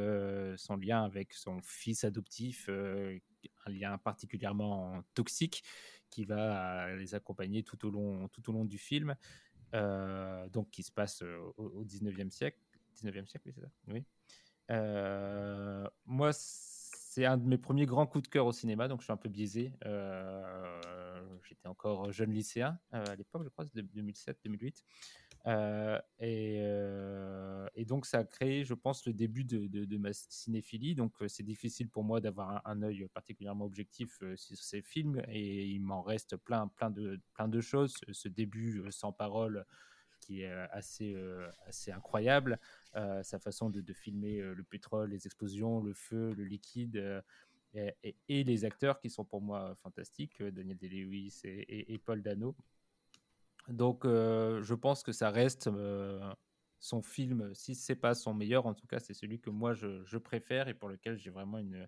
Speaker 1: son lien avec son fils adoptif, un lien particulièrement toxique qui va les accompagner tout au long, tout au long du film, donc qui se passe au, 19e siècle. 19e siècle, oui, c'est ça Oui. moi, c'est un de mes premiers grands coups de cœur au cinéma, donc je suis un peu biaisé. J'étais encore jeune lycéen à l'époque, je crois, c'est 2007-2008. Euh, euh, et, donc, ça a créé, je pense, le début de, ma cinéphilie. Donc, euh, c'est difficile pour moi d'avoir un, œil particulièrement objectif sur ces films. Et il m'en reste plein, plein, de, plein de choses. Ce début sans parole qui est assez, assez incroyable. sa façon de, filmer le pétrole, les explosions, le feu, le liquide. Et, les acteurs qui sont pour moi fantastiques, Daniel Day-Lewis et, et, Paul Dano. Donc, euh, je pense que ça reste euh, son film, si c'est pas son meilleur, en tout cas, c'est celui que moi je, préfère et pour lequel j'ai vraiment une,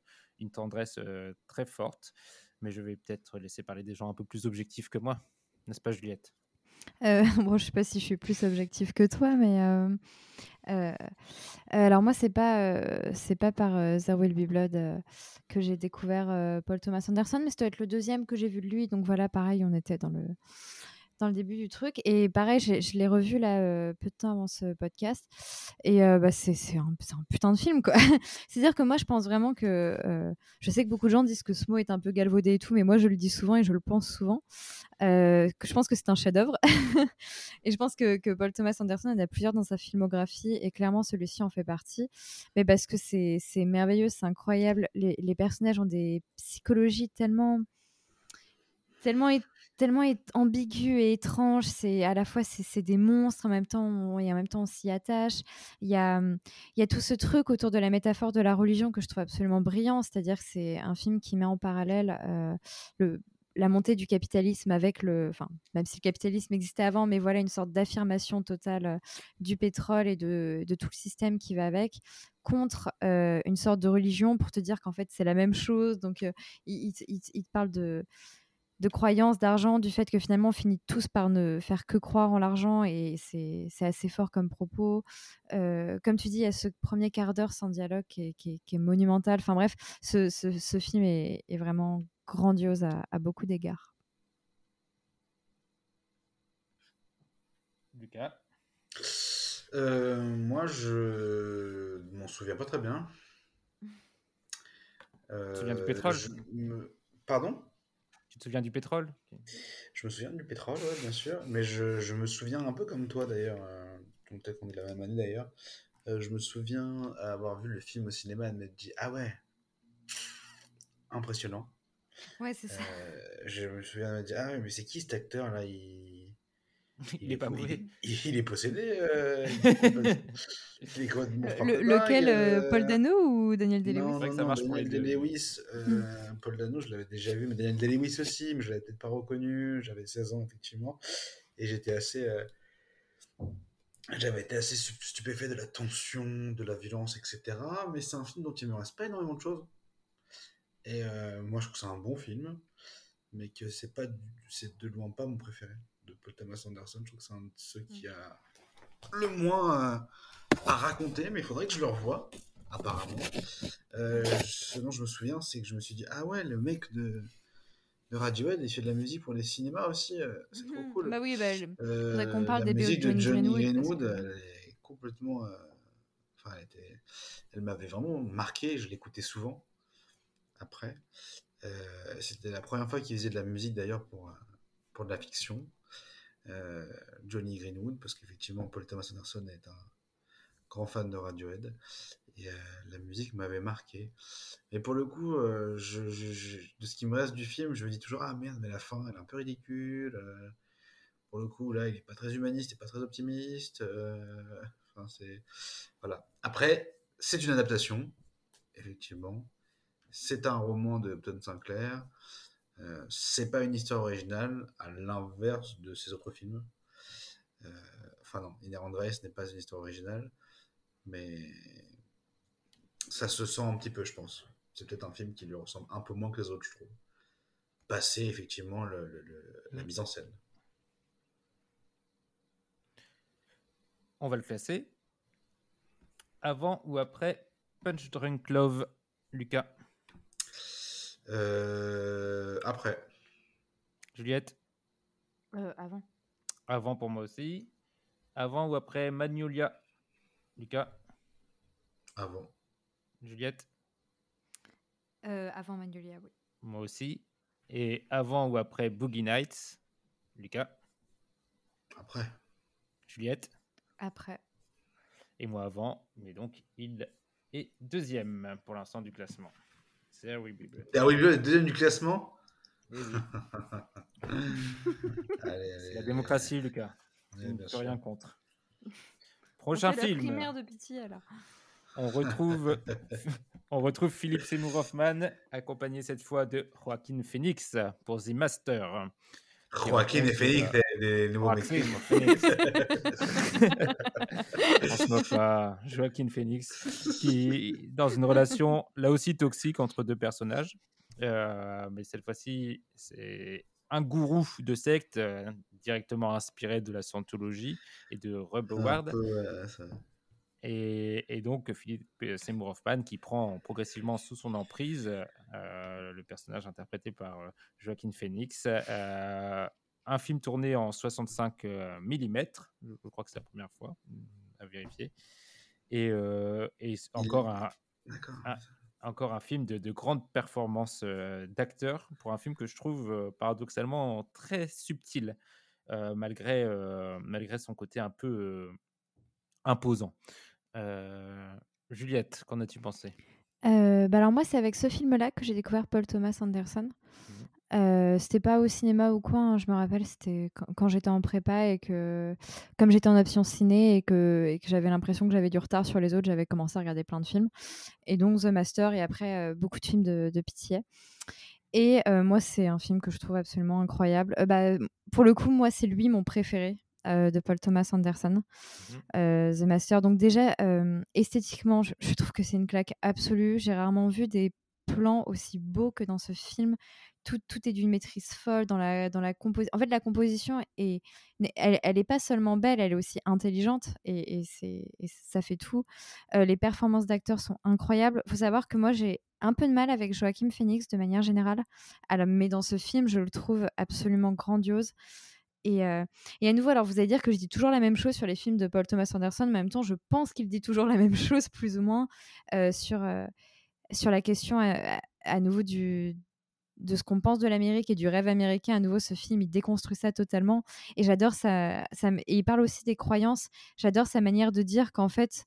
Speaker 1: tendresse euh, très forte. Mais je vais peut-être laisser parler des gens un peu plus objectifs que moi, n'est-ce pas, Juliette? [LAUGHS]
Speaker 2: Bon, je sais pas si je suis plus objectif que toi, mais alors moi c'est pas c'est pas par There Will Be Blood que j'ai découvert Paul Thomas Anderson, mais ça doit être le deuxième que j'ai vu de lui. Donc voilà, pareil, on était dans le dans le début du truc. Et pareil, je l'ai revu là euh, peu de temps avant ce podcast. Et euh, bah, c'est un, putain de film, quoi. [LAUGHS] C'est-à-dire que moi, je pense vraiment que. Euh, je sais que beaucoup de gens disent que ce mot est un peu galvaudé et tout, mais moi, je le dis souvent et je le pense souvent. que je pense que c'est un chef-d'œuvre. [LAUGHS] et je pense que, que, Paul Thomas Anderson en a plusieurs dans sa filmographie. Et clairement, celui-ci en fait partie. Mais parce que c'est merveilleux, c'est incroyable. Les, les personnages ont des psychologies tellement tellement tellement ambigu et étrange. C'est à la fois c'est des monstres en même temps et en même temps on s'y attache. Il y a il y a tout ce truc autour de la métaphore de la religion que je trouve absolument brillant. C'est-à-dire que c'est un film qui met en parallèle euh, le la montée du capitalisme avec le, enfin, même si le capitalisme existait avant, mais voilà une sorte d'affirmation totale euh, du pétrole et de, de, tout le système qui va avec, contre euh, une sorte de religion pour te dire qu'en fait c'est la même chose. Donc il, il, il, te parle de, de croyances, d'argent, du fait que finalement on finit tous par ne faire que croire en l'argent et c'est assez fort comme propos. Euh, comme tu dis, il y a ce premier quart d'heure sans dialogue qui est, monumental. Enfin bref, ce, film est, vraiment grandiose à, beaucoup d'égards.
Speaker 1: Lucas?
Speaker 3: Euh, Moi, je m'en souviens pas très bien.
Speaker 1: tu te souviens du pétrole?
Speaker 3: Euh, Pardon?
Speaker 1: Tu te souviens du pétrole?
Speaker 3: Je me souviens du pétrole, bien sûr. Mais je, je, me souviens un peu comme toi, d'ailleurs. Euh, peut-être qu'on est de la même année, d'ailleurs. Euh, je me souviens avoir vu le film au cinéma et m'être dit Ah ouais, impressionnant.
Speaker 2: Ouais, c'est ça.
Speaker 3: Euh, je me souviens de dire Ah ouais, mais c'est qui cet acteur là? Il... [LAUGHS]
Speaker 1: Il, est, pas mauvais.
Speaker 3: Il, est possédé. Euh... [LAUGHS]
Speaker 2: il est Le, lequel euh, Paul Dano ou Daniel Day-Lewis?
Speaker 3: Non, non, ça marche Daniel Day-Lewis. Euh, hmm. Paul Dano, je l'avais déjà vu, mais Daniel Day-Lewis aussi, mais je l'avais peut-être pas reconnu. J'avais 16 ans, effectivement. Et j'étais assez. Euh, j'avais été assez stupéfait de la tension, de la violence, etc. Mais c'est un film dont il me reste pas énormément de choses. Et moi, je trouve que c'est un bon film, mais que c'est pas, c'est de loin pas mon préféré de Paul Thomas Anderson. Je trouve que c'est un de ceux qui a le moins euh, à raconter, mais il faudrait que je le revoie, apparemment. Euh, ce dont je me souviens, c'est que je me suis dit, ah ouais, le mec de, de Radiohead, il fait de la musique pour les cinémas aussi, euh, c'est trop mhm. cool.
Speaker 2: Bah oui, bah,
Speaker 3: euh,
Speaker 2: qu'on parle
Speaker 3: la
Speaker 2: des
Speaker 3: musique de Johnny Greenwood, elle est complètement... Enfin, elle, était... elle m'avait vraiment marqué, je l'écoutais souvent après. C'était la première fois qu'il faisait de la musique d'ailleurs pour, pour de la fiction. Euh, Johnny Greenwood, parce qu'effectivement, Paul Thomas Anderson est un grand fan de Radiohead. Et euh, la musique m'avait marqué. Et pour le coup, euh, je, de ce qui me reste du film, je me dis toujours Ah merde, mais la fin, elle est un peu ridicule. pour le coup, là, il est pas très humaniste, il est pas très optimiste. Voilà. Après, c'est une adaptation, effectivement. C'est un roman de Upton Sinclair. Euh, c'est pas une histoire originale, à l'inverse de ses autres films. Euh, enfin non, Inherent Race n'est pas une histoire originale, mais ça se sent un petit peu, je pense. C'est peut-être un film qui lui ressemble un peu moins que les autres, je trouve. Passer effectivement le, la mise en scène.
Speaker 1: On va le classer. Avant ou après Punch Drunk Love, Lucas?
Speaker 3: Euh, après.
Speaker 1: Juliette
Speaker 2: euh, Avant.
Speaker 1: Avant pour moi aussi. Avant ou après Magnolia? Lucas?
Speaker 3: Avant.
Speaker 1: Juliette?
Speaker 2: Euh, Avant Magnolia, oui.
Speaker 1: Moi aussi. Et avant ou après Boogie Nights? Lucas?
Speaker 3: Après.
Speaker 1: Juliette?
Speaker 2: Après.
Speaker 1: Et moi avant, mais donc il est deuxième pour l'instant du classement. C'est Will Be
Speaker 3: Blood. deuxième du classement
Speaker 1: oui, [LAUGHS] C'est la démocratie, Lucas. Je ne peux rien contre. Prochain film.
Speaker 2: de pitié,
Speaker 1: On retrouve, [LAUGHS] on retrouve Philippe Seymour Hoffman, accompagné cette fois de Joaquin Phoenix pour The Master.
Speaker 3: Joaquin et Phoenix, les, nouveaux Mexicains. [LAUGHS]
Speaker 1: On se moque pas. Joaquin Phoenix, qui dans une relation là aussi toxique entre deux personnages. Euh, mais cette fois-ci, c'est un gourou de secte euh, directement inspiré de la Scientologie et de Rob Howard. Et, et, donc Philippe Seymour Hoffman qui prend progressivement sous son emprise euh, le personnage interprété par Joaquin Phoenix. Un film tourné en 65 mm, je crois que c'est la première fois à vérifier. Et, et encore un, un, encore un film de, de grande performance euh, d'acteur pour un film que je trouve euh, paradoxalement très subtil, euh, malgré, malgré son côté un peu imposant. Juliette, qu'en as-tu pensé?
Speaker 2: Bah alors moi, c'est avec ce film-là que j'ai découvert Paul Thomas Anderson. Euh, c'était pas au cinéma ou quoi, hein, je me rappelle, c'était quand, j'étais en prépa et que, comme j'étais en option ciné et que, et que j'avais l'impression que j'avais du retard sur les autres, j'avais commencé à regarder plein de films. Et donc The Master et après euh, beaucoup de films de, de pitié. Et euh, moi, c'est un film que je trouve absolument incroyable. bah, pour le coup, moi, c'est lui mon préféré. de Paul Thomas Anderson, mmh The Master. Donc déjà, esthétiquement, je, je, trouve que c'est une claque absolue. J'ai rarement vu des plans aussi beaux que dans ce film tout, tout est d'une maîtrise folle dans la, dans la composition. En fait, la composition, est, elle, elle pas seulement belle, elle est aussi intelligente et ça fait tout. Euh, les performances d'acteurs sont incroyables. Il faut savoir que moi, j'ai un peu de mal avec Joachim Phoenix de manière générale, mais dans ce film, je le trouve absolument grandiose. Et, euh, et, à nouveau, alors vous allez dire que je dis toujours la même chose sur les films de Paul Thomas Anderson, mais en même temps, je pense qu'il dit toujours la même [LAUGHS] chose, plus ou moins, euh, sur, sur la question à nouveau du, de ce qu'on pense de l'Amérique et du rêve américain. À nouveau, ce film, il déconstruit ça totalement. Et j'adore ça. ça et il parle aussi des croyances. J'adore sa manière de dire qu'en fait,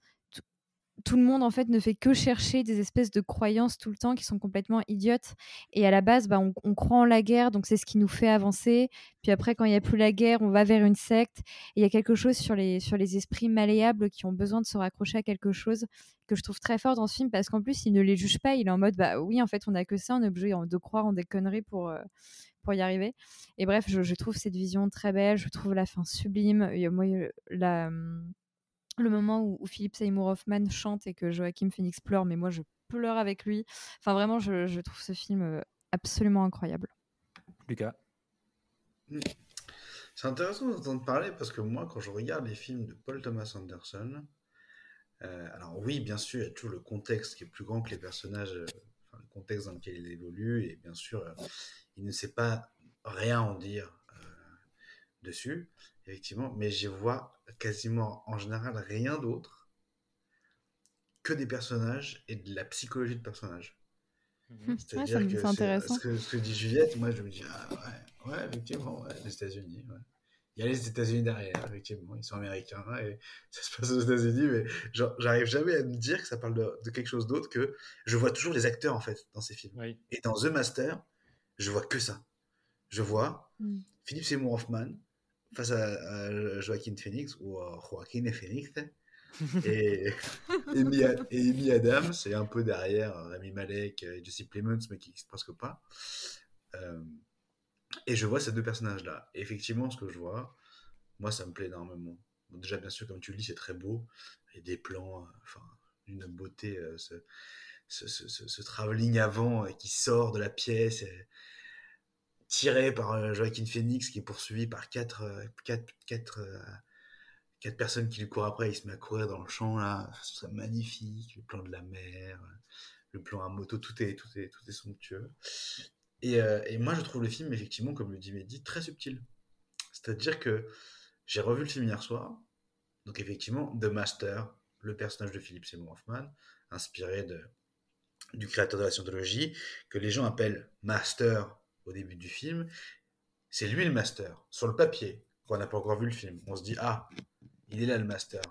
Speaker 2: tout le monde en fait ne fait que chercher des espèces de croyances tout le temps qui sont complètement idiotes. Et à la base, bah, on, croit en la guerre, donc c'est ce qui nous fait avancer. Puis après, quand il n'y a plus la guerre, on va vers une secte. Il y a quelque chose sur les, sur les esprits malléables qui ont besoin de se raccrocher à quelque chose que je trouve très fort dans ce film parce qu'en plus, il ne les juge pas. Il est en mode, bah oui, en fait, on n'a que ça, on est obligé de croire en des conneries pour. Euh, pour y arriver. Et bref, je, je, trouve cette vision très belle, je trouve la fin sublime. Moi, la, hum, le moment où, Philippe Seymour Hoffman chante et que Joachim Phoenix pleure, mais moi je pleure avec lui. Enfin, vraiment, je, trouve ce film euh, absolument incroyable.
Speaker 1: Lucas.
Speaker 3: C'est intéressant d'entendre parler parce que moi, quand je regarde les films de Paul Thomas Anderson, euh, alors oui, bien sûr, il y a toujours le contexte qui est plus grand que les personnages, euh, enfin, le contexte dans lequel il évolue, et bien sûr, il ne sait pas rien en dire dessus, effectivement, mais je vois quasiment en général rien d'autre que des personnages et de la psychologie de personnages.
Speaker 2: Mhm. C'est-à-dire que,
Speaker 3: ce que, ce que dit Juliette, moi je me dis, ah ouais, ouais effectivement, les États-Unis. Il y a les États-Unis derrière, effectivement, ils sont américains et [LAUGHS] ça se passe aux États-Unis, mais j'arrive jamais à me dire que ça parle de, quelque chose d'autre que je vois toujours les acteurs en fait dans ces films. Et dans The Master, je vois que ça. Je vois mm. Philippe Seymour Hoffman face à, Joaquin Phoenix ou à Joaquin Phoenix. Et [LAUGHS] Amy, Adams c'est un peu derrière Rami Malek et Jesse Plemons mais qui n'existe presque pas. Euh, et je vois ces deux personnages là et effectivement ce que je vois moi ça me plaît énormément. Déjà bien sûr comme tu le dis c'est très beau. Il y a des plans enfin une beauté euh, ce, ce, ce, ce, travelling avant qui sort de la pièce tiré par euh, Joaquin Phoenix qui est poursuivi par quatre, euh, quatre, quatre, euh, quatre personnes qui lui courent après. Il se met à courir dans le champ là, c'est magnifique. Le plan de la mer, le plan à moto, tout est, tout est, tout est somptueux. Et, moi, je trouve le film effectivement, comme le dit Mehdi, très subtil. C'est-à-dire que j'ai revu le film hier soir. Donc effectivement, The Master, le personnage de Philip Seymour Hoffman, inspiré du créateur de la scientologie, que les gens appellent Master au début du film, c'est lui le master. Sur le papier, quand on n'a pas encore vu le film, on se dit Ah, il est là le master.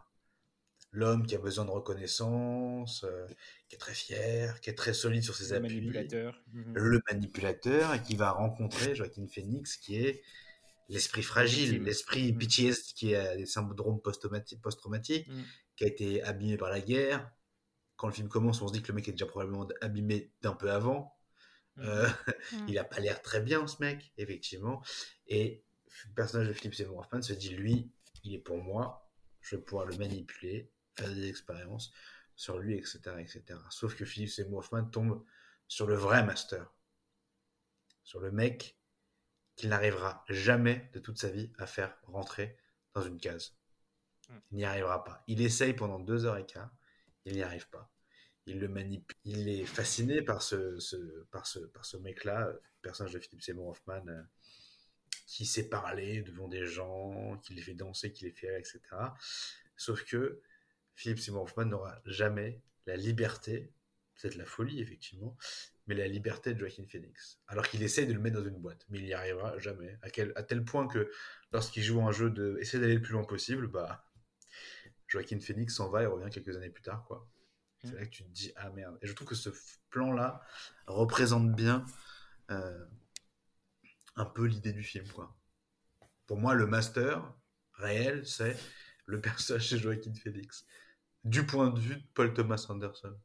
Speaker 3: L'homme qui a besoin de reconnaissance, euh, qui est très fier, qui est très solide sur ses le appuis. Manipulateur. Mhm. Le manipulateur, et qui va rencontrer Joaquin Phoenix, qui est l'esprit fragile, l'esprit mmh. qui a des syndromes post-traumatiques, mhm. qui a été abîmé par la guerre. Quand le film commence, on se dit que le mec est déjà probablement abîmé d'un peu avant. Euh, [LAUGHS] il a pas l'air très bien, ce mec, effectivement. Et le personnage de Philippe Seymour Hoffman se dit, lui, il est pour moi, je vais pouvoir le manipuler, faire des expériences sur lui, etc., etc. Sauf que Philippe Seymour Hoffman tombe sur le vrai master, sur le mec qu'il n'arrivera jamais de toute sa vie à faire rentrer dans une case. Il n'y arrivera pas. Il essaye pendant deux heures et quart, il n'y arrive pas. Il le. Il est fasciné par ce, par ce, par ce mec-là, personnage de Philippe Seymour Hoffman, euh, qui sait parler devant des gens, qui les fait danser, qui les fait rire, etc. Sauf que Philippe Seymour Hoffman n'aura jamais la liberté, peut-être la folie, effectivement, mais la liberté de Joaquin Phoenix. Alors qu'il essaye de le mettre dans une boîte, mais il n'y arrivera jamais. À, quel, tel point que lorsqu'il joue un jeu de essayer d'aller le plus loin possible, bah, Joaquin Phoenix s'en va et revient quelques années plus tard, quoi. C'est là que tu te dis, ah merde. Et je trouve que ce plan-là représente bien euh, un peu l'idée du film, quoi. Pour moi, le master réel, c'est le personnage de Joaquin Phoenix. Du point de vue de Paul Thomas Anderson.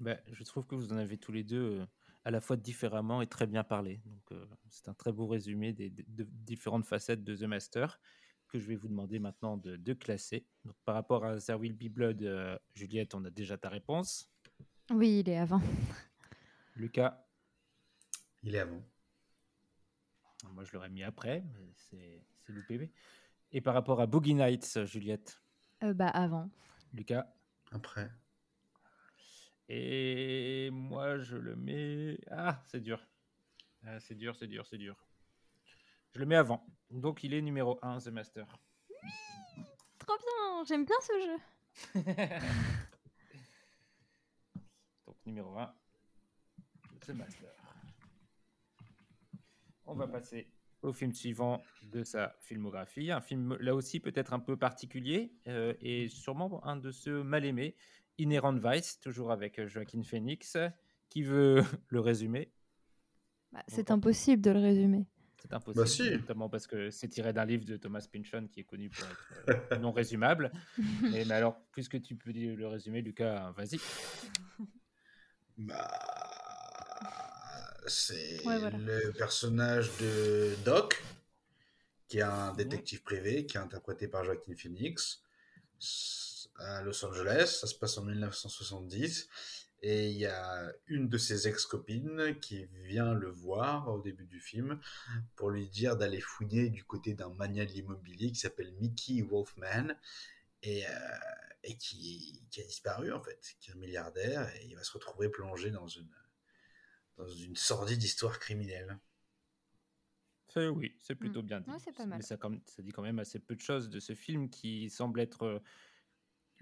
Speaker 1: Bah, je trouve que vous en avez tous les deux euh, à la fois différemment et très bien parlé. Donc, euh, c'est un très beau résumé des, des- de différentes facettes de The Master que je vais vous demander maintenant de, de classer. Donc, par rapport à There Will Be Blood, euh, Juliette, on a déjà ta réponse.
Speaker 2: Oui, il est avant.
Speaker 1: Lucas,
Speaker 3: Il est avant.
Speaker 1: moi je l'aurais mis après, mais c'est c'est l'UPV. Et par rapport à Boogie Nights, Juliette,
Speaker 2: Euh, bah, avant.
Speaker 1: Lucas.
Speaker 3: Après.
Speaker 1: Et moi, je le mets. Ah, c'est dur. Ah, c'est dur, c'est dur, c'est dur. Je le mets avant. Donc, il est numéro 1, The Master.
Speaker 2: Trop bien, j'aime bien ce jeu. [LAUGHS]
Speaker 1: Donc, numéro 1, The Master. On va passer au film suivant de sa filmographie. Un film, là aussi, peut-être un peu particulier euh, et sûrement un de ceux mal aimés. Inherent Vice, toujours avec euh, Joaquin Phoenix. Qui veut [LAUGHS] le résumer?
Speaker 2: Bah, c'est impossible de le résumer.
Speaker 1: C'est impossible,
Speaker 3: Bah si.
Speaker 1: notamment parce que c'est tiré d'un livre de Thomas Pynchon qui est connu pour être euh, non résumable. [LAUGHS] mais, mais alors, puisque tu peux le résumer, Lucas, vas-y.
Speaker 3: Bah, c'est
Speaker 2: Ouais, voilà.
Speaker 3: le personnage de Doc, qui est un détective privé, qui est interprété par Joaquin Phoenix à Los Angeles. Ça se passe en 1970. Et il y a une de ses ex-copines qui vient le voir au début du film pour lui dire d'aller fouiller du côté d'un mania de l'immobilier qui s'appelle Mickey Wolfman et, euh, et qui, qui a disparu en fait, qui est un milliardaire et il va se retrouver plongé dans une, dans une sordide histoire criminelle.
Speaker 1: C'est- oui, c'est plutôt bien dit.
Speaker 2: Ouais, c'est pas mal.
Speaker 1: Mais ça, dit quand même assez peu de choses de ce film qui semble être.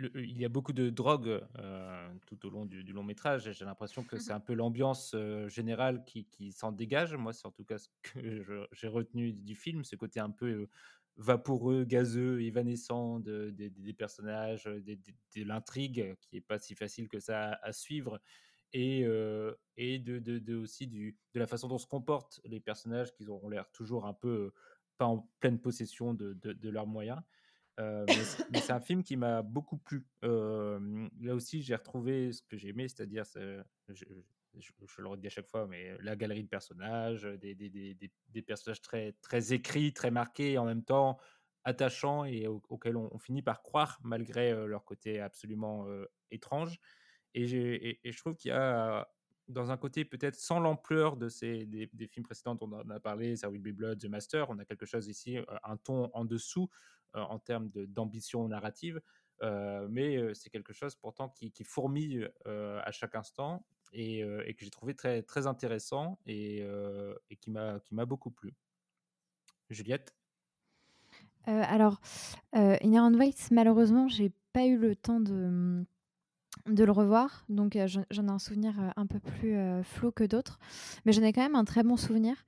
Speaker 1: Euh, le- il y a beaucoup de drogue euh, tout au long du, du long métrage j'ai l'impression que c'est un peu l'ambiance euh, générale qui, qui s'en dégage. Moi, c'est en tout cas ce que [LAUGHS] j'ai retenu du film, ce côté un peu vaporeux, gazeux, évanescent de- de- des personnages, de l'intrigue qui est pas si facile que ça à, à suivre et, euh, et de, aussi du, de la façon dont se comportent les personnages qui auront l'air toujours un peu pas en pleine possession de leurs moyens. Euh, mais c'est- un film qui m'a beaucoup plu. Là aussi, j'ai retrouvé ce que j'ai aimé, c'est-à-dire, c'est- je, le redis à chaque fois, mais la galerie de personnages, des, personnages très, écrits, très marqués, en même temps attachants et au- auxquels on, finit par croire malgré leur côté absolument étrange. Et, je trouve qu'il y a, dans un côté peut-être sans l'ampleur de ces, des, films précédents dont on a parlé, There Will Be Blood, The Master, on a quelque chose ici, un ton en dessous en termes d'ambition narrative, euh, mais euh, c'est quelque chose pourtant qui, qui fourmille euh, à chaque instant et, euh, que j'ai trouvé très, très intéressant et, euh, et qui m'a beaucoup plu. Juliette?
Speaker 2: Euh, alors, euh, Inherent Vice, malheureusement, j'ai pas eu le temps de, de le revoir, donc euh, j'en ai un souvenir euh, un peu plus euh, flou que d'autres, mais j'en ai quand même un très bon souvenir.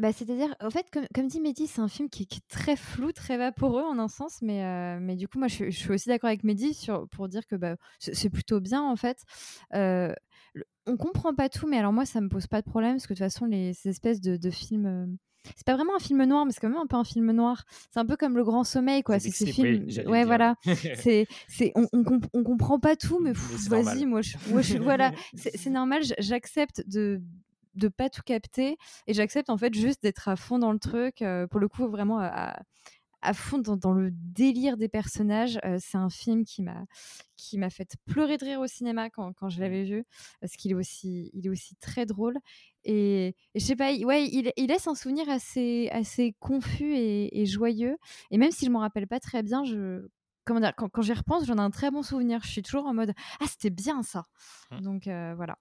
Speaker 2: Bah, C'est-à-dire, en fait, comme, comme dit Mehdi, c'est un film qui, qui est très flou, très vaporeux en un sens, mais, euh, mais du coup, moi, je, suis- je suis aussi d'accord avec Mehdi sur, pour dire que bah, c'est plutôt bien, en fait. Euh, on comprend pas tout, mais alors moi, ça me pose pas de problème, parce que de toute façon, les, ces espèces de, de films... euh, c'est pas vraiment un film noir, mais c'est quand même un peu un film noir. C'est un peu comme Le Grand Sommeil, quoi. C'est ces films. Ouais, voilà. [LAUGHS] c'est, c'est, on, on, comprend pas tout, mais, vas-y, moi, je, moi, je, voilà, [LAUGHS] c'est normal. J'accepte de de pas tout capter et j'accepte en fait juste d'être à fond dans le truc. Pour le coup, vraiment à, à fond dans, le délire des personnages. Euh, c'est un film qui m'a qui m'a fait pleurer de rire au cinéma quand, quand je mmh. l'avais vu parce qu'il est aussi il est aussi très drôle et, je sais pas ouais il, il, laisse un souvenir assez assez confus et, joyeux et même si je m'en rappelle pas très bien je comment dire quand, quand j'y repense j'en ai un très bon souvenir je suis toujours en mode ah c'était bien ça mmh. donc euh, voilà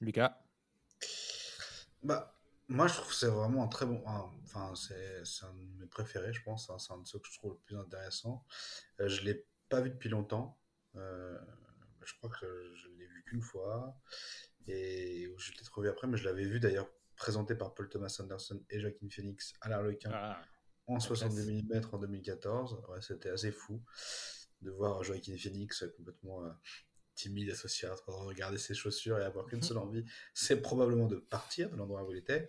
Speaker 1: Lucas
Speaker 3: bah moi, je trouve que c'est vraiment un très bon. Enfin, c'est un de mes préférés, je pense. Hein, c'est un de ceux que je trouve le plus intéressant. Euh, je ne l'ai pas vu depuis longtemps. Euh, je crois que je ne l'ai vu qu'une fois. Et je l'ai revu après, mais je l'avais vu d'ailleurs présenté par Paul Thomas Anderson et Joaquin Phoenix à l'Arlequin ah, en 70 mm en 2014. Ouais, C'était assez fou de voir Joaquin Phoenix complètement. Euh, timide associé à regarder ses chaussures et avoir qu'une seule envie, c'est probablement de partir de l'endroit où il était,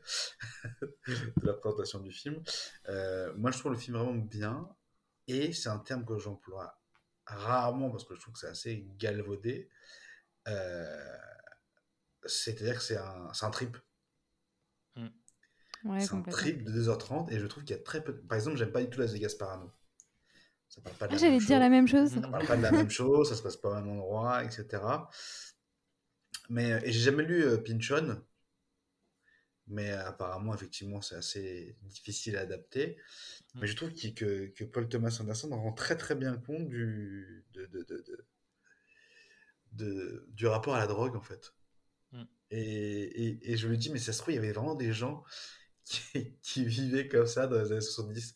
Speaker 3: [LAUGHS] de la présentation du film. Euh, moi, je trouve le film vraiment bien, et c'est un terme que j'emploie rarement parce que je trouve que c'est assez galvaudé. Euh, c'est-à-dire que c'est un, un trip. Mm. c'est un trip de 2h30 et je trouve qu'il y a très peu. Par exemple, j'aime pas du tout la Vegas Parano.
Speaker 2: Ça parle pas de ah, J'allais dire la même chose.
Speaker 3: Ça parle pas de la même chose, ça se passe pas au même endroit, etc. Mais et j'ai jamais lu euh, Pinchon, mais apparemment effectivement c'est assez difficile à adapter. Mm. Mais je trouve que, que, Paul Thomas Anderson rend très très bien compte du de, de, de, du rapport à la drogue en fait. Mm. Et, et, et, je me dis mais ça se trouve il y avait vraiment des gens qui, qui vivaient comme ça dans les années 70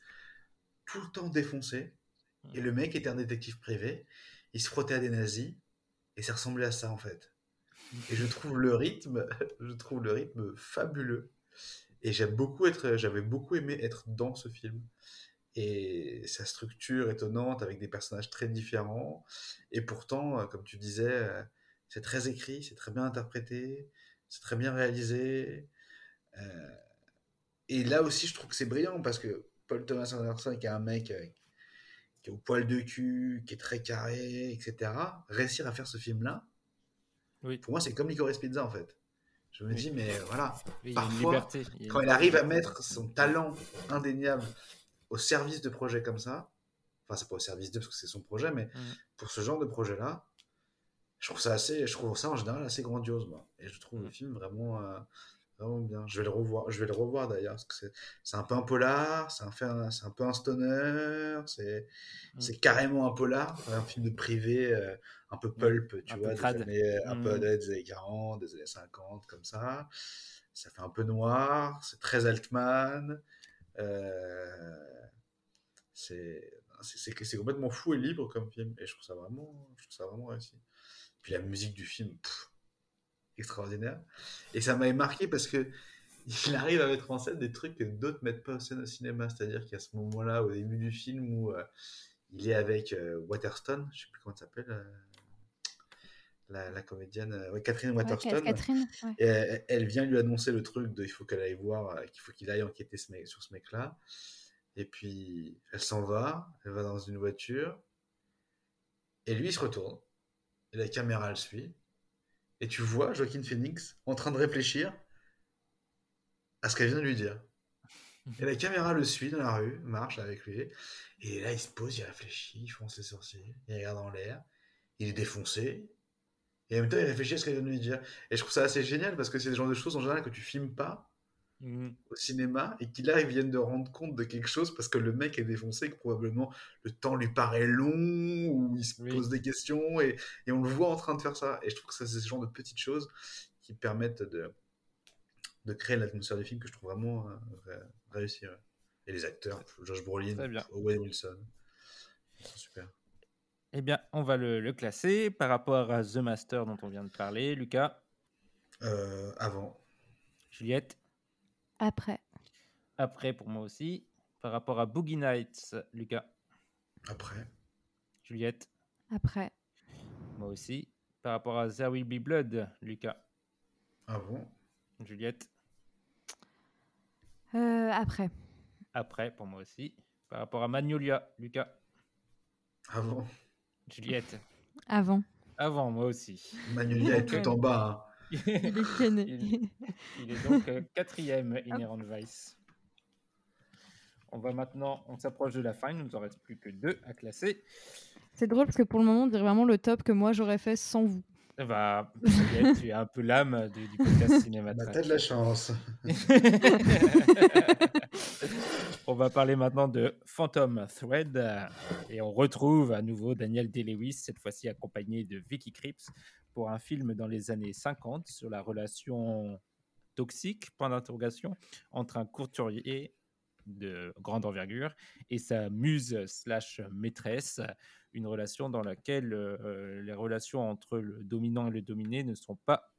Speaker 3: tout le temps défoncés et le mec était un détective privé, il se frottait à des nazis, et ça ressemblait à ça en fait. Et je trouve le rythme, [LAUGHS] je trouve le rythme fabuleux. Et j'avais beaucoup aimé être dans ce film. Et sa structure étonnante avec des personnages très différents. Et pourtant, comme tu disais, c'est très écrit, c'est très bien interprété, c'est très bien réalisé. Euh, et là aussi, je trouve que c'est brillant parce que Paul Thomas Anderson, qui est un mec qui est au poil de cul, qui est très carré, etc., réussir à faire ce film-là, oui. pour moi, c'est comme Licorice Pizza, en fait. Je me dis, mais voilà, parfois, quand il arrive à mettre son talent indéniable au service de projets comme ça, enfin, c'est pas au service de parce que c'est son projet, mais mm. pour ce genre de projet-là, je trouve ça assez, je trouve ça en général assez grandiose, moi. Et je trouve le mm. film vraiment, euh, vraiment bien. Je vais le revoir, je vais le revoir d'ailleurs, parce que c'est un peu un polar, c'est un, un peu un stoner, c'est mmh. c'est carrément un polar, un film de privé, euh, un peu mmh. pulp, tu vois, des années, un peu mmh. des années 40, des années 50, comme ça. Ça fait un peu noir, c'est très Altman. Euh, c'est c'est complètement fou et libre comme film, et je trouve ça vraiment, je trouve ça vraiment réussi. Puis la musique du film, extraordinaire. Et ça m'avait marqué parce que [LAUGHS] il arrive à mettre en scène des trucs que d'autres mettent pas en scène au cinéma. C'est-à-dire qu'à ce moment-là, au début du film, où euh, il est avec euh, Waterstone, je sais plus comment elle s'appelle, euh, la, comédienne, Catherine Waterstone. elle, vient lui annoncer le truc de il faut qu'elle aille voir, qu'il faut qu'il aille enquêter sur ce mec-là. Et puis elle s'en va, elle va dans une voiture, et lui il se retourne, et la caméra le suit, et tu vois Joaquin Phoenix en train de réfléchir à ce qu'elle vient de lui dire. Et la caméra le suit dans la rue, marche avec lui, et là il se pose, il réfléchit, il fronce ses sourcils, il regarde en l'air, il est défoncé, et en même temps il réfléchit à ce qu'elle vient de lui dire. Et je trouve ça assez génial parce que c'est le genre de choses en général que tu filmes pas, Mmh. au cinéma et qu'il là ils viennent de rendre compte de quelque chose parce que le mec est défoncé que probablement le temps lui paraît long ou il se pose des questions et, et, on le voit en train de faire ça. Et je trouve que ça c'est ce genre de petites choses qui permettent de, de créer l'atmosphère du film que je trouve vraiment euh, réussi et les acteurs Josh Brolin Owen Wilson. Super.
Speaker 1: Et eh bien on va le, le, classer par rapport à The Master dont on vient de parler Lucas.
Speaker 3: Euh, avant.
Speaker 1: Juliette
Speaker 2: après.
Speaker 1: Après pour moi aussi. Par rapport à Boogie Nights, Lucas.
Speaker 3: Après.
Speaker 1: Juliette.
Speaker 2: Après.
Speaker 1: Moi aussi. Par rapport à There Will Be Blood, Lucas.
Speaker 3: Ah bon?
Speaker 1: Juliette.
Speaker 2: Après.
Speaker 1: Après, pour moi aussi. Par rapport à Magnolia, Lucas.
Speaker 3: Avant.
Speaker 1: Juliette.
Speaker 2: Avant.
Speaker 1: Avant, moi aussi.
Speaker 3: Magnolia est tout en bas.
Speaker 2: Il est cané. [LAUGHS]
Speaker 1: Il, il, est donc quatrième Inherent Vice. On va maintenant, on s'approche de la fin, il ne nous en reste plus que deux à classer.
Speaker 2: C'est drôle parce que pour le moment, on dirait vraiment le top que moi j'aurais fait sans vous.
Speaker 1: Bah, tu es un peu l'âme du, du podcast [LAUGHS] cinéma.
Speaker 3: Bah, T'as de la chance. [LAUGHS]
Speaker 1: on va parler maintenant de Phantom Thread et on retrouve à nouveau Daniel Day-Lewis, cette fois-ci accompagné de Vicky Krieps, pour un film dans les années 50 sur la relation toxique, point d'interrogation, entre un courturier de grande envergure et sa muse slash maîtresse, une relation dans laquelle euh, les relations entre le dominant et le dominé ne sont pas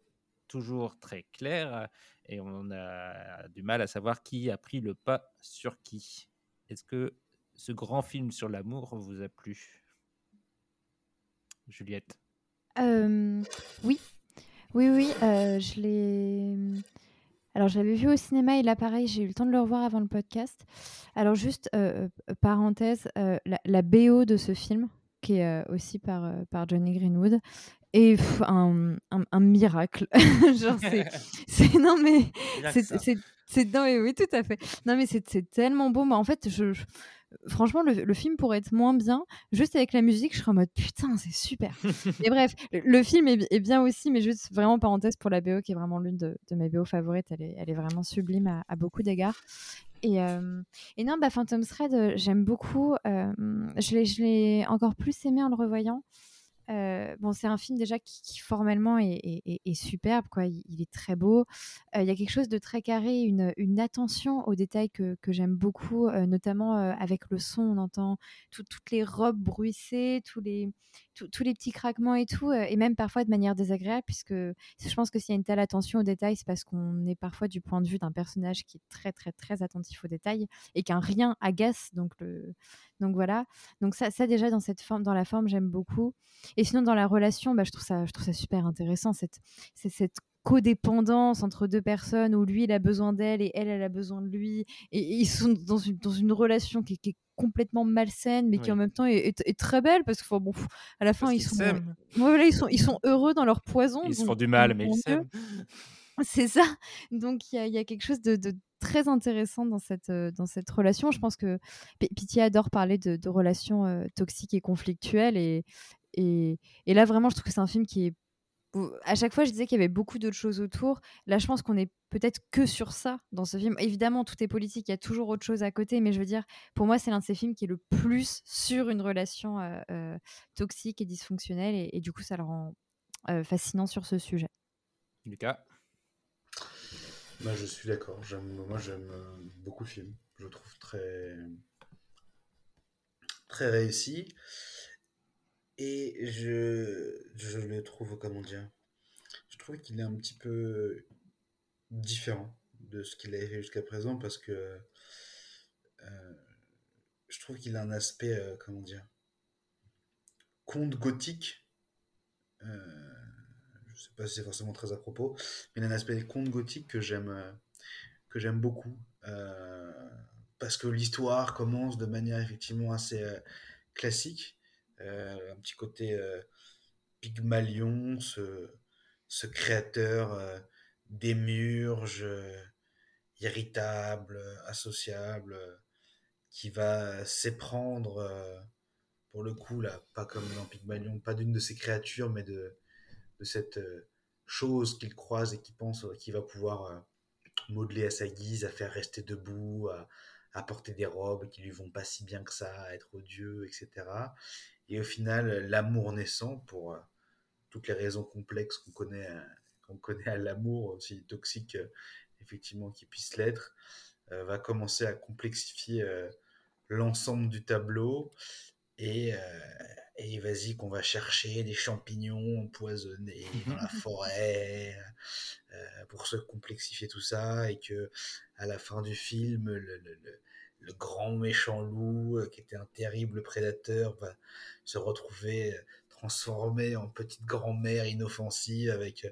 Speaker 1: toujours très claires et on a du mal à savoir qui a pris le pas sur qui. Est-ce que ce grand film sur l'amour vous a plu? Juliette?
Speaker 2: Euh, Oui, oui, oui, euh, je l'ai alors, j'avais vu au cinéma et là, pareil, j'ai eu le temps de le revoir avant le podcast. Alors, juste, euh, euh, parenthèse, euh, la, BO de ce film, qui est aussi par, par Johnny Greenwood, est un, un, miracle. [LAUGHS] Genre, [LAUGHS] c'est. non, mais. C'est. Non, oui, tout à fait. Non, mais c'est tellement beau. Mais en fait, je franchement, le, film pourrait être moins bien. Juste avec la musique, je serais en mode putain, c'est super. [LAUGHS] et bref, le, film est, bien aussi, mais juste vraiment parenthèse pour la BO qui est vraiment l'une de, mes BO favorites. Elle est, elle est vraiment sublime à, beaucoup d'égards. Et, euh, et, non, bah, Phantom Thread, euh, j'aime beaucoup. Euh, je l'ai encore plus aimé en le revoyant. Euh, bon, c'est un film déjà qui, formellement est, superbe, quoi. Il, est très beau. Euh, il y a quelque chose de très carré, une, attention aux détails que, j'aime beaucoup, euh, notamment avec le son. On entend toutes les robes bruissées, tous les, petits craquements et tout, et même parfois de manière désagréable, puisque je pense que s'il y a une telle attention aux détails, c'est parce qu'on est parfois du point de vue d'un personnage qui est très, très, très attentif aux détails et qu'un rien agace. Donc voilà. Donc ça, ça déjà dans cette forme, dans la forme, j'aime beaucoup. Et sinon dans la relation, bah, je trouve ça, je trouve ça super intéressant cette, cette codépendance entre deux personnes où lui il a besoin d'elle et elle elle a besoin de lui. Et, ils sont dans une, dans une relation qui, est complètement malsaine mais qui en même temps est, est, très belle parce que bon à la fin ils sont voilà, ils sont ils sont heureux dans leur poison
Speaker 1: ils se font du mal mais ils s'aiment. [LAUGHS]
Speaker 2: C'est ça. Donc il y, y a, quelque chose de, de très intéressant dans cette, euh, dans cette relation. Je pense que Pitié adore parler de, de relations euh, toxiques et conflictuelles. Et, et, et, là, vraiment, je trouve que c'est un film qui est. À chaque fois, je disais qu'il y avait beaucoup d'autres choses autour. Là, je pense qu'on est peut-être que sur ça dans ce film. Évidemment, tout est politique, il y a toujours autre chose à côté, mais je veux dire, pour moi, c'est l'un de ces films qui est le plus sur une relation euh, toxique et dysfonctionnelle, et, et, du coup, ça le rend fascinant sur ce sujet.
Speaker 1: Lucas?
Speaker 3: Bah, je suis d'accord. Moi, j'aime euh, beaucoup le film. Je le trouve très, très réussi. Et je, je le trouve, comment dire, je trouve qu'il est un petit peu différent de ce qu'il a fait jusqu'à présent parce que euh, je trouve qu'il a un aspect, euh, comment dire, conte gothique. Je sais pas si c'est forcément très à propos, mais il a un aspect des contes gothiques que j'aime euh, que j'aime beaucoup. Euh, parce que l'histoire commence de manière effectivement assez euh, classique, un petit côté Pygmalion, ce, ce créateur démurge, irritable, associable, qui va s'éprendre pour le coup là, pas comme dans Pygmalion, pas d'une de ces créatures, mais de de cette euh, chose qu'il croise et qu'il pense euh, qu'il va pouvoir euh, modeler à sa guise, à faire rester debout, à, porter des robes qui lui vont pas si bien que ça, à être odieux, etc. Et au final, l'amour naissant, pour toutes les raisons complexes qu'on connaît, qu'on connaît à l'amour, aussi toxique effectivement qu'il puisse l'être, va commencer à complexifier l'ensemble du tableau. Et, et vas-y qu'on va chercher des champignons empoisonnés [LAUGHS] dans la forêt euh, pour se complexifier tout ça. Et que à la fin du film le, le, le, grand méchant loup euh, qui était un terrible prédateur va se retrouver euh, transformé en petite grand-mère inoffensive avec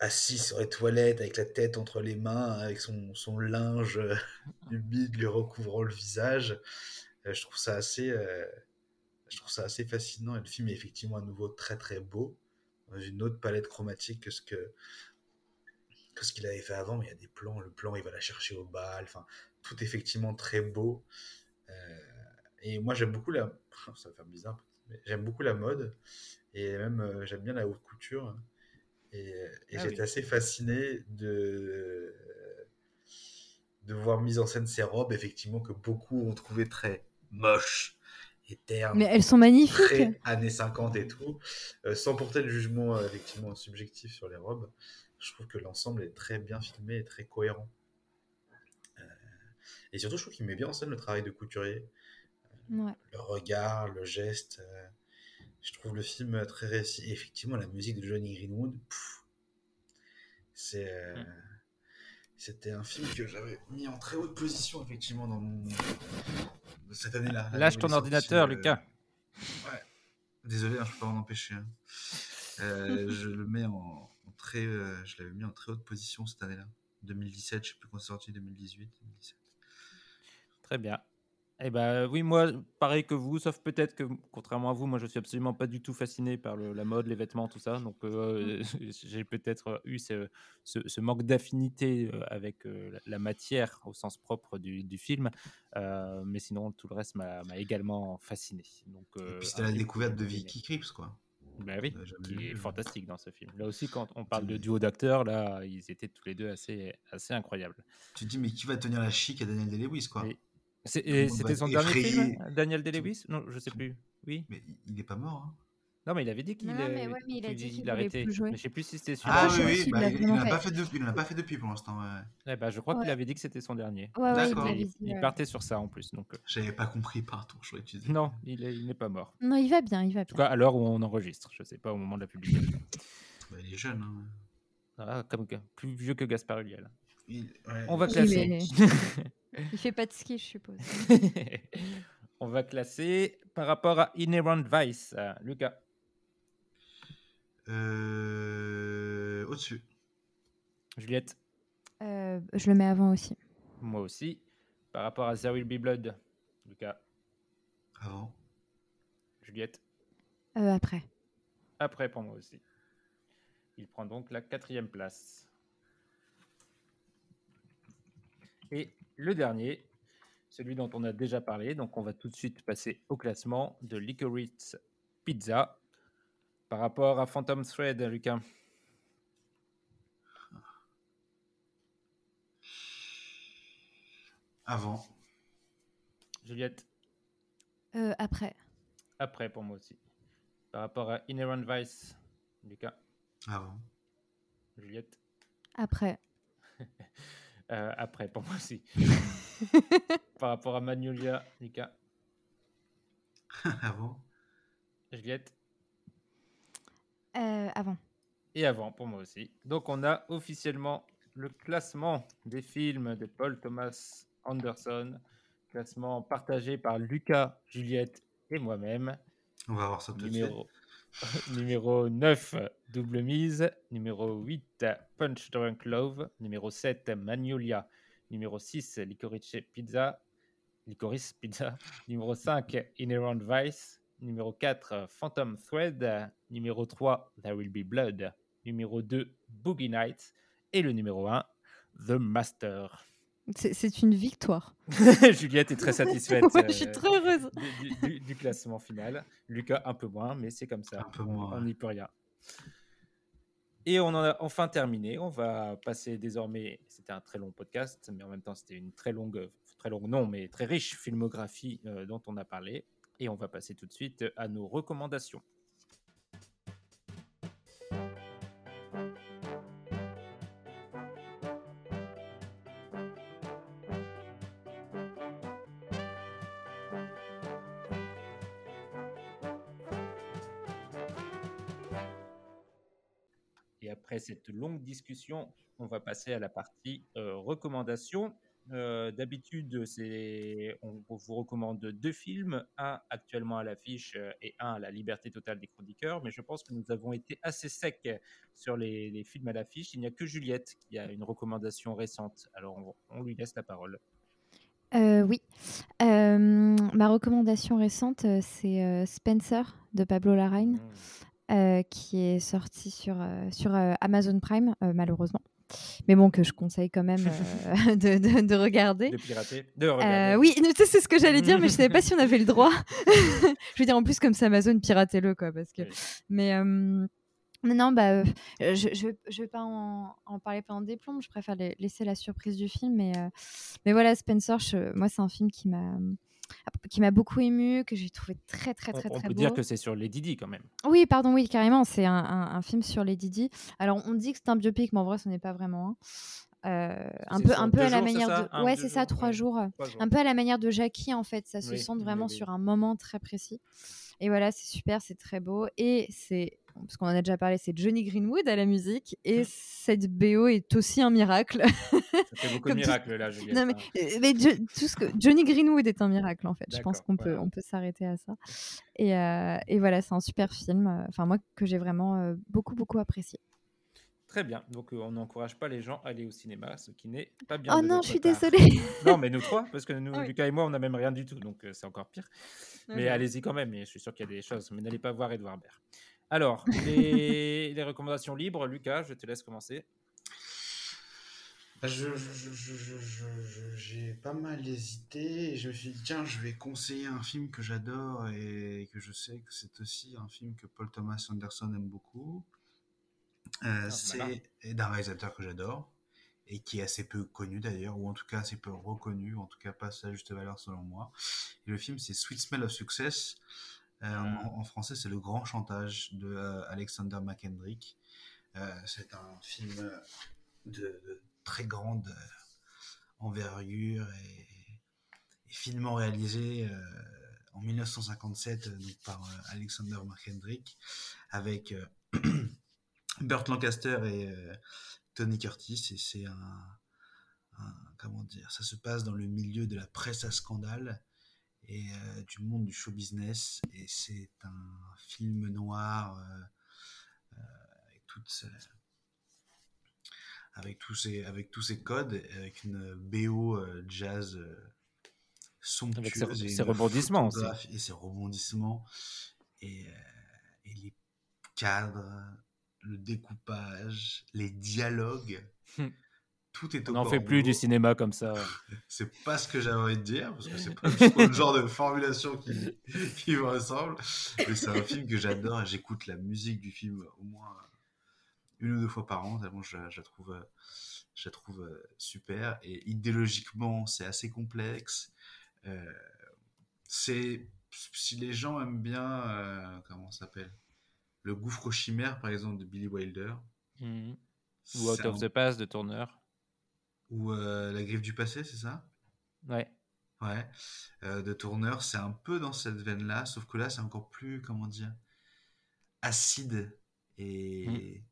Speaker 3: assis sur les toilettes avec la tête entre les mains, avec son, son linge euh, [LAUGHS] humide lui recouvrant le visage. Euh, je trouve ça assez, euh, je trouve ça assez fascinant. Et le film est effectivement à nouveau très très beau, dans une autre palette chromatique que ce que que ce qu'il avait fait avant. Mais il y a des plans, le plan il va la chercher au bal. Enfin, tout est effectivement très beau. et moi j'aime beaucoup la, ça va faire bizarre, mais j'aime beaucoup la mode et même j'aime bien la haute couture. Et, et
Speaker 1: Ah
Speaker 3: j'étais
Speaker 1: oui.
Speaker 3: assez fasciné de, de voir mise en scène ces robes, effectivement, que beaucoup ont trouvé très moches et ternes.
Speaker 2: Mais elles sont magnifiques.
Speaker 3: Très années 50 et tout. Euh, sans porter de jugement, euh, effectivement, subjectif sur les robes, je trouve que l'ensemble est très bien filmé et très cohérent. Et surtout, je trouve qu'il met bien en scène le travail de couturier
Speaker 2: Ouais.
Speaker 3: le regard, le geste. euh, je trouve le film très réussi. Et effectivement, la musique de Johnny Greenwood, pff, c'est, euh,
Speaker 1: Mm.
Speaker 3: c'était un film que j'avais mis en très haute position, effectivement, dans mon... cette année-là.
Speaker 1: Lâche ton ordinateur,
Speaker 3: euh,
Speaker 1: Lucas.
Speaker 3: Ouais. Désolé, hein, je peux pas m'en empêcher. hein. Euh, [LAUGHS] je le mets en, en très, euh, je l'avais mis en très haute position cette année-là. 2017, je sais plus quand c'est sorti, 2018, 2017.
Speaker 1: Très bien. Eh ben oui, moi, pareil que vous, sauf peut-être que, contrairement à vous, moi, je suis absolument pas du tout fasciné par le- la mode, les vêtements, tout ça. Donc, euh, [LAUGHS] j'ai peut-être eu ce, ce- ce manque d'affinité euh, avec euh, la, matière au sens propre du, du film. Euh, mais sinon, tout le reste m'a également fasciné. Donc,
Speaker 3: Et
Speaker 1: euh,
Speaker 3: puis c'était la découverte de Vicky Krieps, quoi.
Speaker 1: Ben oui, qui
Speaker 3: vu,
Speaker 1: est
Speaker 3: euh,
Speaker 1: fantastique dans ce film. Là aussi, quand on parle de duo d'acteurs, là, ils étaient tous les deux assez, assez incroyables.
Speaker 3: Tu te dis, mais qui va tenir la chic à Daniel Day-Lewis, quoi?
Speaker 1: C'était son dernier film. Daniel Day-Lewis? Non, je sais plus. Oui.
Speaker 3: Mais il est pas mort, hein
Speaker 1: Non, mais il avait dit qu'il euh,
Speaker 2: ouais, il a dit qu'il
Speaker 1: arrêtait. Mais je sais plus si c'était
Speaker 2: Ah,
Speaker 1: celui-là.
Speaker 3: Ah oui, oui, bah, il, il
Speaker 2: vraiment
Speaker 3: en a pas
Speaker 2: fait.
Speaker 3: fait depuis, il en a pas fait depuis pour l'instant. Ouais.
Speaker 1: Ben, je crois qu'il avait dit que c'était son dernier.
Speaker 2: Ouais, ouais, il
Speaker 1: Il,
Speaker 2: ouais.
Speaker 1: partait sur ça en plus. Donc, euh,
Speaker 3: J'avais pas compris, pardon. Je disais.
Speaker 1: non, il est- il n'est pas mort.
Speaker 2: Non, il va bien, il va
Speaker 1: En tout
Speaker 2: bien.
Speaker 1: cas, à l'heure où on enregistre. Je sais pas au moment de la publication.
Speaker 3: Bah, il est jeune. Hein.
Speaker 1: Ah, comme plus vieux que Gaspard Ulliel.
Speaker 3: Il- ouais,
Speaker 1: On va
Speaker 3: il-
Speaker 1: classer. [LAUGHS]
Speaker 2: Il fait pas de ski, je suppose. [LAUGHS]
Speaker 1: on va classer par rapport à Inherent Vice. Euh, Lucas,
Speaker 3: Euh, Au-dessus.
Speaker 1: Juliette,
Speaker 2: Euh, je le mets avant aussi.
Speaker 1: moi aussi. Par rapport à There Will Be Blood. Lucas,
Speaker 3: Avant.
Speaker 1: Juliette.
Speaker 2: Euh, après.
Speaker 1: Après pour moi aussi. Il prend donc la quatrième place. Et le dernier, celui dont on a déjà parlé, donc on va tout de suite passer au classement de Licorice Pizza par rapport à Phantom Thread, Lucas.
Speaker 3: Avant.
Speaker 1: Juliette,
Speaker 2: Euh, après.
Speaker 1: après pour moi aussi. Par rapport à Inherent Vice, Lucas,
Speaker 3: Avant.
Speaker 1: Juliette,
Speaker 2: Après. [LAUGHS]
Speaker 1: Euh, après pour moi aussi. [LAUGHS] par rapport à Magnolia, Lucas, [LAUGHS]
Speaker 3: avant.
Speaker 1: Juliette.
Speaker 2: Euh, avant.
Speaker 1: et avant pour moi aussi. Donc on a officiellement le classement des films de Paul Thomas Anderson, classement partagé par Lucas, Juliette et moi-même.
Speaker 3: On va voir ça tout de suite. [LAUGHS]
Speaker 1: Numéro, numéro 9, Double Mise. Numéro 8, Punch Drunk Love. Numéro 7, Magnolia. Numéro 6, Licorice Pizza. Licorice Pizza. Numéro 5, Inherent Vice. Numéro 4, Phantom Thread. Numéro 3, There Will Be Blood. Numéro 2, Boogie Nights. Et le numéro 1, The Master.
Speaker 2: C'est une victoire. [LAUGHS] [LAUGHS]
Speaker 1: Juliette est très satisfaite
Speaker 2: je suis
Speaker 1: euh,
Speaker 2: très heureuse.
Speaker 1: du, du- du- du classement final. Lucas un peu moins, mais c'est comme ça.
Speaker 3: Un peu
Speaker 1: On-
Speaker 3: moins,
Speaker 1: On n'y peut rien. Et on en a enfin terminé. On va passer désormais. C'était un très long podcast, mais en même temps, c'était une très longue, très longue, non, mais très riche filmographie euh, dont on a parlé. Et on va passer tout de suite à nos recommandations. Après cette longue discussion, on va passer à la partie euh, recommandations Euh, D'habitude, c'est on, vous recommande deux films, un actuellement à l'affiche euh, et un à la liberté totale des chroniqueurs. Mais je pense que nous avons été assez secs sur les, les films à l'affiche. Il n'y a que Juliette qui a une recommandation récente. Alors on, on lui laisse la parole.
Speaker 2: Euh, oui. Ma recommandation récente, c'est Spencer de Pablo Larraín, euh, qui est sorti sur, euh, sur euh, Amazon Prime, euh, malheureusement. Mais bon, que je conseille quand même [LAUGHS] de, de- de regarder.
Speaker 1: De pirater, de regarder.
Speaker 2: oui, c'est ce que j'allais dire, mais je savais pas si on avait le droit. [LAUGHS] je veux dire, en plus, comme c'est Amazon, piratez-le, quoi, parce que. Mais non, bah, je, je, vais- pas en, en parler pendant des plombes. Je préfère la- laisser la surprise du film, mais mais voilà, Spencer, je- moi, c'est un film qui m'a qui m'a beaucoup ému, que j'ai trouvé très très
Speaker 1: On,
Speaker 2: très
Speaker 1: on
Speaker 2: très
Speaker 1: peut
Speaker 2: beau.
Speaker 1: dire que c'est sur Lady Di quand même.
Speaker 2: Oui, pardon, oui, carrément. C'est un, un- un film sur les Didi. Alors, on dit que c'est un biopic, mais en vrai, ce n'est pas vraiment un. Euh, un peu, un à la
Speaker 1: jours,
Speaker 2: manière
Speaker 1: ça?
Speaker 2: de.
Speaker 1: Un
Speaker 2: ouais, c'est ça,
Speaker 1: jours
Speaker 2: trois
Speaker 1: Ouais,
Speaker 2: jours.
Speaker 1: trois jours.
Speaker 2: Un peu à la manière de Jackie, en fait. Ça se centre
Speaker 1: oui,
Speaker 2: vraiment
Speaker 1: oui.
Speaker 2: sur un moment très précis. Et voilà, c'est super, c'est très beau. Et c'est. Parce qu'on en a déjà parlé, c'est Johnny Greenwood à la musique. Et cette BO est aussi un miracle.
Speaker 1: Ça fait beaucoup [LAUGHS] de
Speaker 2: tout-
Speaker 1: miracles là, Juliette.
Speaker 2: Non, mais, euh, mais Jo- tout ce que Johnny Greenwood est un miracle en fait. Je pense qu'on peut, on peut s'arrêter à ça. Et, euh, et voilà, c'est un super film. euh, Enfin moi que j'ai vraiment euh, beaucoup beaucoup apprécié.
Speaker 1: Très bien. Donc, euh, on n'encourage pas les gens à aller au cinéma, ce qui n'est pas bien.
Speaker 2: Oh non, je suis
Speaker 1: part.
Speaker 2: désolée. [LAUGHS]
Speaker 1: non, mais nous trois, parce que nous,
Speaker 2: Ah oui.
Speaker 1: Lucas et moi, on n'a même rien du tout, donc euh, c'est encore pire. Mais allez-y quand même, et je suis sûr qu'il y a des choses. Mais n'allez pas voir Edouard Baird. Alors, les, les recommandations libres, Lucas, je te laisse commencer.
Speaker 3: Bah, je- J'ai pas mal hésité et je me suis dit, tiens, je vais conseiller un film que j'adore et que je sais que c'est aussi un film que Paul Thomas Anderson aime beaucoup. Euh,
Speaker 1: Ah,
Speaker 3: c'est
Speaker 1: malin.
Speaker 3: et d'un réalisateur que j'adore et qui est assez peu connu d'ailleurs, ou en tout cas assez peu reconnu, en tout cas pas à sa juste valeur selon moi. Et le film, c'est Sweet Smell of Success. Euh, en, en français, c'est Le Grand Chantage de euh, Alexander McKendrick. Euh, c'est un film de, de très grande envergure et, et finement réalisé euh, en 1957 euh, donc par euh, Alexander McKendrick avec [CLEARS THROAT] Burt Lancaster et Tony Curtis. Et c'est un, un- comment dire ça se passe dans le milieu de la presse à scandale et euh, du monde du show business et c'est un film noir euh, euh, avec tous ces avec tous ces codes avec une BO jazz euh,
Speaker 1: Avec ses-
Speaker 3: somptueuse et
Speaker 1: ses
Speaker 3: une
Speaker 1: rebondissements aussi.
Speaker 3: et ses rebondissements et, et les cadres le découpage les dialogues
Speaker 1: Hmm.
Speaker 3: Tout est au
Speaker 1: On n'en fait plus du cinéma comme ça. [LAUGHS]
Speaker 3: C'est pas ce que j'avais envie de dire, parce que c'est [LAUGHS] pas le genre de formulation qui, qui me ressemble. Mais c'est un film que j'adore et j'écoute la musique du film au moins une ou deux fois par an, tellement je, je la trouve, je la trouve euh, super. Et idéologiquement, c'est assez complexe. Euh, c'est si les gens aiment bien, euh, comment ça s'appelle? Le gouffre aux chimères, par exemple, de Billy Wilder.
Speaker 1: Mhm. Ou Out of
Speaker 3: un-
Speaker 1: the Past de Turner.
Speaker 3: Ou euh, La griffe du passé, c'est ça?
Speaker 1: Ouais.
Speaker 3: Ouais, euh, de Tourneur, c'est un peu dans cette veine-là, sauf que là, c'est encore plus, comment dire, acide et,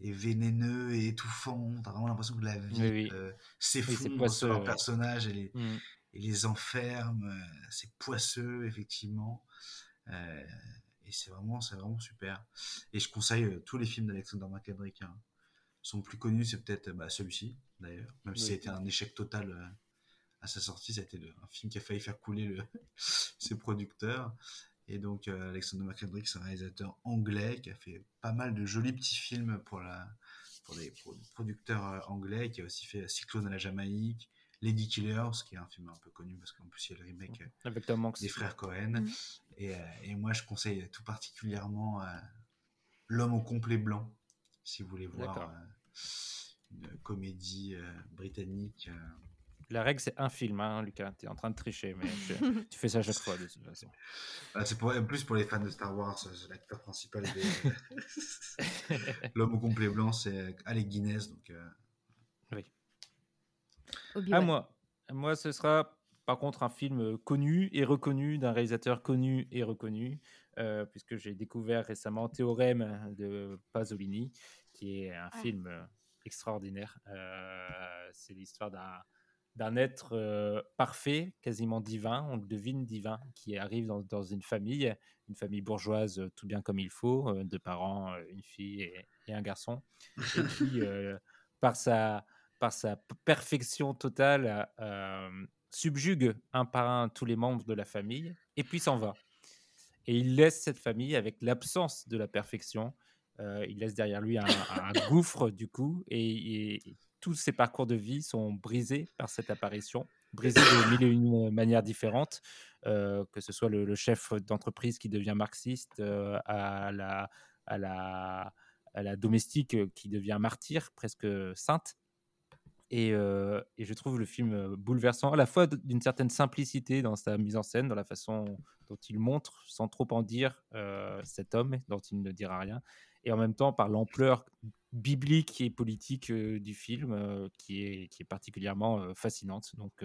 Speaker 3: et vénéneux et étouffant. T'as vraiment l'impression que la vie
Speaker 1: Oui, oui.
Speaker 3: euh, s'effondre sur leur personnage et les,
Speaker 1: Mhm.
Speaker 3: et les enferme. euh, C'est poisseux, effectivement. Euh, et c'est vraiment, c'est vraiment super. Et je conseille euh, tous les films d'Alexander McKendrick. Hein. Son plus connu, c'est peut-être bah, celui-ci, d'ailleurs. Même si
Speaker 1: Oui.
Speaker 3: été un échec total euh, à sa sortie, ça a été le- un film qui a failli faire couler le- [LAUGHS] ses producteurs. Et donc, euh, Alexander McKendrick, c'est un réalisateur anglais qui a fait pas mal de jolis petits films pour, la, pour des pro- producteurs euh, anglais, qui a aussi fait Cyclone à la Jamaïque, Lady Killers, qui est un film un peu connu parce qu'en plus, il y a le remake euh,
Speaker 1: Avec Tom Hanks.
Speaker 3: des frères Cohen.
Speaker 2: Mhm.
Speaker 3: Et, euh, et moi, je conseille tout particulièrement euh, L'homme au complet blanc, si vous voulez voir euh, une comédie euh, britannique. euh.
Speaker 1: La règle, c'est un film, hein, Lucas. Tu es en train de tricher, mais je- [LAUGHS] tu fais ça chaque fois, de toute façon.
Speaker 3: Ah, c'est pour, en plus pour les fans de Star Wars, c'est l'acteur principal des... [LAUGHS] L'homme au complet blanc, c'est Alec Guinness. Donc, euh,
Speaker 1: Oui. À
Speaker 2: Obi-Wan.
Speaker 1: moi. Moi, ce sera par contre un film euh, connu et reconnu d'un réalisateur connu et reconnu, euh, puisque j'ai découvert récemment Théorème de Pasolini, qui est un
Speaker 2: Ah.
Speaker 1: film euh, extraordinaire. Euh, c'est l'histoire d'un d'un être euh, parfait, quasiment divin, on le devine divin, qui arrive dans, dans une famille, une famille bourgeoise euh, tout bien comme il faut, euh, deux parents, une fille et, et un garçon, et [LAUGHS] qui, par, sa, par sa perfection totale, subjugue un par un tous les membres de la famille, et puis s'en va. Et il laisse cette famille avec l'absence de la perfection. Euh, il laisse derrière lui un, gouffre, du coup, et, tous ses parcours de vie sont brisés par cette apparition, brisés de mille et une manières différentes, euh, que ce soit le, chef d'entreprise qui devient marxiste, euh, à, la, domestique euh, qui devient martyr, presque sainte. Et, euh, je trouve le film euh, bouleversant, à la fois d'une certaine simplicité dans sa mise en scène, dans la façon dont il montre, sans trop en dire, euh, cet homme dont il ne dira rien, et en même temps par l'ampleur biblique et politique euh, du film, euh, qui, est, qui est particulièrement euh, fascinante. Donc,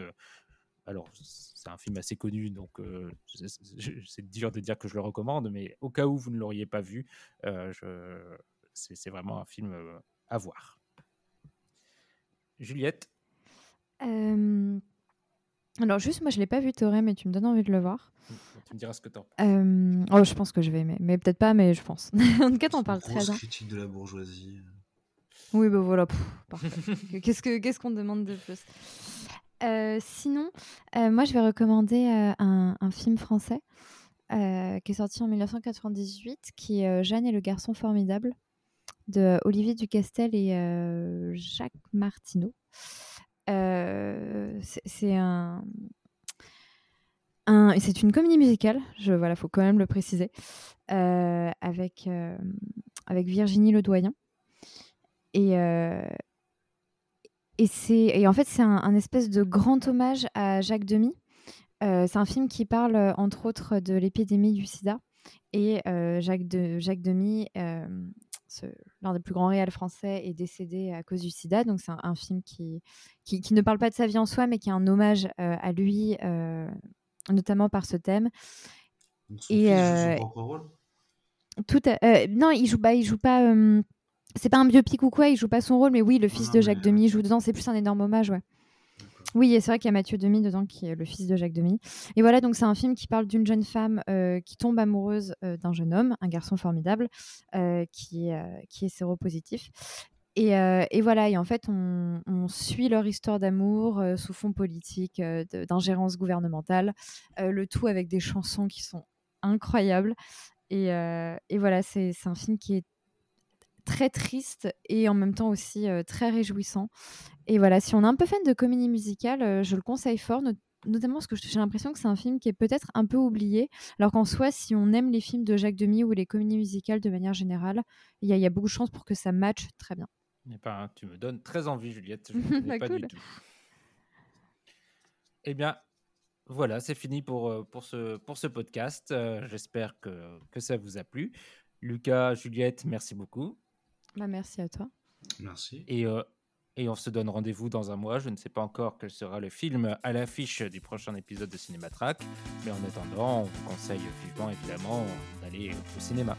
Speaker 1: alors, c'est un film assez connu, donc c'est- dur de dire que je le recommande, mais au cas où vous ne l'auriez pas vu, c'est vraiment un film à voir. Juliette?
Speaker 2: Alors, juste, moi, je l'ai pas vu, Toré, mais tu me donnes envie de le voir.
Speaker 1: Tu me diras ce que t'en penses.
Speaker 2: Euh, Oh, je pense que je vais aimer, mais peut-être pas, mais je pense. [LAUGHS] en tout cas, t'en parles très bien.
Speaker 5: critique de la bourgeoisie.
Speaker 2: Oui, bah voilà. [LAUGHS] Qu'est-ce que qu'est-ce qu'on demande de plus? Euh, Sinon, euh, moi, je vais recommander euh, un, un film français euh, qui est sorti en 1998, qui est euh, Jeanne et le garçon formidable de Olivier Ducastel et euh, Jacques Martineau. Euh, c'est- un, c'est une comédie musicale. Je voilà, faut quand même le préciser, euh, avec euh, avec Virginie Ledoyen. Et, et, et en fait, c'est un, espèce de grand hommage à Jacques Demy. C'est un film qui parle, entre autres, de l'épidémie du sida. Et euh, Jacques, de, Jacques Demy, ce- l'un des plus grands réels français, est décédé à cause du sida. Donc, c'est un, un film qui, qui, qui ne parle pas de sa vie en soi, mais qui est un hommage euh, à lui, euh, notamment par ce thème.
Speaker 5: Donc son
Speaker 2: Et,
Speaker 5: fils joue
Speaker 2: euh,
Speaker 5: son propre rôle?
Speaker 2: tout à- non, il joue pas, il joue pas. c'est pas un biopic ou quoi, il joue pas son rôle, mais oui, le fils de
Speaker 5: mais,
Speaker 2: Jacques Demy joue dedans. C'est plus un énorme hommage, ouais. Oui, et c'est vrai qu'il y a Mathieu Demy dedans, qui est le fils de Jacques Demy. Et voilà, donc c'est un film qui parle d'une jeune femme euh, qui tombe amoureuse euh, d'un jeune homme, un garçon formidable, euh, qui, est, séropositif. Et, voilà, et en fait, on, suit leur histoire d'amour sous fond politique, d'ingérence gouvernementale, le tout avec des chansons qui sont incroyables. Et, voilà, c'est un film qui est très triste et en même temps aussi très réjouissant. Et voilà, si on est un peu fan de comédie musicale, euh, je le conseille fort, not- notamment parce que j'ai l'impression que c'est un film qui est peut-être un peu oublié, alors qu'en soi, si on aime les films de Jacques Demy ou les comédies musicales de manière générale, il y, a- il y a beaucoup de chances pour que ça matche très bien.
Speaker 1: Eh ben, tu me donnes très envie, Juliette. Je [LAUGHS]
Speaker 2: Bah,
Speaker 1: pas
Speaker 2: cool.
Speaker 1: du tout. Eh bien, voilà, c'est fini pour, euh, pour, ce, pour ce podcast. Euh, J'espère que, que ça vous a plu. Lucas, Juliette, merci beaucoup.
Speaker 2: Bah, merci à toi.
Speaker 5: Merci.
Speaker 1: Et, euh, et on se donne rendez-vous dans un mois. Je ne sais pas encore quel sera le film à l'affiche du prochain épisode de Cinématrack. Mais en attendant, on vous conseille vivement, évidemment, d'aller au cinéma.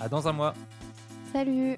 Speaker 1: À dans un mois.
Speaker 2: Salut
Speaker 5: Salut.